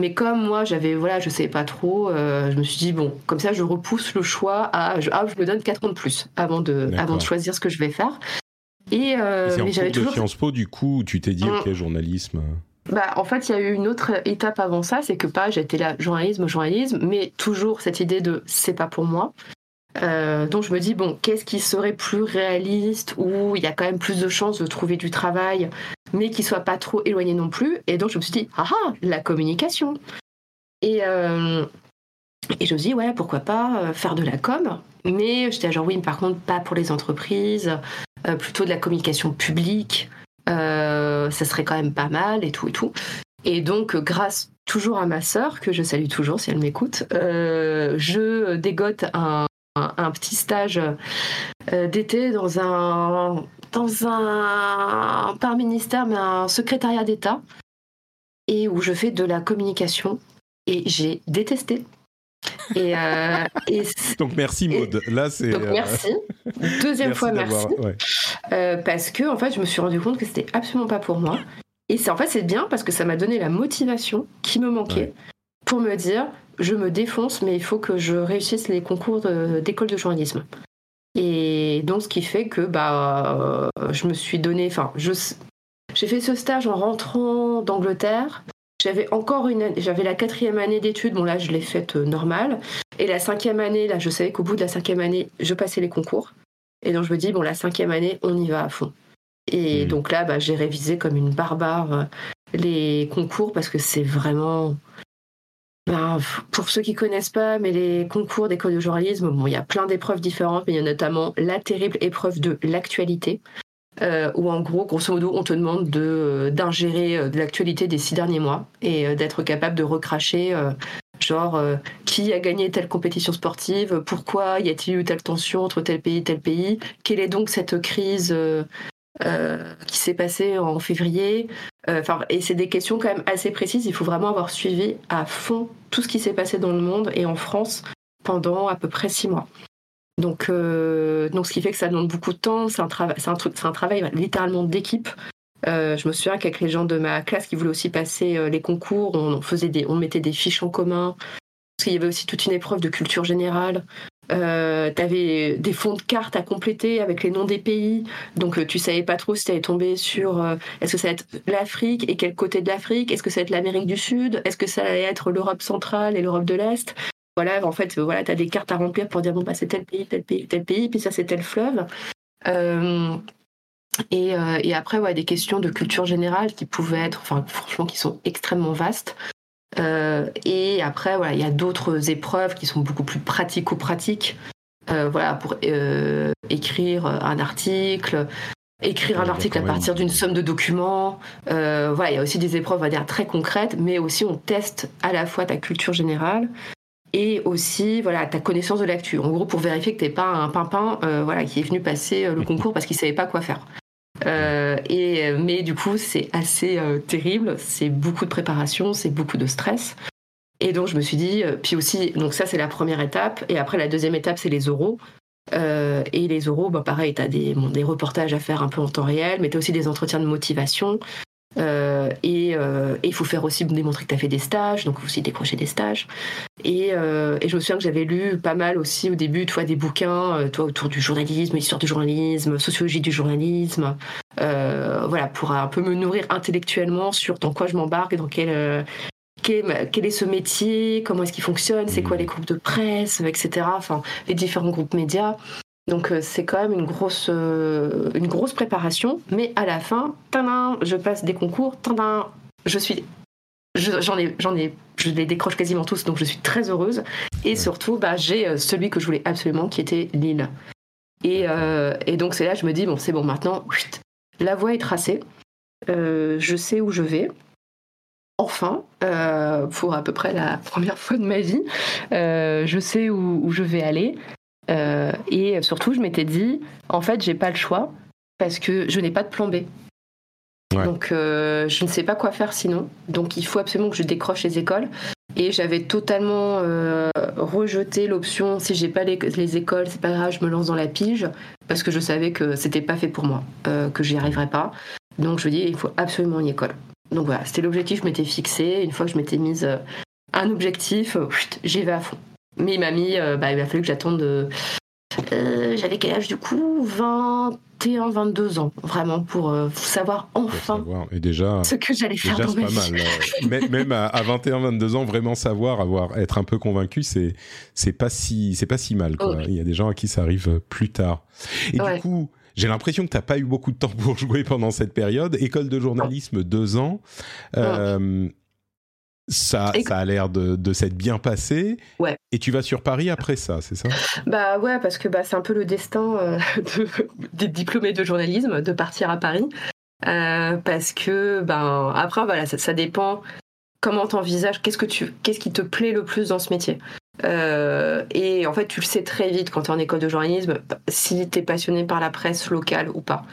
Mais comme moi, j'avais, voilà, je savais pas trop, je me suis dit, bon, comme ça, je repousse le choix à, je, ah, je me donne 4 ans de plus avant de, avant de choisir ce que je vais faire. Et, mais j'avais toujours. de Sciences Po, du coup, tu t'es dit, mm. ok, journalisme. Bah, en fait, il y a eu une autre étape avant ça, c'est que pas j'étais là, journalisme, journalisme, mais toujours cette idée de c'est pas pour moi. Euh, donc je me dis, bon, qu'est-ce qui serait plus réaliste, où il y a quand même plus de chances de trouver du travail, mais qui soit pas trop éloigné non plus. Et donc je me suis dit, ah ah, la communication. Et, euh, et je me dis, ouais, pourquoi pas euh, faire de la com. Mais j'étais genre, oui, mais par contre, pas pour les entreprises, plutôt de la communication publique. ça serait quand même pas mal et tout et tout. Et donc, grâce toujours à ma sœur, que je salue toujours si elle m'écoute, je dégote un, un, petit stage euh, d'été dans un dans un pas un ministère mais un secrétariat d'État et où je fais de la communication et j'ai détesté. Et, euh, donc merci Maud. Là c'est. Donc euh, merci. Deuxième fois merci. parce que en fait je me suis rendu compte que c'était absolument pas pour moi. Et c'est en fait c'est bien parce que ça m'a donné la motivation qui me manquait pour me dire je me défonce, mais il faut que je réussisse les concours d'école de, journalisme. Et donc, ce qui fait que bah, euh, je me suis donné. Enfin, j'ai fait ce stage en rentrant d'Angleterre. J'avais encore une, j'avais la quatrième année d'études. Bon là, je l'ai faite euh, normale. Et la cinquième année, là, je savais qu'au bout de la cinquième année, je passais les concours. Et donc je me dis bon, la cinquième année, on y va à fond. Et mmh. donc là, bah, j'ai révisé comme une barbare euh, les concours parce que c'est vraiment ben, pour ceux qui connaissent pas, mais les concours d'école de journalisme, bon, il y a plein d'épreuves différentes, mais il y a notamment la terrible épreuve de l'actualité, euh, où en gros, grosso modo, on te demande de euh, d'ingérer euh, de l'actualité des six derniers mois et d'être capable de recracher, genre qui a gagné telle compétition sportive, pourquoi y a-t-il eu telle tension entre tel pays et tel pays, quelle est donc cette crise qui s'est passée en février, euh, enfin, et c'est des questions quand même assez précises. Il faut vraiment avoir suivi à fond tout ce qui s'est passé dans le monde et en France pendant à peu près six mois. Donc, euh, donc ce qui fait que ça demande beaucoup de temps. C'est un, travail, c'est un, truc, un travail littéralement d'équipe. Euh, je me souviens qu'avec les gens de ma classe qui voulaient aussi passer les concours, on, faisait des, on mettait des fiches en commun. Parce qu'il y avait aussi toute une épreuve de culture générale. Euh, tu avais des fonds de cartes à compléter avec les noms des pays. Donc euh, tu savais pas trop si tu allais tomber sur euh, est-ce que ça va être l'Afrique et quel côté de l'Afrique? Est-ce que ça va être l'Amérique du Sud? Est-ce que ça allait être l'Europe centrale et l'Europe de l'Est? Voilà, en fait, voilà, tu as des cartes à remplir pour dire bon, bah, c'est tel pays, tel pays, tel pays, puis ça, c'est tel fleuve. Et, et, après, ouais, des questions de culture générale qui pouvaient être, enfin, franchement, qui sont extrêmement vastes. Euh, et après, voilà, il y a d'autres épreuves qui sont beaucoup plus pratico-pratiques. Euh, voilà, pour euh, écrire un article, écrire un article à partir d'une somme de documents. voilà, il y a aussi des épreuves, on va dire, très concrètes, mais aussi on teste à la fois ta culture générale et aussi voilà ta connaissance de l'actu. En gros, pour vérifier que t'es pas un pimpin voilà, qui est venu passer le concours parce qu'il savait pas quoi faire. Euh, et, mais du coup, c'est assez euh, terrible. C'est beaucoup de préparation, c'est beaucoup de stress. Et donc, je me suis dit, euh, puis aussi, donc ça, c'est la première étape. Et après, la deuxième étape, c'est les oraux. et les oraux, bah, pareil, tu as des, des reportages à faire un peu en temps réel, mais tu as aussi des entretiens de motivation. Euh, euh, et il faut faire aussi démontrer que tu as fait des stages, donc aussi décrocher des stages. Et, euh, et je me souviens que j'avais lu pas mal aussi au début, toi, des bouquins, toi, autour du journalisme, histoire du journalisme, sociologie du journalisme, voilà, pour un peu me nourrir intellectuellement sur dans quoi je m'embarque, dans quel, quel, quel, est ce métier, comment est-ce qu'il fonctionne, c'est quoi les groupes de presse, etc. Enfin, les différents groupes médias. Donc euh, c'est quand même une grosse, euh, une grosse préparation, mais à la fin, je passe des concours, je suis, j'en ai, j'en ai, je les décroche quasiment tous, donc je suis très heureuse. Et surtout, bah, j'ai euh, celui que je voulais absolument, qui était Lille. Et, et donc c'est là, je me dis bon, c'est bon, maintenant, la voie est tracée, je sais où je vais. Enfin, pour à peu près la première fois de ma vie, je sais où je vais aller. Euh, et surtout, je m'étais dit, en fait, j'ai pas le choix parce que je n'ai pas de plan B. Donc, euh, je ne sais pas quoi faire sinon. Donc, il faut absolument que je décroche les écoles. Et j'avais totalement euh, rejeté l'option si j'ai pas les, écoles, c'est pas grave, je me lance dans la pige parce que je savais que c'était pas fait pour moi, que j'y arriverais pas. Donc, je me dis, il faut absolument une école. Donc voilà, c'était l'objectif que je m'étais fixé. Une fois que je m'étais mise un objectif, j'y vais à fond. Mais il m'a mis, bah, il a fallu que j'attende euh, j'avais quel âge du coup? 21, 22 ans, vraiment, pour euh, savoir enfin Et déjà, ce que j'allais faire dans ma vie. Pas mal, même à, 21, 22 ans, vraiment savoir, avoir, être un peu convaincu, c'est pas si pas si mal. Quoi. Il y a des gens à qui ça arrive plus tard. Et du coup. J'ai l'impression que tu n'as pas eu beaucoup de temps pour jouer pendant cette période. École de journalisme, deux ans. Euh, ça, ça a l'air de, de s'être bien passé. Ouais. Et tu vas sur Paris après ça, c'est ça? Bah ouais, parce que bah, c'est un peu le destin euh, des diplômés de journalisme de partir à Paris. Euh, parce que, ben, après, voilà, ça, ça dépend comment t'envisages, qu'est-ce, que tu, qu'est-ce qui te plaît le plus dans ce métier. Euh, et en fait, tu le sais très vite quand tu es en école de journalisme, si tu es passionné par la presse locale ou pas.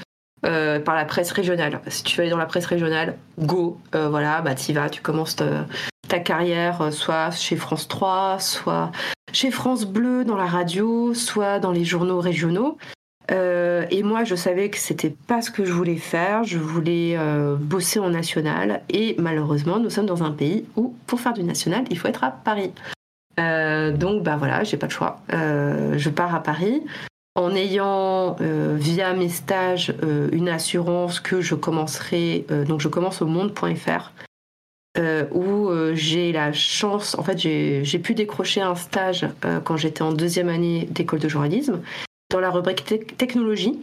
Euh, par la presse régionale. Si tu veux aller dans la presse régionale, go, euh, voilà, bah y vas, tu commences ta, carrière euh, soit chez France 3, soit chez France Bleu dans la radio, soit dans les journaux régionaux. et moi, je savais que c'était pas ce que je voulais faire. Je voulais bosser en national. Et malheureusement, nous sommes dans un pays où, pour faire du national, il faut être à Paris. donc, bah voilà, j'ai pas de choix. je pars à Paris en ayant euh, via mes stages euh, une assurance que je commencerai, euh, donc je commence au monde.fr, où j'ai la chance, en fait j'ai pu décrocher un stage quand j'étais en deuxième année d'école de journalisme dans la rubrique technologie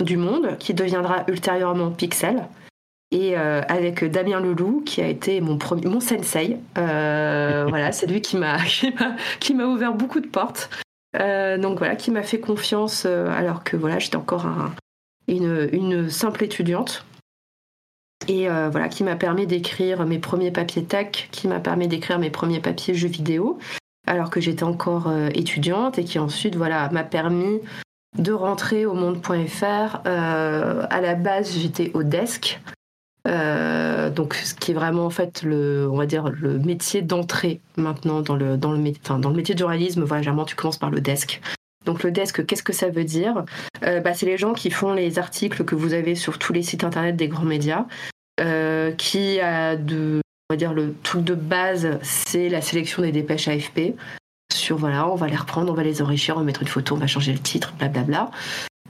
du monde qui deviendra ultérieurement Pixel. Et avec Damien Leloup qui a été mon premier sensei. Voilà c'est lui qui m'a ouvert beaucoup de portes euh, donc voilà, qui m'a fait confiance euh, alors que voilà, j'étais encore une, simple étudiante. Et euh, voilà, qui m'a permis d'écrire mes premiers papiers tech, qui m'a permis d'écrire mes premiers papiers jeux vidéo, alors que j'étais encore étudiante, et qui ensuite voilà m'a permis de rentrer au monde.fr. à la base, j'étais au desk, euh, donc, ce qui est vraiment en fait le, on va dire le métier d'entrée maintenant dans le dans le, dans le métier de journalisme. Voilà, généralement tu commences par le desk. Donc le desk, qu'est-ce que ça veut dire? Euh, bah, C'est les gens qui font les articles que vous avez sur tous les sites internet des grands médias, euh, qui a de, on va dire le truc de base, c'est la sélection des dépêches AFP. Sur voilà, on va les reprendre, on va les enrichir, on va mettre une photo, on va changer le titre, blablabla.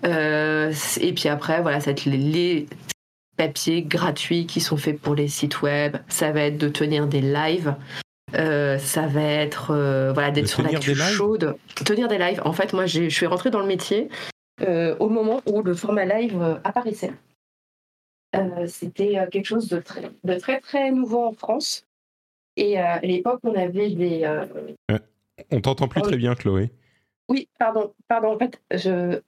Et puis après, voilà, ça les, papiers gratuits qui sont faits pour les sites web. Ça va être de tenir des lives. Euh, ça va être euh, voilà d'être sur la queue chaude, tenir des lives. En fait, moi, je suis rentrée dans le métier euh, au moment où le format live apparaissait. C'était quelque chose de très, de très très nouveau en France. Et à l'époque, on avait des. On t'entend plus très bien, Chloé. Oui, pardon, pardon. En fait, je.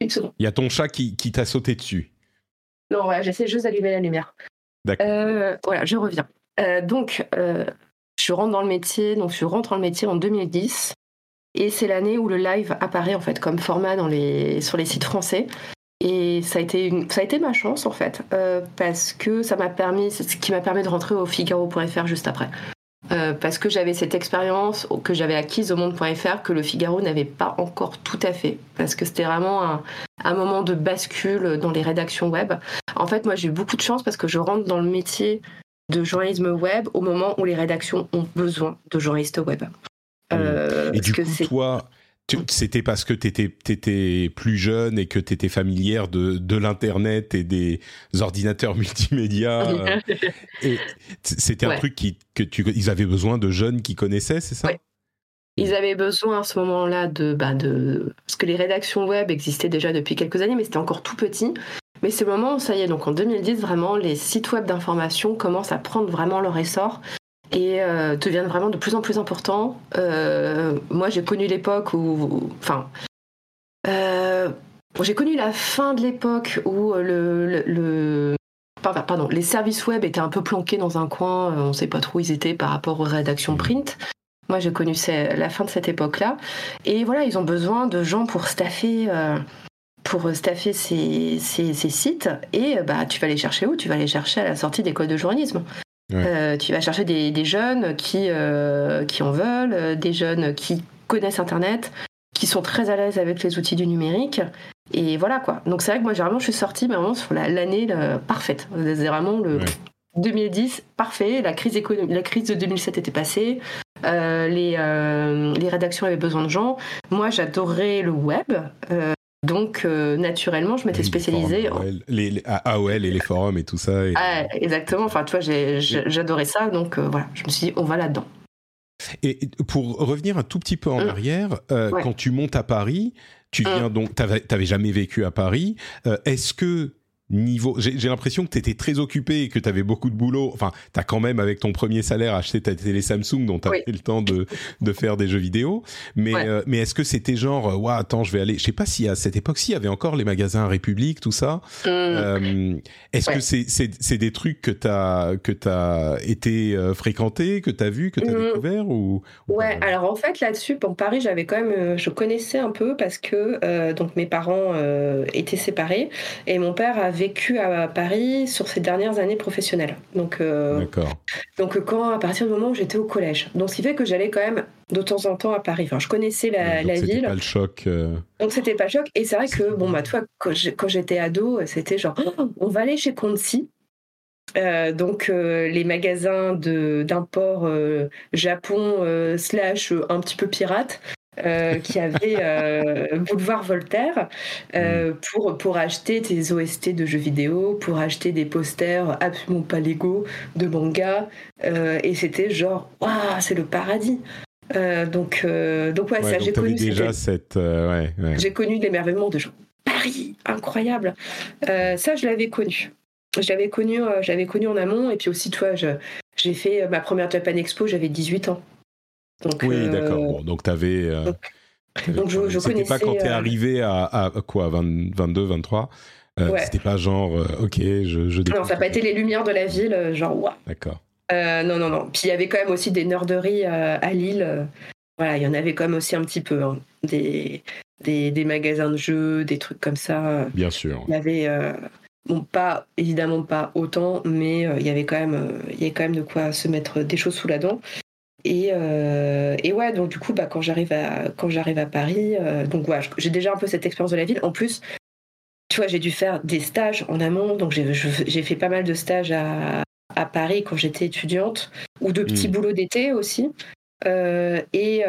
Une seconde. Il y a ton chat qui, qui t'a sauté dessus. Non, ouais, j'essaie juste d'allumer la lumière. D'accord. Euh, voilà, je reviens. Euh, donc, euh, je rentre dans le métier, donc je rentre dans le métier en 2010. Et c'est l'année où le live apparaît en fait comme format dans les, sur les sites français. Et ça a été, ça a été ma chance en fait, parce que ça m'a permis, c'est ce qui m'a permis de rentrer au Figaro.fr juste après. Euh, parce que j'avais cette expérience que j'avais acquise au monde.fr que le Figaro n'avait pas encore tout à fait, parce que c'était vraiment un, un, moment de bascule dans les rédactions web. En fait, moi j'ai eu beaucoup de chance parce que je rentre dans le métier de journalisme web au moment où les rédactions ont besoin de journalistes web. Euh, et du coup, toi, c'était parce que tu étais, plus jeune et que tu étais familière de, de l'Internet et des ordinateurs multimédia. Euh, et c'était un truc qui, que tu, ils avaient besoin de jeunes qui connaissaient, c'est ça? Ils avaient besoin à ce moment-là de, bah de... Parce que les rédactions web existaient déjà depuis quelques années, mais c'était encore tout petit. Mais c'est le moment où ça y est, donc en 2010, vraiment, les sites web d'information commencent à prendre vraiment leur essor et euh, deviennent vraiment de plus en plus importants. Euh, moi, j'ai connu l'époque où, enfin, euh, j'ai connu la fin de l'époque où le, le, pardon, les services web étaient un peu planqués dans un coin, on ne sait pas trop où ils étaient par rapport aux rédactions print. Moi, j'ai connu la fin de cette époque-là. Et voilà, ils ont besoin de gens pour staffer pour staffer ces, ces, sites. Et bah, tu vas les chercher où? Tu vas les chercher à la sortie d'école de journalisme. Euh, tu vas chercher des, jeunes qui, euh, qui en veulent, euh, des jeunes qui connaissent Internet, qui sont très à l'aise avec les outils du numérique. Et voilà quoi. Donc c'est vrai que moi, généralement, je suis sortie mais vraiment sur l'année parfaite. C'est vraiment le. 2010, parfait. La crise, la crise de 2007 était passée. Euh, les, les, rédactions avaient besoin de gens. Moi, j'adorais le web. Euh, donc, naturellement, je m'étais spécialisée. les, AOL et les forums et tout ça. Ah, exactement. Enfin, tu vois, j'adorais ça. Donc, voilà, je me suis dit, on va là-dedans. Et pour revenir un tout petit peu en mmh. arrière, quand tu montes à Paris, tu mmh. viens donc, tu n'avais jamais vécu à Paris. Est-ce que niveau. J'ai l'impression que tu étais très occupé et que tu avais beaucoup de boulot. Enfin, tu as quand même, avec ton premier salaire, acheté ta télé Samsung dont tu as le temps de, de, faire des jeux vidéo. Mais, euh, mais est-ce que c'était genre, ouais, attends, je vais aller. Je sais pas si à cette époque-ci, il y avait encore les magasins République, tout ça. Mmh. Euh, est-ce que c'est des trucs que tu as, que as été euh, fréquenté, que tu as vu, que tu as mmh. découvert ou, Ouais, alors en fait, là-dessus, pour Paris, j'avais quand même. je connaissais un peu parce que donc mes parents étaient séparés et mon père avait vécu à Paris sur ces dernières années professionnelles. Donc, euh, donc quand à partir du moment où j'étais au collège. Donc ce qui fait que j'allais quand même de temps en temps à Paris. Enfin, je connaissais la, la ville. Pas le choc. Euh. Donc c'était pas le choc. Et c'est vrai que bon bah toi quand j'étais ado, c'était genre oh, on va aller chez Conti. Euh, donc les magasins d'import Japon slash un petit peu pirate euh, qui avait euh, Boulevard Voltaire euh, mm. pour, pour acheter des OST de jeux vidéo, pour acheter des posters absolument pas légaux de manga. et c'était genre, waouh, c'est le paradis. donc, donc ouais, ça j'ai connu. déjà cette. Ouais, j'ai connu l'émerveillement de genre Paris, incroyable. ça, je l'avais connu. Je l'avais connu, j'avais connu en amont. Et puis aussi, toi, j'ai fait ma première Japan Expo, j'avais 18 ans oui, euh, d'accord. donc, tu avais. Euh, donc, je, je connaissais. pas quand tu es euh, arrivé à, à, quoi, 22, 23 C'était pas genre, ok, je, je Non, ça n'a pas été les lumières de la ville, genre, waouh. D'accord. non, non, non. Puis il y avait quand même aussi des nerderies à Lille. voilà, il y en avait quand même aussi un petit peu. Hein. Des, des, des, magasins de jeux, des trucs comme ça. Bien sûr. Il y avait. Bon, pas évidemment pas autant, mais il y avait quand même, il y avait quand même de quoi se mettre des choses sous la dent. Et, euh, et, ouais, donc du coup, bah, quand j'arrive à quand j'arrive à Paris, euh, donc ouais, j'ai déjà un peu cette expérience de la ville. En plus, tu vois, j'ai dû faire des stages en amont, donc j'ai fait pas mal de stages à, à Paris quand j'étais étudiante, ou de petits hmm. boulots d'été aussi. Euh, et,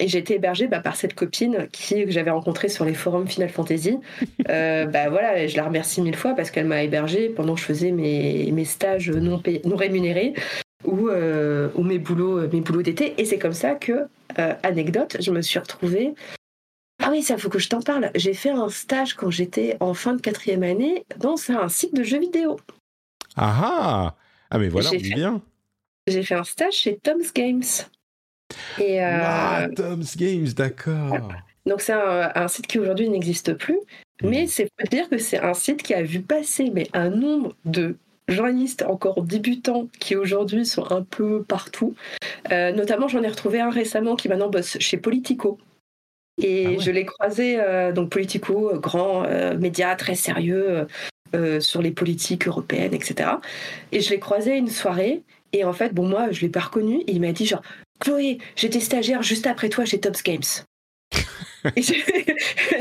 et j'ai été hébergée bah, par cette copine qui que j'avais rencontrée sur les forums Final Fantasy. bah voilà, je la remercie mille fois parce qu'elle m'a hébergée pendant que je faisais mes, mes stages non, non rémunérés ou, euh, ou mes boulots, euh, mes boulots d'été. Et c'est comme ça que, euh, anecdote, je me suis retrouvée. Ah oui, ça faut que je t'en parle. J'ai fait un stage quand j'étais en fin de quatrième année dans un site de jeux vidéo. Ah ah Ah mais voilà, on dit bien. J'ai fait un stage chez Tom's Games. Et ah, Tom's Games, d'accord. Donc c'est un, site qui aujourd'hui n'existe plus, mais c'est pour dire que c'est un site qui a vu passer mais un nombre de journalistes encore débutants qui aujourd'hui sont un peu partout. Euh, notamment, j'en ai retrouvé un récemment qui maintenant bosse chez Politico. Et ah je l'ai croisé, euh, donc Politico, euh, grand média très sérieux sur les politiques européennes, etc. Et je l'ai croisé une soirée. Et en fait, bon, moi, je l'ai pas reconnu. Et il m'a dit genre, Chloé, j'étais stagiaire juste après toi chez Tops Games. et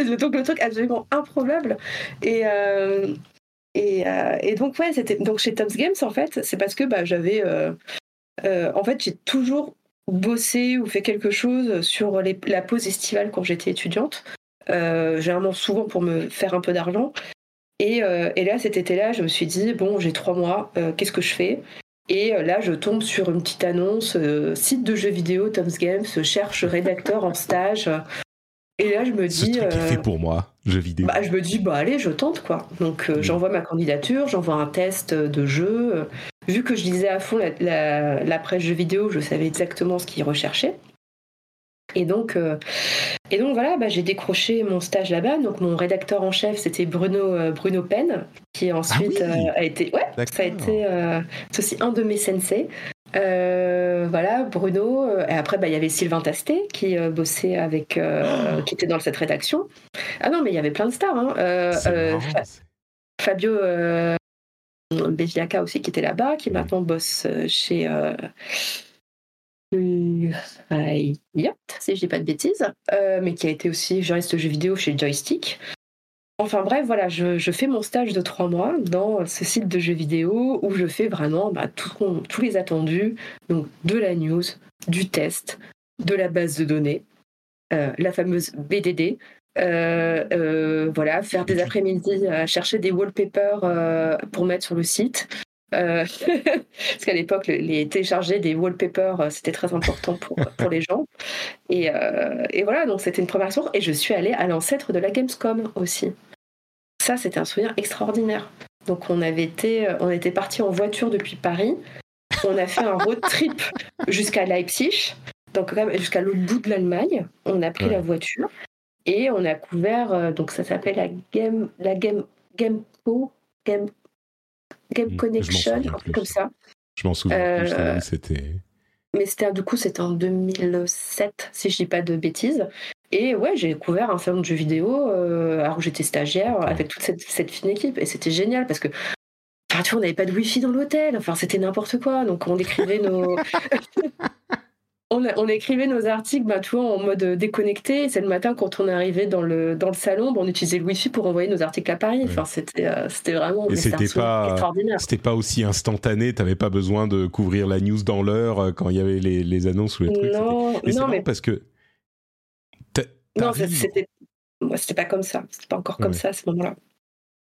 donc le truc absolument improbable. Et, euh, et, donc, ouais, donc chez Tom's Games, en fait, c'est parce que bah, j'avais. Euh, euh, en fait, j'ai toujours bossé ou fait quelque chose sur la pause estivale quand j'étais étudiante, généralement souvent pour me faire un peu d'argent. Et, là, cet été-là, je me suis dit, bon, j'ai trois mois, qu'est-ce que je fais? Et là, je tombe sur une petite annonce, site de jeux vidéo, Tom's Games cherche rédacteur en stage et là, je me dis. Ce truc est fait pour moi, jeu vidéo. Bah, je me dis, bah allez, je tente quoi. Donc euh, mm. j'envoie ma candidature, j'envoie un test de jeu. Vu que je lisais à fond la, la, presse jeu vidéo, je savais exactement ce qu'ils recherchaient. Et donc, euh, et donc voilà, bah, j'ai décroché mon stage là-bas. Donc mon rédacteur en chef, c'était Bruno euh, Bruno Penn, qui ensuite ah a été, ouais, ça a été, c'est aussi un de mes sensei. Euh, voilà, Bruno. Euh, et après, bah, il y avait Sylvain Tasté qui euh, bossait avec, oh qui était dans cette rédaction. Ah non, mais il y avait plein de stars. Hein. Fabio Beviaca aussi qui était là-bas, qui maintenant bosse chez Yacht, si je dis pas de bêtises, mais qui a été aussi juriste jeux vidéo chez Joystick. Enfin bref, voilà, je, fais mon stage de trois mois dans ce site de jeux vidéo où je fais vraiment bah, tous les attendus, donc de la news, du test, de la base de données, euh, la fameuse BDD, euh, euh, voilà, faire des après-midi à chercher des wallpapers pour mettre sur le site. parce qu'à l'époque, les télécharger des wallpapers, c'était très important pour, les gens. Et, et voilà, donc c'était une première expérience. Et je suis allée à l'ancêtre de la Gamescom aussi ça, c'était un souvenir extraordinaire. Donc on avait été, euh, on était parti en voiture depuis Paris. On a fait un road trip jusqu'à Leipzig, donc jusqu'à l'autre bout de l'Allemagne. On a pris la voiture et on a couvert. Euh, donc ça s'appelle la Game, la Game, Game, Game Connection, comme ça. Je m'en souviens. plus, euh, c'était. Mais c'était du coup c'était en 2007 si je dis pas de bêtises et ouais, j'ai découvert un salon de jeux vidéo euh, alors que j'étais stagiaire avec toute cette, cette, fine équipe. Et c'était génial parce que, enfin, tu vois, on n'avait pas de wifi dans l'hôtel. Enfin, c'était n'importe quoi. Donc, on écrivait nos. on, on, écrivait nos articles bah, tu vois, en mode déconnecté. C'est le matin, quand on arrivait dans le, dans le salon, bah, on utilisait le wifi pour envoyer nos articles à Paris. Enfin, c'était, euh, c'était vraiment Et c'était pas, extraordinaire. C'était pas aussi instantané. Tu n'avais pas besoin de couvrir la news dans l'heure euh, quand il y avait les, les annonces ou les trucs. Non, non mais parce que non, c'était c'était pas comme ça. C'était pas encore comme ça à ce moment-là.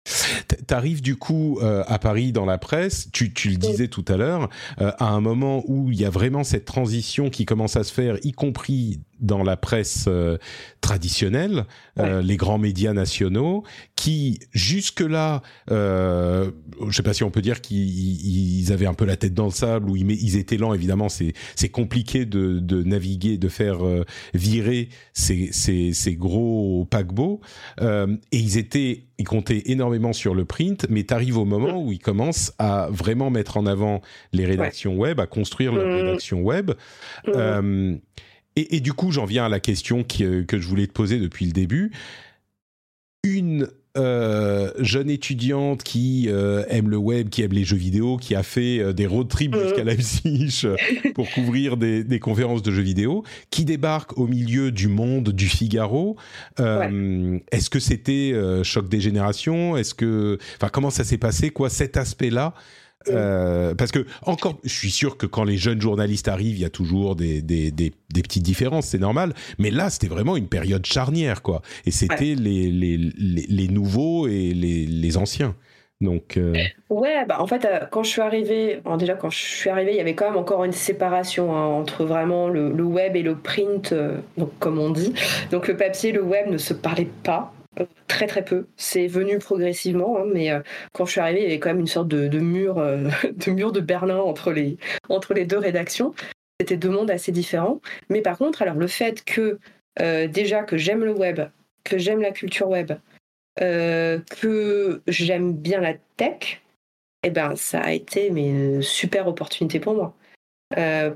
Tu arrives du coup euh, à Paris dans la presse, tu, tu le disais tout à l'heure, euh, à un moment où il y a vraiment cette transition qui commence à se faire, y compris dans la presse euh, traditionnelle, euh, les grands médias nationaux, qui jusque-là, euh, je sais pas si on peut dire qu'ils avaient un peu la tête dans le sable ou ils, ils étaient lents. Évidemment, c'est compliqué de, de naviguer, de faire virer ces, ces, ces gros paquebots. Et ils étaient, ils comptaient énormément sur le print, mais tu arrives au moment où ils commencent à vraiment mettre en avant les rédactions web, à construire leur mmh. rédaction web. Mmh. Et, du coup, j'en viens à la question euh, que je voulais te poser depuis le début. Une euh, jeune étudiante qui euh, aime le web, qui aime les jeux vidéo, qui a fait des road trips jusqu'à Leipzig pour couvrir des, conférences de jeux vidéo, qui débarque au milieu du monde du Figaro. Est-ce que c'était choc des générations? Est-ce que, enfin, comment ça s'est passé? Quoi, cet aspect-là euh, parce que encore, je suis sûr que quand les jeunes journalistes arrivent, il y a toujours des, des, des, des petites différences, c'est normal. Mais là, c'était vraiment une période charnière, quoi. Et c'était les, les, les, nouveaux et les, les anciens. Donc euh... ouais, bah en fait, euh, quand je suis arrivée, déjà quand je suis arrivée, il y avait quand même encore une séparation hein, entre vraiment le, le, web et le print, euh, donc comme on dit. Donc le papier, et le web ne se parlaient pas très très peu. C'est venu progressivement, hein, mais euh, quand je suis arrivée, il y avait quand même une sorte de, mur, euh, de mur de Berlin entre les, entre les deux rédactions. C'était deux mondes assez différents. Mais par contre, alors le fait que euh, déjà que j'aime le web, que j'aime la culture web, que j'aime bien la tech, eh ben ça a été une super opportunité pour moi.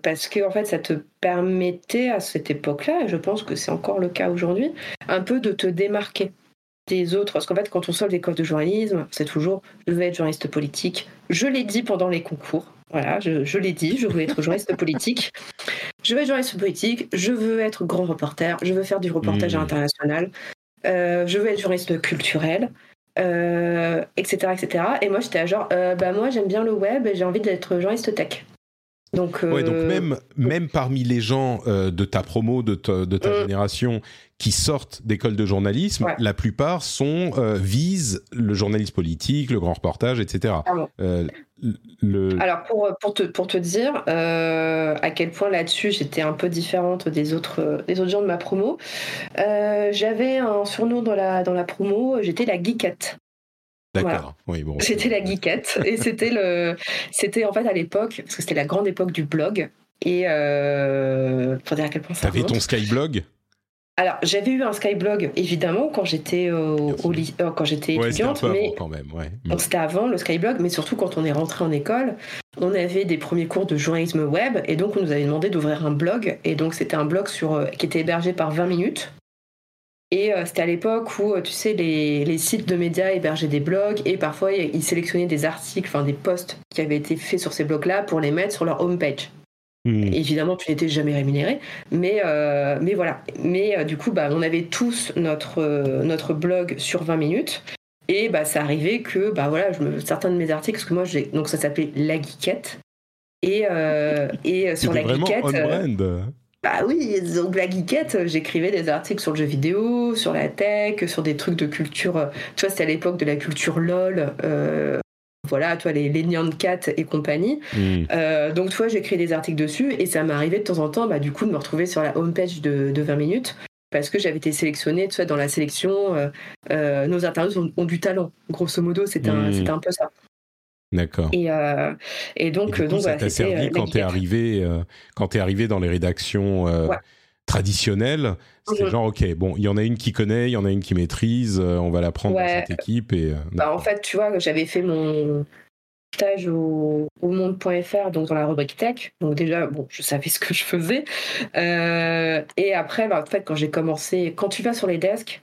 parce que en fait, ça te permettait à cette époque-là, et je pense que c'est encore le cas aujourd'hui, un peu de te démarquer des autres. Parce qu'en fait, quand on sort l'école de journalisme, c'est toujours je veux être journaliste politique. Je l'ai dit pendant les concours. Voilà, je, l'ai dit, je veux être journaliste politique. Je veux être journaliste politique, je veux être grand reporter, je veux faire du reportage mmh. international, euh, je veux être journaliste culturel, etc., euh, etc. Et moi, j'étais à genre, euh, bah moi, j'aime bien le web et j'ai envie d'être journaliste tech. Donc, ouais, donc même, même parmi les gens de ta promo, de ta, de ta mmh. génération, qui sortent d'école de journalisme, la plupart sont euh, visent le journalisme politique, le grand reportage, etc. Euh, le... Alors pour, pour, te, pour te dire euh, à quel point là-dessus j'étais un peu différente des autres, des autres gens de ma promo, j'avais un surnom dans la, dans la promo, j'étais la geekette. D'accord. Oui, bon. J'étais la geekette et c'était le, c'était en fait à l'époque parce que c'était la grande époque du blog et pour dire à quel point ça. T'avais ton Skyblog? Alors, j'avais eu un Skyblog, évidemment, quand j'étais au, euh, quand j'étais étudiante, mais quand même, ouais. c'était avant le Skyblog, mais surtout quand on est rentré en école, on avait des premiers cours de journalisme web, et donc on nous avait demandé d'ouvrir un blog, et donc c'était un blog sur, euh, qui était hébergé par 20 minutes. Et euh, c'était à l'époque où, tu sais, les, les, sites de médias hébergeaient des blogs, et parfois ils sélectionnaient des articles, enfin des posts qui avaient été faits sur ces blogs-là pour les mettre sur leur homepage. Mmh. Évidemment, tu n'étais jamais rémunéré, mais, mais voilà. Mais du coup, bah, on avait tous notre, notre blog sur 20 minutes. Et bah, ça arrivait que bah, voilà, je me, certains de mes articles, parce que moi, j'ai, donc ça s'appelait La Geekette. Et, et sur La Geekette. Bah oui, donc la geekette, j'écrivais des articles sur le jeu vidéo, sur la tech, sur des trucs de culture. Tu vois, c'était à l'époque de la culture LOL. Euh, voilà, toi, les, les Nyan Cat et compagnie. Hmm. Euh, donc, toi, j'écris des articles dessus et ça m'arrivait de temps en temps, bah, du coup, de me retrouver sur la homepage de, de 20 minutes parce que j'avais été sélectionnée, tu vois, dans la sélection, euh, euh nos internautes ont, du talent. Grosso modo, c'était un, hmm. un, peu ça. D'accord. Et, euh, et donc, donc ça t'a servi euh, quand t'es arrivé, euh, quand t'es arrivé dans les rédactions traditionnelles. C'est mhm. genre, ok, bon, il y en a une qui connaît, il y en a une qui maîtrise, on va la prendre dans cette équipe. Et, bah, en fait, tu vois, j'avais fait mon stage au, au monde.fr, donc dans la rubrique tech. Donc déjà, bon, je savais ce que je faisais. et après, bah, en fait, quand j'ai commencé, quand tu vas sur les desks,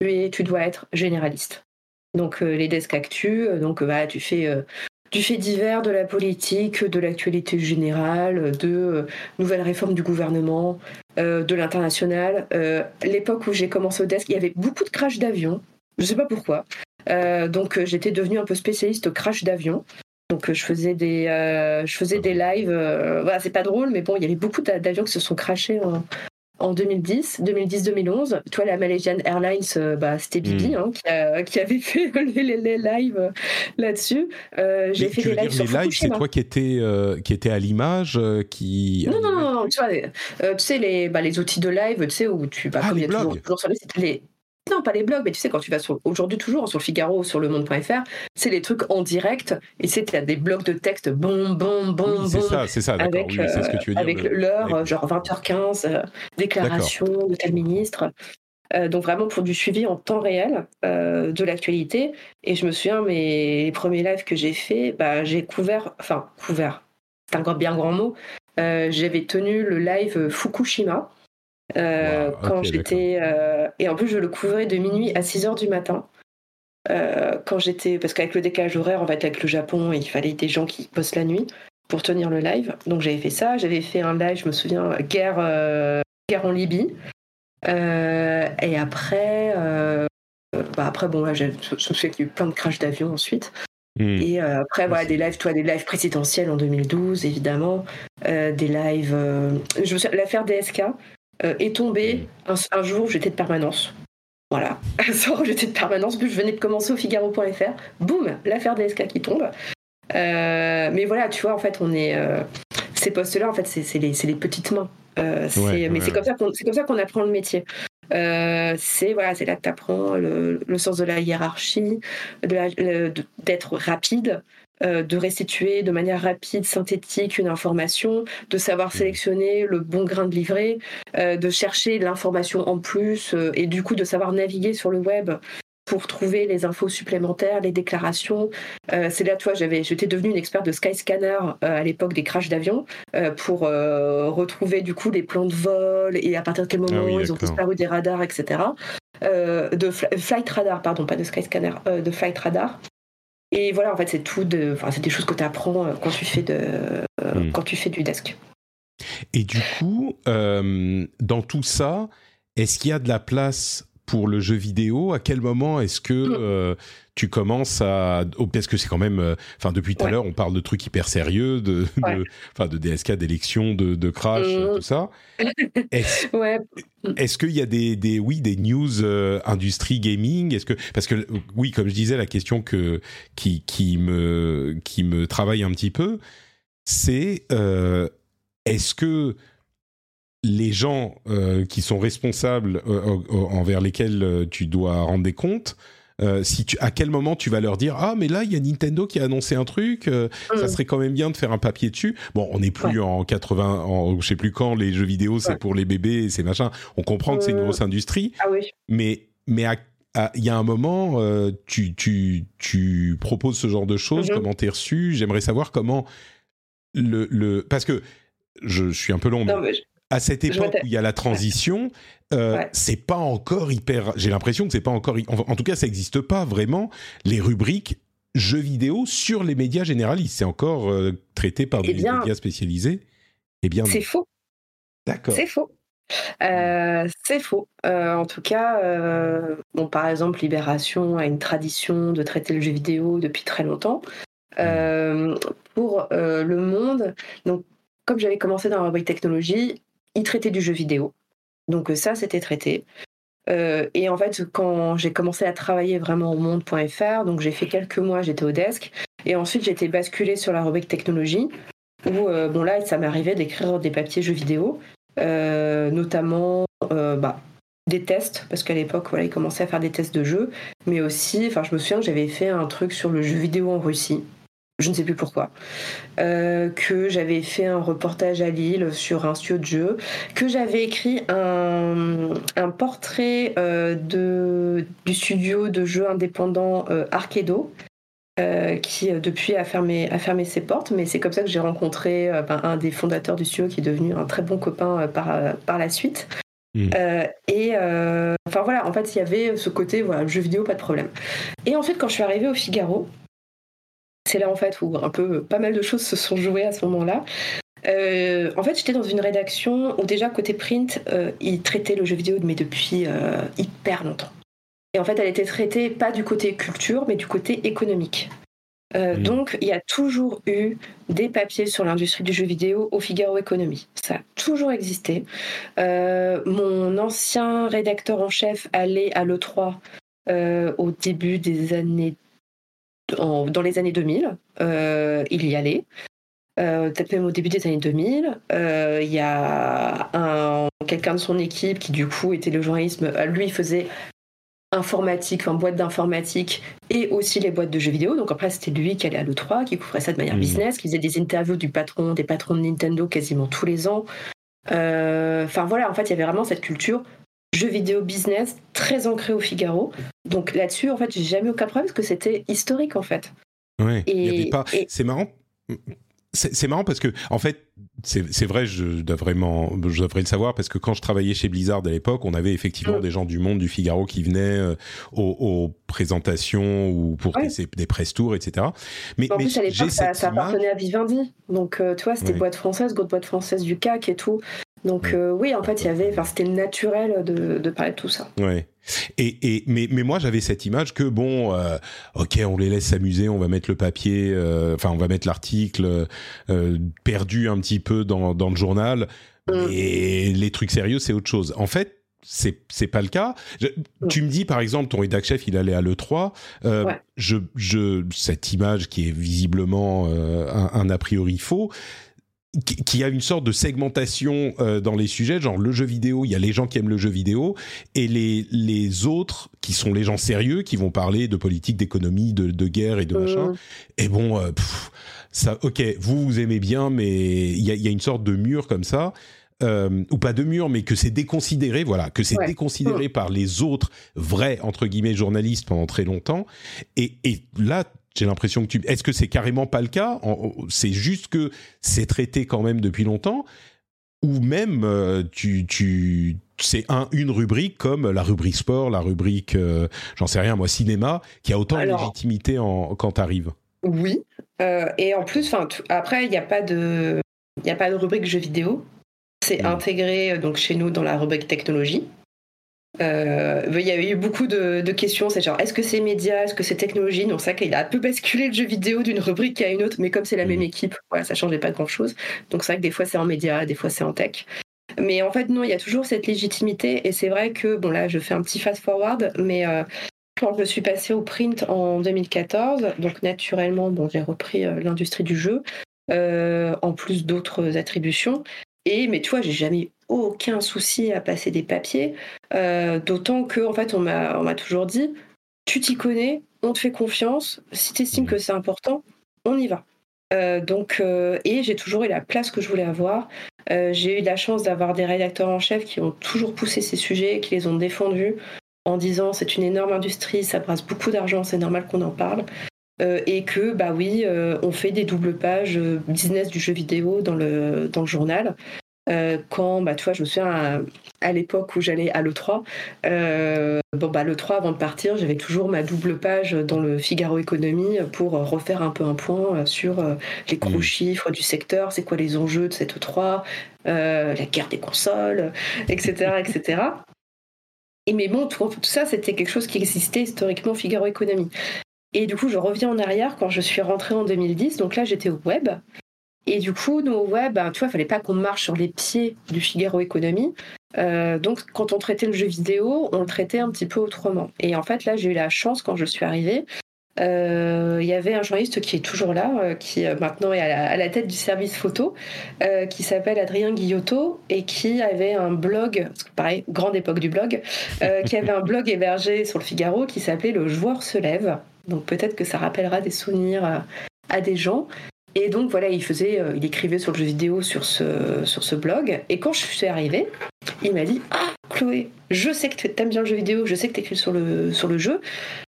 tu, tu dois être généraliste. Donc euh, les desks actu, euh, donc bah, tu fais euh, du fait divers, de la politique, de l'actualité générale, de nouvelles réformes du gouvernement, de l'international. L'époque où j'ai commencé au desk, il y avait beaucoup de crash d'avions. Je ne sais pas pourquoi. donc j'étais devenue un peu spécialiste au crash d'avions. Donc je faisais des, je faisais des lives. voilà, c'est pas drôle, mais bon, il y avait beaucoup d'avions qui se sont crashés en, en 2010, 2010-2011. Toi, la Malaysian Airlines, euh, bah, c'était Bibi hmm. hein, qui, avait fait les, lives euh, là-dessus. Euh, j'ai fait des lives sur les lives, c'est toi qui étais, qui était à l'image, qui. Non, non, non, non, tu vois, tu sais, les, bah, les outils de live, tu sais, où tu. Bah, ah, comme il y a toujours, toujours sur les, les, non, pas les blogs, mais tu sais, quand tu vas sur, aujourd'hui toujours sur le Figaro ou sur le monde.fr, c'est les trucs en direct, et c'est, as des blogs de texte, bon, bon, bon, bon. C'est ça, c'est ça, avec, oui, c'est ce que tu veux dire. Avec l'heure, genre 20h15, euh, déclaration de tel ministre. Euh, donc vraiment pour du suivi en temps réel euh, de l'actualité. Et je me souviens, mes les premiers lives que j'ai fait, bah, j'ai couvert, enfin couvert, c'est un bien grand mot, j'avais tenu le live Fukushima. Euh, quand j'étais euh, et en plus je le couvrais de minuit à 6 heures du matin. Euh, quand j'étais parce qu'avec le décalage horaire en fait avec le Japon il fallait des gens qui bossent la nuit pour tenir le live. Donc j'avais fait ça. J'avais fait un live je me souviens guerre guerre en Libye. Et après bah après bon là je, me souviens qu'il y a eu plein de crashs d'avions ensuite. Hmm. Et après, voilà, des lives, toi, des lives présidentiels en 2012, évidemment, des lives. l'affaire DSK, euh, est tombé un, jour où j'étais de permanence. Voilà, un où j'étais de permanence, puis je venais de commencer au Figaro.fr, boum, l'affaire DSK qui tombe. Euh, mais voilà, tu vois, en fait, on est. Euh, ces postes-là, en fait, c'est les, les, petites mains. mais c'est comme ça qu'on apprend le métier. c'est voilà, c'est là que tu apprends le, le, sens de la hiérarchie, d'être rapide, euh, de restituer de manière rapide, synthétique une information, de savoir sélectionner le bon grain de livret, euh, de chercher l'information en plus euh, et du coup de savoir naviguer sur le web pour trouver les infos supplémentaires, les déclarations. c'est là, toi, j'avais, j'étais devenue une experte de Skyscanner à l'époque des crashs d'avions pour retrouver du coup les plans de vol et à partir de quel moment ah ils ont disparu des radars, etc. de Flight Radar, pardon, pas de Skyscanner, de Flight Radar. Et voilà, en fait, c'est tout de, enfin, c'est des choses que tu apprends euh, quand tu fais de, euh, hmm. quand tu fais du desk. Et du coup, euh, dans tout ça, est-ce qu'il y a de la place pour le jeu vidéo À quel moment est-ce que mm. euh, tu commences à oh, parce que c'est quand même, euh, enfin depuis tout à l'heure on parle de trucs hyper sérieux, de, de, DSK, d'élections, de, de crash, mm. tout ça. Est-ce ouais. est qu'il y a des, des, oui des news euh, industrie gaming? Est-ce que parce que oui comme je disais la question que qui qui me qui me travaille un petit peu, c'est est-ce que les gens euh, qui sont responsables euh, envers lesquels euh, tu dois rendre des comptes, si tu, à quel moment tu vas leur dire ah mais là il y a Nintendo qui a annoncé un truc, ça mm. serait quand même bien de faire un papier dessus. Bon, on n'est plus en 80, en, je sais plus quand les jeux vidéo c'est pour les bébés et c'est machin. On comprend que c'est une grosse industrie, ah oui. mais mais il y a un moment, tu, tu, tu proposes ce genre de choses, mm-hmm. comment t'es reçu? J'aimerais savoir comment le, le parce que je, suis un peu long, mais à cette époque où il y a la transition, euh, c'est pas encore hyper. J'ai l'impression que c'est pas encore. En, tout cas, ça n'existe pas vraiment les rubriques jeux vidéo sur les médias généralistes. C'est encore euh, traité par des médias spécialisés? Eh bien, c'est faux. D'accord. C'est faux. Euh, c'est faux. Euh, en tout cas, euh, bon, par exemple, Libération a une tradition de traiter le jeu vidéo depuis très longtemps. pour Le Monde, donc, comme j'avais commencé dans la rubrique technologie, il traitait du jeu vidéo. Donc ça, c'était traité. et en fait, quand j'ai commencé à travailler vraiment au monde.fr, donc j'ai fait quelques mois, j'étais au desk, et ensuite j'ai été basculée sur la rubrique technologie, où bon là, ça m'arrivait d'écrire des papiers jeux vidéo, euh, notamment euh, bah, des tests, parce qu'à l'époque, voilà, ils commençaient à faire des tests de jeux, mais aussi, enfin, je me souviens que j'avais fait un truc sur le jeu vidéo en Russie, je ne sais plus pourquoi, euh, que j'avais fait un reportage à Lille sur un studio de jeu, que j'avais écrit un, un portrait de, du studio de jeux indépendant Arkedo, euh, qui euh, depuis a fermé, a fermé ses portes, mais c'est comme ça que j'ai rencontré euh, ben, un des fondateurs du studio qui est devenu un très bon copain par, par la suite. Hmm. et enfin voilà, en fait, il y avait ce côté, voilà, jeu vidéo, pas de problème. Et en fait, quand je suis arrivée au Figaro, c'est là en fait où un peu pas mal de choses se sont jouées à ce moment-là. en fait, j'étais dans une rédaction où déjà côté print, ils traitaient le jeu vidéo mais depuis hyper longtemps. Et en fait, elle était traitée pas du côté culture, mais du côté économique. Euh, donc, il y a toujours eu des papiers sur l'industrie du jeu vidéo au Figaro Économie. Ça a toujours existé. Euh, mon ancien rédacteur en chef allait à l'E3 euh, au début des années. Dans les années 2000. il y allait. Peut-être même au début des années 2000. Il y a quelqu'un de son équipe qui, du coup, était le journalisme. Lui, faisait informatique, enfin boîte d'informatique et aussi les boîtes de jeux vidéo. Donc après, c'était lui qui allait à l'E3, qui couvrait ça de manière mmh. business, qui faisait des interviews du patron, des patrons de Nintendo quasiment tous les ans. Euh, enfin voilà, en fait, il y avait vraiment cette culture jeux vidéo business très ancrée au Figaro. Donc là-dessus, en fait, j'ai jamais eu aucun problème parce que c'était historique en fait. Ouais, et, pas... C'est marrant. C'est marrant parce que en fait c'est vrai je dois vraiment je devrais le savoir parce que quand je travaillais chez Blizzard à l'époque on avait effectivement mm. des gens du monde du Figaro qui venaient euh, aux, présentations ou pour des, des press tours etc mais en plus à l'époque ça, appartenait à Vivendi. Donc euh, tu vois c'était boîte française grosse boîte française du CAC et tout donc euh, oui, en fait, il y avait, enfin, c'était naturel de, de, parler de tout ça. Ouais. Et, et mais, mais moi, j'avais cette image que bon, euh, ok, on les laisse s'amuser, on va mettre le papier, euh, enfin, on va mettre l'article perdu un petit peu dans, dans le journal. Et mm. les trucs sérieux, c'est autre chose. En fait, c'est c'est pas le cas. Tu me dis par exemple ton rédac chef il allait à le 3 je je cette image qui est visiblement un, un, a priori faux qui a une sorte de segmentation euh, dans les sujets, genre le jeu vidéo, il y a les gens qui aiment le jeu vidéo, et les, les autres, qui sont les gens sérieux, qui vont parler de politique, d'économie, de, de guerre et de machin. Et bon, euh, ça, ok, vous, vous aimez bien, mais il y a, y a, une sorte de mur comme ça. Euh, ou pas de mur, mais que c'est déconsidéré, voilà, que c'est déconsidéré par les autres vrais entre guillemets journalistes pendant très longtemps. Et, et là, j'ai l'impression que tu. Est-ce que c'est carrément pas le cas? C'est juste que c'est traité quand même depuis longtemps, ou même euh, tu, tu c'est un, une rubrique comme la rubrique sport, la rubrique, euh, j'en sais rien, moi, cinéma, qui a autant de légitimité en, quand t'arrives. Oui, euh, et en plus, après, il n'y a pas de, il a pas de rubrique jeux vidéo. C'est hmm. intégré donc chez nous dans la rubrique technologie. Euh, il y avait eu beaucoup de, questions, c'est genre est-ce que c'est média, est-ce que c'est technologie? Donc c'est vrai qu'il a un peu basculé le jeu vidéo d'une rubrique à une autre, mais comme c'est la même mhm. équipe, voilà, ça changeait pas grand-chose. Donc c'est vrai que des fois c'est en média, des fois c'est en tech. Mais en fait non, il y a toujours cette légitimité et c'est vrai que bon là je fais un petit fast forward, mais euh, quand je suis passée au print en 2014, donc naturellement bon j'ai repris euh, l'industrie du jeu. en plus d'autres attributions. Et, mais tu vois, j'ai jamais aucun souci à passer des papiers, euh, d'autant que en fait on m'a toujours dit tu t'y connais, on te fait confiance, si tu estimes que c'est important, on y va. Euh, donc euh, et j'ai toujours eu la place que je voulais avoir. j'ai eu la chance d'avoir des rédacteurs en chef qui ont toujours poussé ces sujets, qui les ont défendus en disant c'est une énorme industrie, ça brasse beaucoup d'argent, c'est normal qu'on en parle. et que bah oui, on fait des doubles pages business du jeu vidéo dans le dans le journal. Euh, quand, bah, tu vois, je me souviens à, l'époque où j'allais à l'E3, euh, bon, bah, l'E3, avant de partir, j'avais toujours ma double page dans le Figaro Économie pour refaire un peu un point sur les gros mmh. chiffres du secteur, c'est quoi les enjeux de cette E3, la guerre des consoles, etc. etc. Et mais bon, tout, tout ça, c'était quelque chose qui existait historiquement Figaro Économie. Et du coup, je reviens en arrière quand je suis rentrée en 2010. Donc là, j'étais au web. Et du coup, nous, web, ben, tu vois, il fallait pas qu'on marche sur les pieds du Figaro Économie. Euh, donc, quand on traitait le jeu vidéo, on le traitait un petit peu autrement. Et en fait, là, j'ai eu la chance, quand je suis arrivée, euh, il y avait un journaliste qui est toujours là, euh, qui maintenant est à la, tête du service photo, qui s'appelle Adrien Guillotot et qui avait un blog, pareil, grande époque du blog, qui avait un blog hébergé sur le Figaro qui s'appelait Le joueur se lève. Donc peut-être que ça rappellera des souvenirs à des gens. Et donc voilà, il faisait, euh, il écrivait sur le jeu vidéo sur ce, sur ce blog. Et quand je suis arrivée, il m'a dit Ah, Chloé, je sais que tu aimes bien le jeu vidéo, je sais que tu écris sur le, sur le jeu.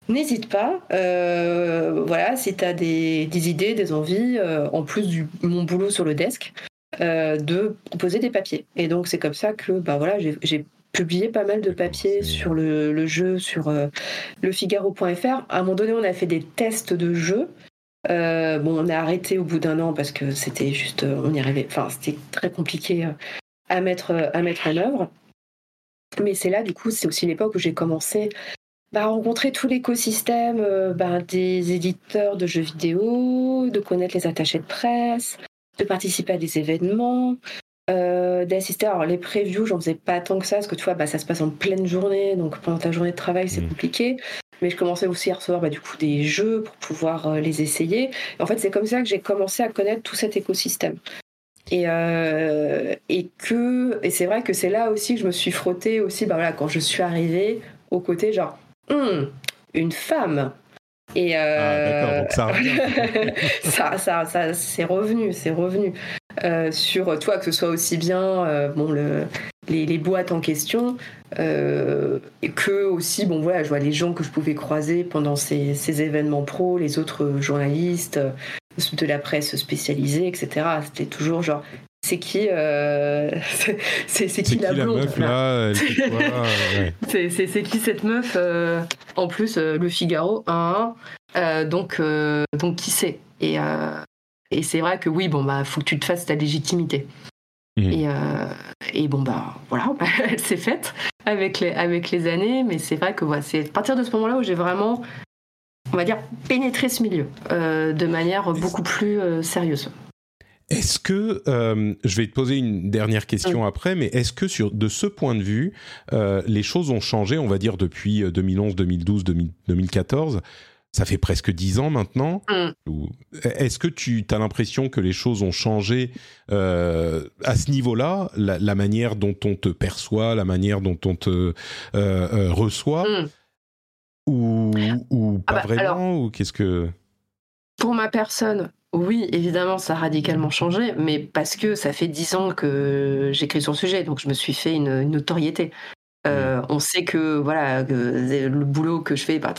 N'hésite pas, euh, voilà, si tu as des, des, idées, des envies, euh, en plus de mon boulot sur le desk, de poser des papiers. Et donc c'est comme ça que bah, voilà, j'ai publié pas mal de papiers sur le, le jeu, sur le Figaro.fr. À un moment donné, on a fait des tests de jeux. Euh, bon, on a arrêté au bout d'un an parce que c'était juste, euh, on y arrivait, enfin, c'était très compliqué euh, à mettre, à mettre en œuvre. Mais c'est là, du coup, c'est aussi l'époque où j'ai commencé bah, à rencontrer tout l'écosystème bah, des éditeurs de jeux vidéo, de connaître les attachés de presse, de participer à des événements, d'assister. Alors, les previews, j'en faisais pas tant que ça, parce que tu vois, bah, ça se passe en pleine journée, donc pendant ta journée de travail, c'est mmh. compliqué mais je commençais aussi à recevoir bah, du coup des jeux pour pouvoir euh, les essayer. en fait, c'est comme ça que j'ai commencé à connaître tout cet écosystème. Et, euh, et que et c'est vrai que c'est là aussi que je me suis frottée aussi bah voilà quand je suis arrivée au côté genre hum, une femme et euh, ah, ça, ça, ça, ça c'est revenu, c'est revenu. Euh, sur toi, que ce soit aussi bien euh, bon, le, les, boîtes en question, euh, que aussi, bon voilà, je vois les gens que je pouvais croiser pendant ces, ces événements pro, les autres journalistes de la presse spécialisée, etc. C'était toujours genre, c'est qui c'est qui, la, meuf là, c'est qui cette meuf en plus le Figaro hein, donc donc qui c'est et et c'est vrai que oui, bon, bah, faut que tu te fasses ta légitimité. Mmh. Et, euh, et, bon, bah, voilà, elle s'est faite avec les, avec les années, mais c'est vrai que voilà, c'est à partir de ce moment-là où j'ai vraiment, on va dire, pénétré ce milieu euh, de manière beaucoup plus euh, sérieuse. Est-ce que, je vais te poser une dernière question mmh. après, mais est-ce que sur, de ce point de vue, les choses ont changé, on va dire, depuis 2011, 2012, 2014 ça fait presque dix ans maintenant. Mm. Est-ce que tu as l'impression que les choses ont changé euh, à ce niveau-là, la, manière dont on te perçoit, la manière dont on te euh, euh, reçoit, mm. ou, ah pas bah, vraiment, ou qu'est-ce que? Pour ma personne, oui, évidemment, ça a radicalement changé, mais parce que ça fait dix ans que j'écris sur le sujet, donc je me suis fait une, notoriété. Mm. On sait que voilà le boulot que je fais, bah,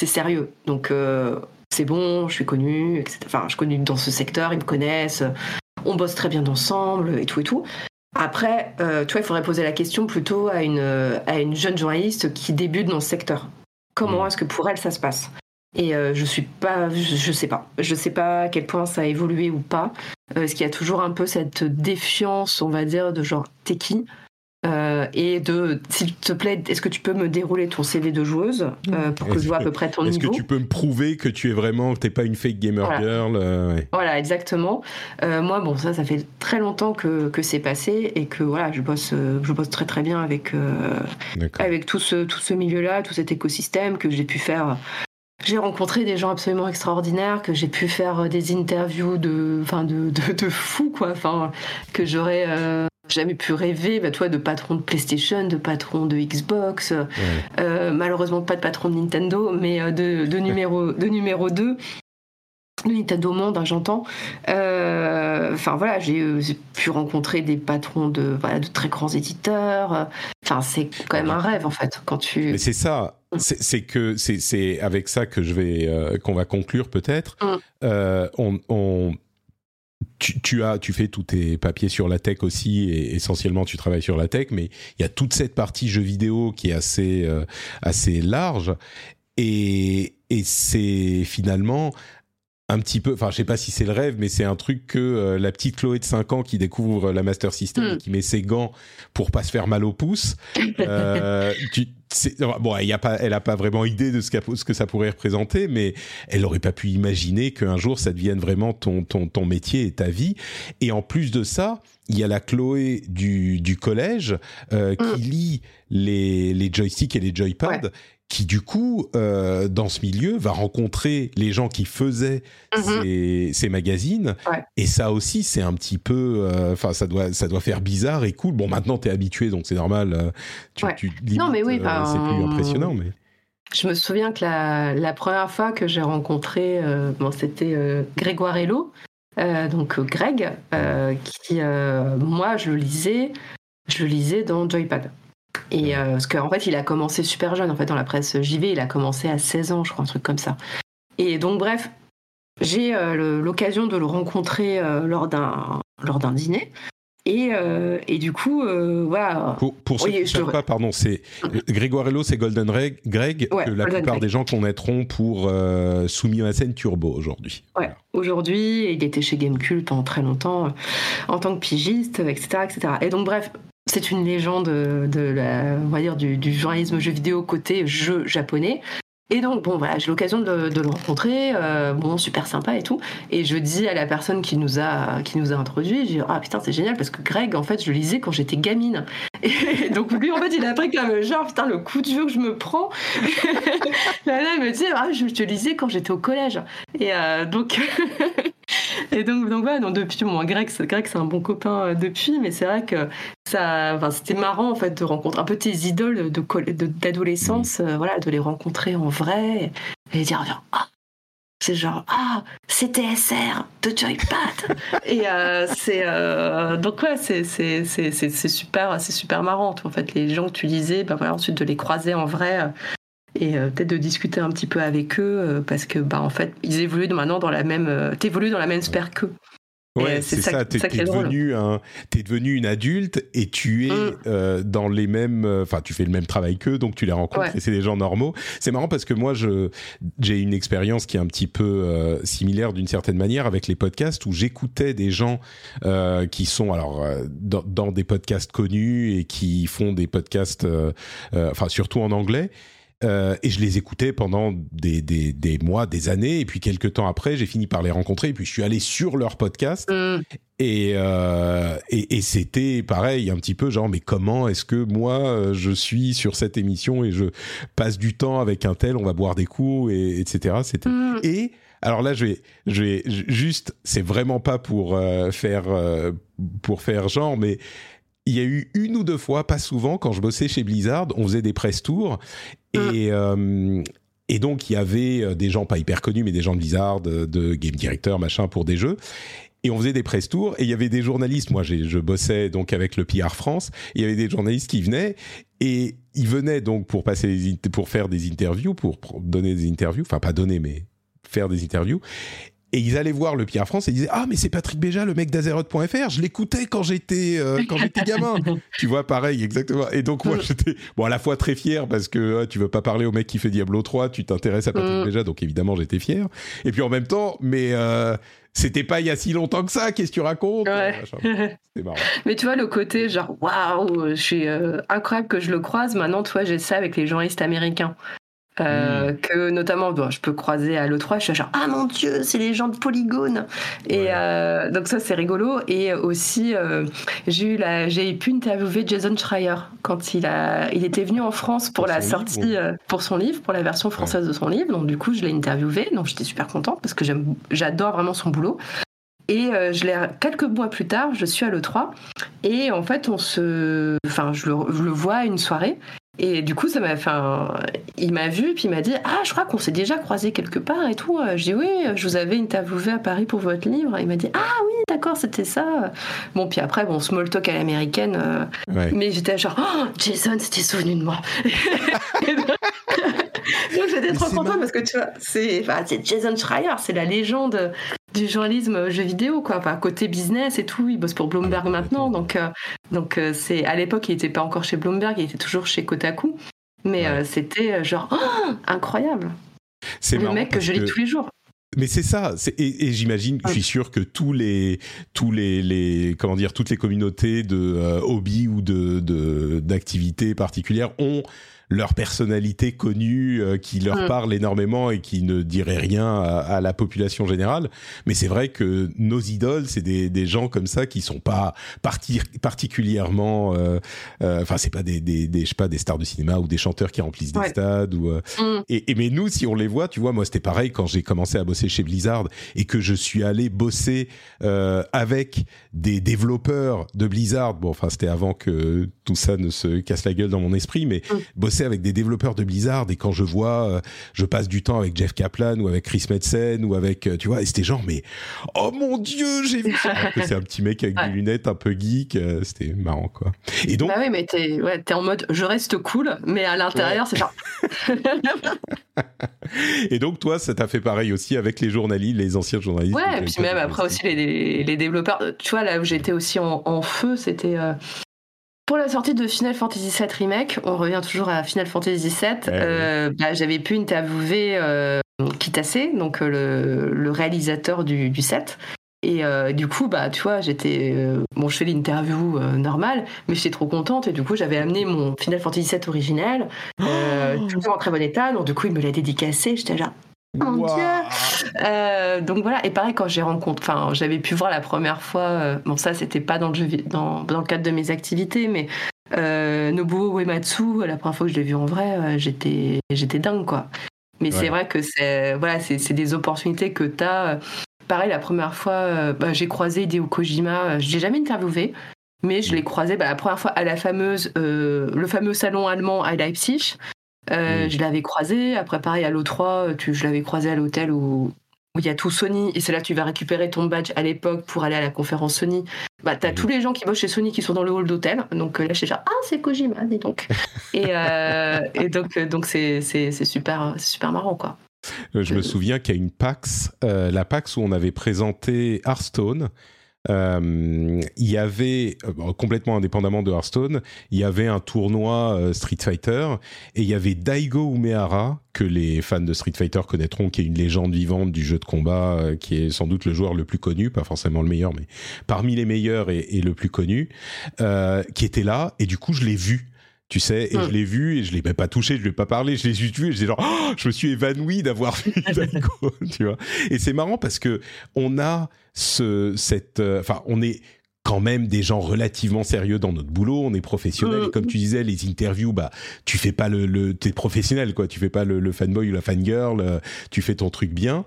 c'est sérieux. Donc euh, c'est bon, je suis connue, etc. Enfin, je suis connue dans ce secteur, ils me connaissent, on bosse très bien ensemble et tout et tout. Après, euh, tu vois, il faudrait poser la question plutôt à une, à une jeune journaliste qui débute dans ce secteur. Comment mmh. est-ce que pour elle ça se passe? Et euh, je suis pas, je, sais pas, je sais pas à quel point ça a évolué ou pas. Est-ce qu'il y a toujours un peu cette défiance, on va dire, de genre t'es qui? Euh, et de, s'il te plaît, est-ce que tu peux me dérouler ton CV de joueuse euh, pour que je vois à peu près ton niveau Est-ce que tu peux me prouver que tu es vraiment, que t'es pas une fake gamer girl euh, Voilà, exactement. moi, bon, ça, ça fait très longtemps que, que c'est passé et que voilà, je bosse, je bosse très très bien avec avec tout ce tout ce milieu-là, tout cet écosystème que j'ai pu faire. J'ai rencontré des gens absolument extraordinaires, que j'ai pu faire des interviews de, enfin de, de, de fous quoi, enfin que j'aurais jamais pu rêver, bah, toi, de patron de PlayStation, de patron de Xbox, euh, malheureusement pas de patron de Nintendo, mais euh, de, de numéro, de numéro 2 de Nintendo Monde, hein, j'entends. Euh, enfin voilà, j'ai pu rencontrer des patrons de, voilà, de très grands éditeurs. Enfin, c'est quand même un rêve en fait quand tu. Mais c'est ça. C'est que c'est avec ça que je vais qu'on va conclure peut-être. Mm. on, on tu, as, tu fais tous tes papiers sur la tech aussi, et essentiellement tu travailles sur la tech, mais il y a toute cette partie jeux vidéo qui est assez, euh, assez large, et, et c'est finalement un petit peu, enfin je sais pas si c'est le rêve, mais c'est un truc que euh, la petite Chloé de 5 ans qui découvre la Master System et hmm. qui met ses gants pour pas se faire mal au pouce, euh, tu, bon, elle a pas, elle a pas vraiment idée de ce, ce, que ça pourrait représenter, mais elle aurait pas pu imaginer qu'un jour ça devienne vraiment ton, ton, ton métier et ta vie. Et en plus de ça, il y a la Chloé du, du collège euh, qui hmm. lit les, les joysticks et les joypads qui du coup, euh, dans ce milieu, va rencontrer les gens qui faisaient mhm. ces, magazines. Et ça aussi, c'est un petit peu, euh, enfin, ça doit, ça doit faire bizarre et cool. Bon, maintenant, t'es habitué, donc c'est normal. Euh, tu, non, mais oui, c'est plus impressionnant, mais. Je me souviens que la, la première fois que j'ai rencontré, bon, c'était Grégoire Hello, donc Greg, qui, moi, je le lisais, je le lisais dans Joypad. Et euh, parce qu'en fait, il a commencé super jeune. En fait, dans la presse JV, il a commencé à 16 ans, je crois, un truc comme ça. Et donc, bref, j'ai euh, l'occasion de le rencontrer euh, lors d'un lors d'un dîner. Et, et, du coup, voilà. Pour, pour ceux qui ne savent pas, pardon, c'est Grégoire Hello, c'est Golden Greg, que la plupart des gens connaîtront pour Soumis à la scène Turbo aujourd'hui. Ouais. Aujourd'hui, il était chez Gamecult pendant très longtemps en tant que pigiste, etc., etc. Et donc, bref, c'est une légende de la, on va dire, du, journalisme jeu vidéo côté jeu japonais. Et donc, bon, voilà, j'ai l'occasion de, le rencontrer, euh, bon, super sympa et tout. Et je dis à la personne qui nous a, qui nous a introduit, je dis, ah putain, c'est génial parce que Greg, en fait, je le lisais quand j'étais gamine. Et donc, lui, en fait, il a pris comme genre, putain, le coup de vieux que je me prends. là, il me dit, ah, je te lisais quand j'étais au collège. Et euh, donc, et donc, donc donc depuis, bon, Greg, c'est un bon copain euh, depuis, mais c'est vrai que ça, enfin, c'était marrant en fait de rencontrer un peu tes idoles de d'adolescence, euh, voilà, de les rencontrer en vrai et dire ah, c'est genre ah c'était SR de Joypad et euh, c'est donc ouais c'est c'est super c'est super marrant en fait les gens que tu lisais ben voilà ensuite de les croiser en vrai et euh, peut-être de discuter un petit peu avec eux euh, parce que bah en fait ils évoluent maintenant dans la même euh, t'évolues dans la même sphère qu'eux Ouais, c'est ça. T'es es devenu un, es devenu une adulte et tu es mm. dans les mêmes, enfin, tu fais le même travail qu'eux, donc tu les rencontres et c'est des gens normaux. C'est marrant parce que moi, je, j'ai une expérience qui est un petit peu similaire d'une certaine manière avec les podcasts où j'écoutais des gens qui sont alors dans, dans, des podcasts connus et qui font des podcasts, enfin surtout en anglais euh, et je les écoutais pendant des, des, des, mois, des années. Et puis quelques temps après, j'ai fini par les rencontrer. Et puis je suis allé sur leur podcast. Mm. Et, euh, et, et c'était pareil, un petit peu genre, mais comment est-ce que moi, euh, je suis sur cette émission et je passe du temps avec un tel, on va boire des coups, et, etc. C'était... Mm. Et alors là, je vais, je vais juste, c'est vraiment pas pour euh, faire, pour faire genre, mais il y a eu une ou deux fois, pas souvent, quand je bossais chez Blizzard, on faisait des press tours et, mm. euh, et donc il y avait euh, des gens pas hyper connus, mais des gens de Blizzard, de, game director, machin, pour des jeux. Et on faisait des press tours et il y avait des journalistes. Moi, je bossais donc avec le PR France. il y avait des journalistes qui venaient et ils venaient donc pour passer pour faire des interviews, pour donner des interviews. Enfin, pas donner, mais faire des interviews. Et ils allaient voir le Pierre France et ils disaient ah mais c'est Patrick Béja le mec d'Azeroth.fr je l'écoutais quand j'étais euh, quand j'étais gamin tu vois pareil exactement et donc moi mm. j'étais bon à la fois très fier parce que tu veux pas parler au mec qui fait Diablo 3 tu t'intéresses à Patrick mm. Béja donc évidemment j'étais fier et puis en même temps mais euh, c'était pas il y a si longtemps que ça, qu'est-ce que tu racontes ouais. marrant. Mais tu vois, le côté genre, waouh, je suis euh, incroyable que je le croise. Maintenant, tu vois, j'ai ça avec les journalistes américains. Euh, hmm. que notamment bon, je peux croiser à l'E3 je suis genre ah mon dieu c'est les gens de Polygone. Et euh, donc ça c'est rigolo. Et aussi euh, j'ai eu la j'ai pu interviewer Jason Schreier quand il a il était venu en France pour, la sortie pour son livre pour la version française de son livre. Donc du coup je l'ai interviewé. Donc j'étais super contente parce que j'aime j'adore vraiment son boulot. Et je l'ai quelques mois plus tard, je suis à l'E3 et en fait on se, enfin je le, je le vois à une soirée et du coup, ça m'a fait il m'a vu, puis il m'a dit Ah, je crois qu'on s'est déjà croisé quelque part et tout. Je dis Oui, je vous avais interviewé à Paris pour votre livre. il m'a dit Ah oui, d'accord, c'était ça. Bon, puis après, bon, small talk à l'américaine. Euh, mais j'étais genre Oh, Jason c'était souvenu de moi. j'étais trop contente parce que tu vois, c'est Jason Schreier, c'est la légende du journalisme jeu vidéo, quoi. Enfin, côté business et tout, il bosse pour Bloomberg Ah, maintenant. Donc, euh, donc euh, c'est à l'époque, il n'était pas encore chez Bloomberg, il était toujours chez Kotaku. Mais Ouais. euh, c'était euh, genre oh, incroyable. C'est Le mec que je lis tous les jours. Mais c'est ça, et, et j'imagine, je suis sûr que tous les, tous les, les, comment dire, toutes les communautés de euh, hobby ou de- d'activités particulières ont leur personnalité connue euh, qui leur Mm. parle énormément et qui ne dirait rien à, à la population générale. Mais c'est vrai que nos idoles, c'est des, des gens comme ça qui sont pas parti, particulièrement, euh, euh, enfin c'est pas des, des, des, je sais pas des stars de cinéma ou des chanteurs qui remplissent des stades ou euh, Mm. et, et mais nous, si on les voit, tu vois, moi c'était pareil quand j'ai commencé à bosser chez Blizzard et que je suis allé bosser euh, avec des développeurs de Blizzard. Bon, enfin c'était avant que tout ça ne se casse la gueule dans mon esprit, mais Mm. bosser avec des développeurs de Blizzard et quand je vois, euh, je passe du temps avec Jeff Kaplan ou avec Chris Metzen ou avec, euh, tu vois, et c'était genre mais oh mon dieu, j'ai vu ça. C'est un petit mec avec Ouais. des lunettes un peu geek, euh, c'était marrant quoi. Et donc Bah oui, mais t'es ouais, t'es en mode je reste cool, mais à l'intérieur, c'est genre. et donc toi, ça t'a fait pareil aussi avec les journalistes, les anciens journalistes. Ouais, et puis même après aussi les, les développeurs. Tu vois, là où j'étais aussi en, en feu, c'était euh, pour la sortie de Final Fantasy VII Remake. On revient toujours à Final Fantasy VII. Ouais, euh, bah, J'avais pu interviewer euh, Kitase, donc euh, le, le réalisateur du, du set. Et euh, du coup, bah, tu vois, j'étais. euh, bon, je fais l'interview euh, normale, mais j'étais trop contente. Et du coup, j'avais amené mon Final Fantasy VII original, Oh toujours en très bon état. Donc, du coup, il me l'a dédicacé. J'étais là. Mon. Dieu Euh, donc voilà, et pareil quand j'ai rencontré, enfin j'avais pu voir la première fois, euh, bon ça c'était pas dans le, jeu, vi- dans, dans le cadre de mes activités, mais euh, Nobuo Uematsu, la première fois que je l'ai vu en vrai, euh, j'étais j'étais dingue quoi. Mais Ouais. c'est vrai que c'est voilà, c'est des opportunités que tu as. Pareil la première fois, euh, bah, j'ai croisé Hideo Kojima, euh, je l'ai jamais interviewé. Mais je l'ai croisé bah, la première fois à la fameuse, euh, le fameux salon allemand à Leipzig. Euh, Mm. Je l'avais croisé. Après, pareil, à l'O3, tu, je l'avais croisé à l'hôtel où où il y a tout Sony. Et c'est là que tu vas récupérer ton badge à l'époque pour aller à la conférence Sony. Bah, t'as Mhm. tous les gens qui bossent chez Sony qui sont dans le hall d'hôtel. Donc euh, là, je suis genre, ah, c'est Kojima, dis donc. et, euh, et donc, euh, donc c'est, c'est, c'est super, c'est super marrant, quoi. Euh, Je me souviens qu'à une PAX, euh, la PAX où on avait présenté Hearthstone, euh, il y avait, euh, complètement indépendamment de Hearthstone, il y avait un tournoi euh, Street Fighter et il y avait Daigo Umehara, que les fans de Street Fighter connaîtront, qui est une légende vivante du jeu de combat, euh, qui est sans doute le joueur le plus connu, pas forcément le meilleur, mais parmi les meilleurs et, et le plus connu, euh, qui était là et du coup je l'ai vu tu sais, et Mm. je l'ai vu, et je l'ai même pas touché, je lui ai pas parlé, je l'ai juste vu, et j'étais genre, Oh, je me suis évanoui d'avoir vu Daigo, tu vois. Et c'est marrant parce que on a ce, cette, euh, enfin, on est quand même des gens relativement sérieux dans notre boulot, on est professionnels, Mm. et comme tu disais, les interviews, bah, tu fais pas le, le t'es professionnel, quoi, tu fais pas le, le fanboy ou la fangirl, euh, tu fais ton truc bien.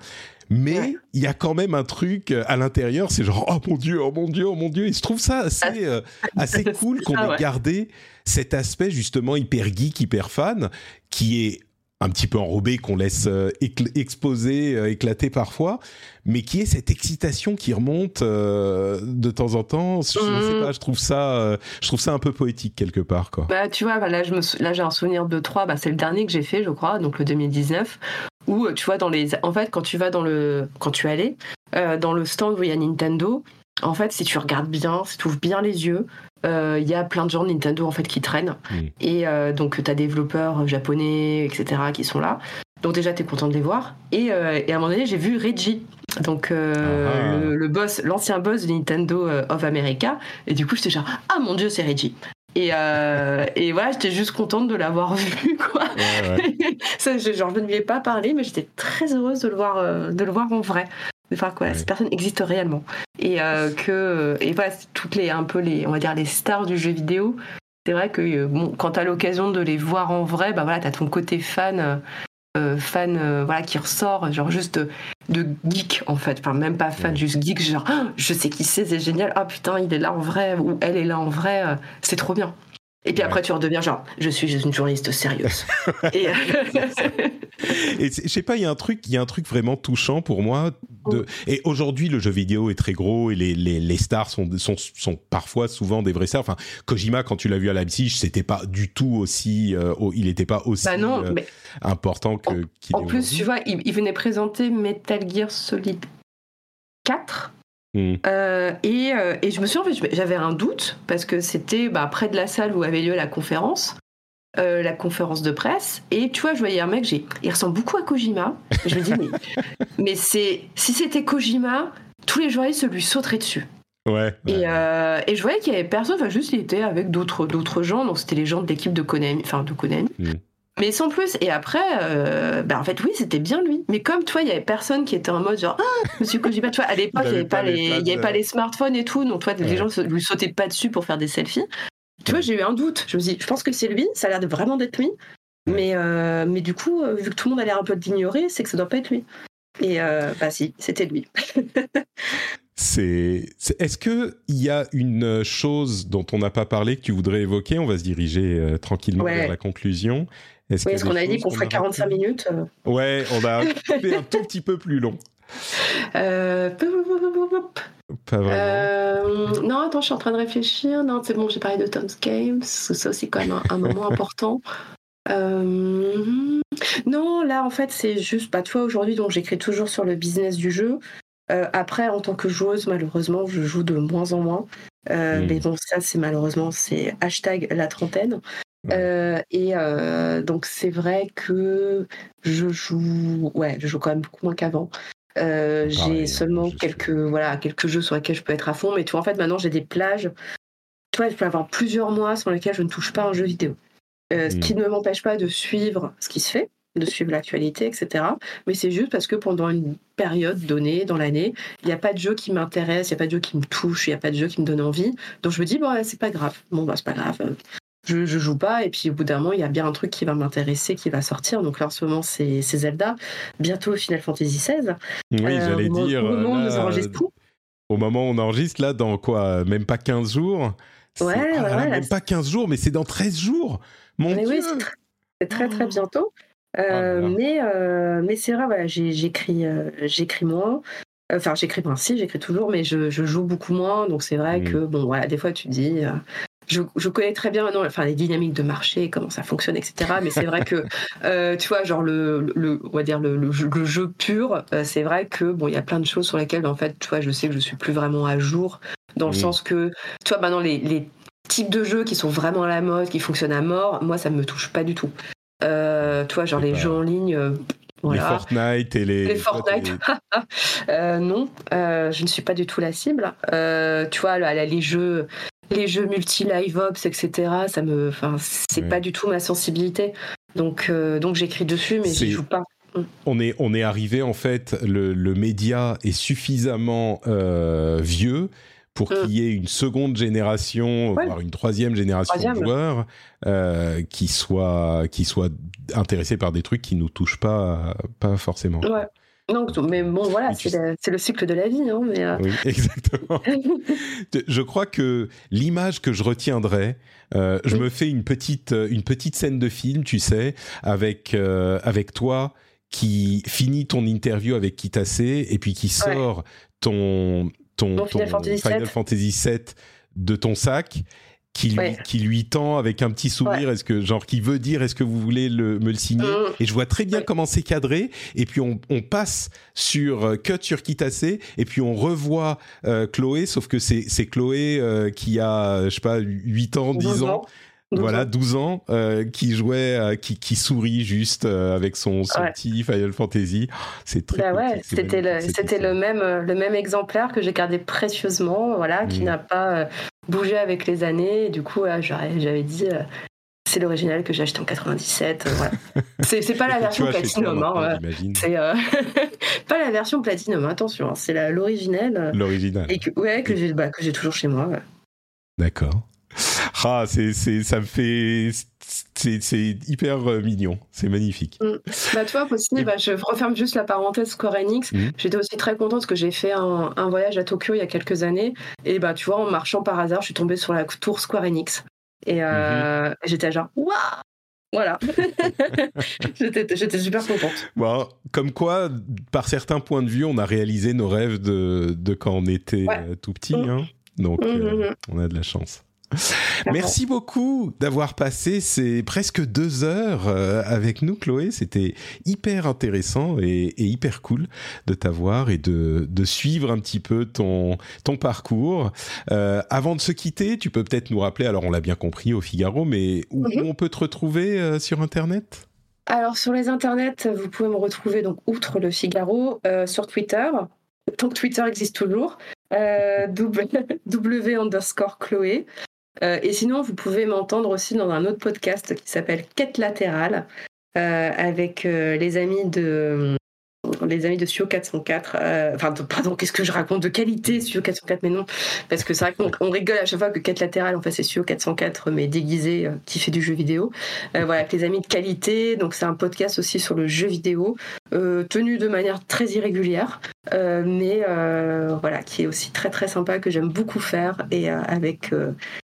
Mais Ouais. il y a quand même un truc euh, à l'intérieur, c'est genre oh mon dieu, oh mon dieu, oh mon dieu. Et je trouve ça assez euh, assez cool qu'on Ah ait gardé cet aspect justement hyper geek, hyper fan, qui est un petit peu enrobé, qu'on laisse euh, exposer, euh, éclater parfois, mais qui est cette excitation qui remonte euh, de temps en temps. Je, je sais pas, je trouve ça, euh, je trouve ça un peu poétique quelque part, quoi. Bah, tu vois, bah, là, je me sou- là, j'ai un souvenir de 3, bah, c'est le dernier que j'ai fait, je crois, donc le 2019, où tu vois, dans les... en fait, quand tu vas dans le. Quand tu allais, dans le stand où il y a Nintendo, en fait, si tu regardes bien, si tu ouvres bien les yeux, il y a plein de gens de Nintendo en fait qui traînent. Et euh, donc, tu as développeurs japonais, etc., qui sont là. Donc, déjà, tu es content de les voir. Et, euh, et à un moment donné, j'ai vu Reggie, donc euh, Ah le, le boss, l'ancien boss de Nintendo euh, of America. Et du coup, j'étais genre, ah mon dieu, c'est Reggie. Et, euh, et voilà, j'étais juste contente de l'avoir vu, quoi. Ouais, ouais. Ça, je, genre, je ne lui ai pas parlé, mais j'étais très heureuse de le voir, euh, de le voir en vrai. Enfin, quoi, Ouais. cette personne existe réellement. Et euh, que, et voilà, toutes les, un peu les, on va dire, les stars du jeu vidéo. C'est vrai que euh, bon, quand tu as l'occasion de les voir en vrai, bah voilà, tu as ton côté fan, euh, fan euh, voilà, qui ressort, genre juste de, de geek en fait. Enfin, même pas fan, juste geek, genre Ah, je sais qui c'est, c'est génial. Ah putain, il est là en vrai, ou elle est là en vrai, c'est trop bien. Et puis Ouais. après, tu redeviens genre, je suis une journaliste sérieuse. Et, Et je sais pas, il y a un truc, il y a un truc vraiment touchant pour moi. De... Et aujourd'hui, le jeu vidéo est très gros et les, les, les stars sont, sont, sont parfois, souvent des vrais stars. Enfin, Kojima, quand tu l'as vu à Leipzig, c'était pas du tout aussi, euh, il n'était pas aussi bah non, euh, mais important que qu'il en est plus, tu vois, il, il venait présenter Metal Gear Solid 4. Mm. Euh, et, et je me suis en fait, j'avais un doute parce que c'était bah, près de la salle où avait lieu la conférence, euh, la conférence de presse. Et tu vois, je voyais un mec, j'ai, il ressemble beaucoup à Kojima. Je me dis, mais, mais c'est, si c'était Kojima, tous les journalistes lui sauteraient dessus. Ouais. Et, euh, et je voyais qu'il y avait personne, enfin juste il était avec d'autres d'autres gens, donc c'était les gens de l'équipe de Konami, enfin de Konami. Mm. Mais sans plus. Et après, euh, bah en fait oui, c'était bien lui. Mais comme toi, il y avait personne qui était en mode genre ah Monsieur Kojima, tu vois, à l'époque Il n'y avait pas pas les les, il y avait pas euh. les smartphones et tout, donc toi Ouais. les gens lui sautaient pas dessus pour faire des selfies. Tu vois, j'ai eu un doute. Je me dis, je pense que c'est lui. Ça a l'air de vraiment d'être lui. Mais euh, mais du coup, euh, vu que tout le monde a l'air un peu de l'ignorer, c'est que ça doit pas être lui. Et euh, bah si, c'était lui. C'est. Est-ce que il y a une chose dont on n'a pas parlé que tu voudrais évoquer? On va se diriger euh, tranquillement Ouais. vers la conclusion. Est-ce Oui, qu'il qu'on a dit qu'on ferait a 45 ratées minutes. Ouais, on a fait un tout petit peu plus long. Euh, Pas vraiment. Euh, non, attends, je suis en train de réfléchir. Non, c'est bon, j'ai parlé de Tom's Games. Ça aussi, quand même, un, un moment important. Euh, non, là, en fait, c'est juste, bah, tu vois, aujourd'hui, donc j'écris toujours sur le business du jeu. Euh, après, en tant que joueuse, malheureusement, je joue de moins en moins. Euh, Mm. Mais bon, ça, c'est malheureusement, c'est hashtag la trentaine. Et donc, c'est vrai que je joue, ouais, je joue quand même beaucoup moins qu'avant. Euh, Pareil, j'ai seulement quelques, voilà, quelques jeux sur lesquels je peux être à fond. Mais tu vois, en fait, maintenant, j'ai des plages. Tu vois, je peux avoir plusieurs mois sur lesquels je ne touche pas un jeu vidéo. Euh, Ce qui ne m'empêche pas de suivre ce qui se fait, de suivre l'actualité, etc. Mais c'est juste parce que pendant une période donnée dans l'année, il n'y a pas de jeu qui m'intéresse, il n'y a pas de jeu qui me touche, il n'y a pas de jeu qui me donne envie. Donc je me dis, bon, c'est pas grave. Bon, bah, c'est pas grave. Je, je joue pas, et puis au bout d'un moment, il y a bien un truc qui va m'intéresser, qui va sortir. Donc là, en ce moment, c'est Zelda. Bientôt Final Fantasy XVI. Oui, Euh, j'allais au moment- dire. Au moment où là, nous au moment où on enregistre, là, dans quoi Même pas 15 jours? Ouais, ah ouais, là, ouais, Même là, pas 15 jours, mais c'est dans 13 jours Mon Mais Dieu oui, c'est tr- c'est très très bientôt. Euh, Oh là. mais euh, mais c'est vrai, voilà, j'écris euh, j'écris moins. Enfin, j'écris moins, si, j'écris toujours, mais je, je joue beaucoup moins. Donc c'est vrai Mm. que, bon, voilà, des fois tu te dis. Je, je connais très bien maintenant enfin, les dynamiques de marché, comment ça fonctionne, etc. Mais c'est vrai que, euh, tu vois, genre le, le, on va dire le, le jeu, pur, euh, c'est vrai que, bon, il y a plein de choses sur lesquelles, en fait, tu vois, je sais que je suis plus vraiment à jour, dans le sens que, tu vois, maintenant, les, les types de jeux qui sont vraiment à la mode, qui fonctionnent à mort, moi, ça me touche pas du tout. Euh, tu vois, genre les pas- jeux en ligne, euh, Les voilà. Fortnite et les. Les Fortnite, Euh, non, euh, je ne suis pas du tout la cible. Euh, tu vois, là, les jeux, les jeux multi live ops, etc. Ça me, enfin, c'est pas du tout ma sensibilité. Donc, euh, donc j'écris dessus, mais j'y joue pas. on est, on est arrivé en fait, le, le média est suffisamment euh, vieux pour Mm. qu'il y ait une seconde génération, Ouais. voire une troisième génération Troisième. de joueurs euh, qui soient qui soient intéressés par des trucs qui nous touchent pas pas forcément. Ouais. Donc, mais bon, voilà, c'est le, cycle de la vie. Hein, mais, euh, Oui, exactement. je crois que l'image que je retiendrai, euh, je Oui. me fais une petite, euh, une petite scène de film, tu sais, avec, euh, avec toi qui finit ton interview avec Kitase et puis qui sort ton, ton, Final ton Fantasy Final. Fantasy VII de ton sac. Qui lui, Ouais. qui lui tend avec un petit sourire, est-ce que genre qui veut dire est-ce que vous voulez le, me le signer Mm. Et je vois très bien Ouais. comment c'est cadré. Et puis on, on passe sur euh, cut sur Kitase et puis on revoit euh, Chloé, sauf que c'est c'est Chloé euh, qui a, je sais pas, 8 ans, 10 12 ans. ans. 12 Voilà, ans. 12 ans, euh, qui jouait, qui, qui sourit juste avec son, son petit Final Fantasy. Oh, C'est très Bah cool, c'était le, c'était le même, le même exemplaire que j'ai gardé précieusement, voilà, qui Mm. n'a pas bougé avec les années. Et du coup, ouais, j'avais dit, euh, c'est l'original que j'ai acheté en 97. euh, voilà. c'est pas la version platinum, hein, c'est euh, pas la version platinum. Attention, hein, c'est l'original L'original. et que, ouais, que j'ai, bah, toujours chez moi. ouais. D'accord. Ah, c'est, ça me fait, c'est, hyper euh, mignon. C'est magnifique. Bah, toi, aussi, bah, je referme juste la parenthèse Square Enix. Mhm. J'étais aussi très contente parce que j'ai fait un, un voyage à Tokyo il y a quelques années. Et bah, tu vois, en marchant par hasard, je suis tombée sur la tour Square Enix. Et euh, Mhm. j'étais genre, waouh! Voilà. j'étais, super contente. Bon, comme quoi, par certains points de vue, on a réalisé nos rêves de, de quand on était Ouais. euh, tout petit. Mhm. hein. Donc, euh, mhm. on a de la chance. Merci beaucoup d'avoir passé ces presque deux heures euh, avec nous, Chloé. C'était hyper intéressant et, hyper cool de t'avoir et de, suivre un petit peu ton, ton parcours. Euh, avant de se quitter, tu peux peut-être nous rappeler, alors on l'a bien compris au Figaro, mais où, mhm. on peut te retrouver euh, sur Internet? Alors sur les internets, vous pouvez me retrouver donc outre le Figaro sur Twitter, tant que Twitter existe toujours, w underscore Chloé. Euh, et sinon, vous pouvez m'entendre aussi dans un autre podcast qui s'appelle Quête latérale euh, avec euh, les amis de les amis de Studio 404. enfin, pardon, qu'est-ce que je raconte de qualité Studio 404, mais non, parce que c'est vrai qu'on rigole à chaque fois que Quête latérale, en fait, c'est Studio 404, mais déguisé, qui fait du jeu vidéo. voilà, avec les amis de qualité. Donc, c'est un podcast aussi sur le jeu vidéo, tenu de manière très irrégulière, mais voilà, qui est aussi très très sympa, que j'aime beaucoup faire, et avec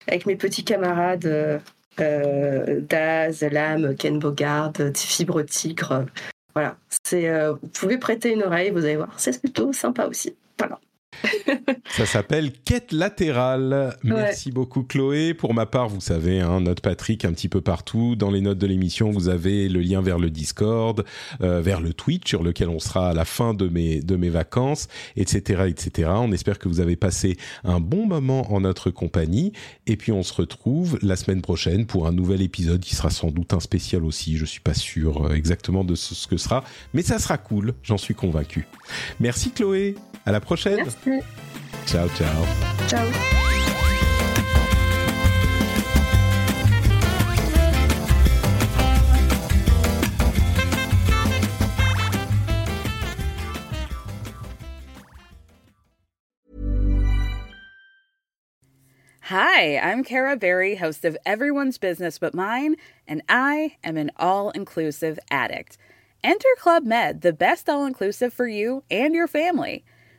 avec mes petits camarades euh, euh, Daz, Lam, Ken Bogard, Fibre Tigre. Voilà, c'est, euh, vous pouvez prêter une oreille, vous allez voir, c'est plutôt sympa aussi. Voilà. Ça s'appelle Quête latérale. Merci beaucoup Chloé. Pour ma part, vous savez, hein, note Patrick un petit peu partout. Dans les notes de l'émission, vous avez le lien vers le Discord, euh, vers le Twitch sur lequel on sera à la fin de mes, de mes vacances, etc., etc. On espère que vous avez passé un bon moment en notre compagnie. Et puis on se retrouve la semaine prochaine pour un nouvel épisode qui sera sans doute un spécial aussi. Je suis pas sûr euh, exactement de ce que sera, mais ça sera cool. J'en suis convaincu. Merci Chloé. À la prochaine. Merci. Ciao, ciao. Ciao. Hi, I'm Kara Berry, host of Everyone's Business But Mine, and I am an all inclusive addict. Enter Club Med, the best all inclusive for you and your family.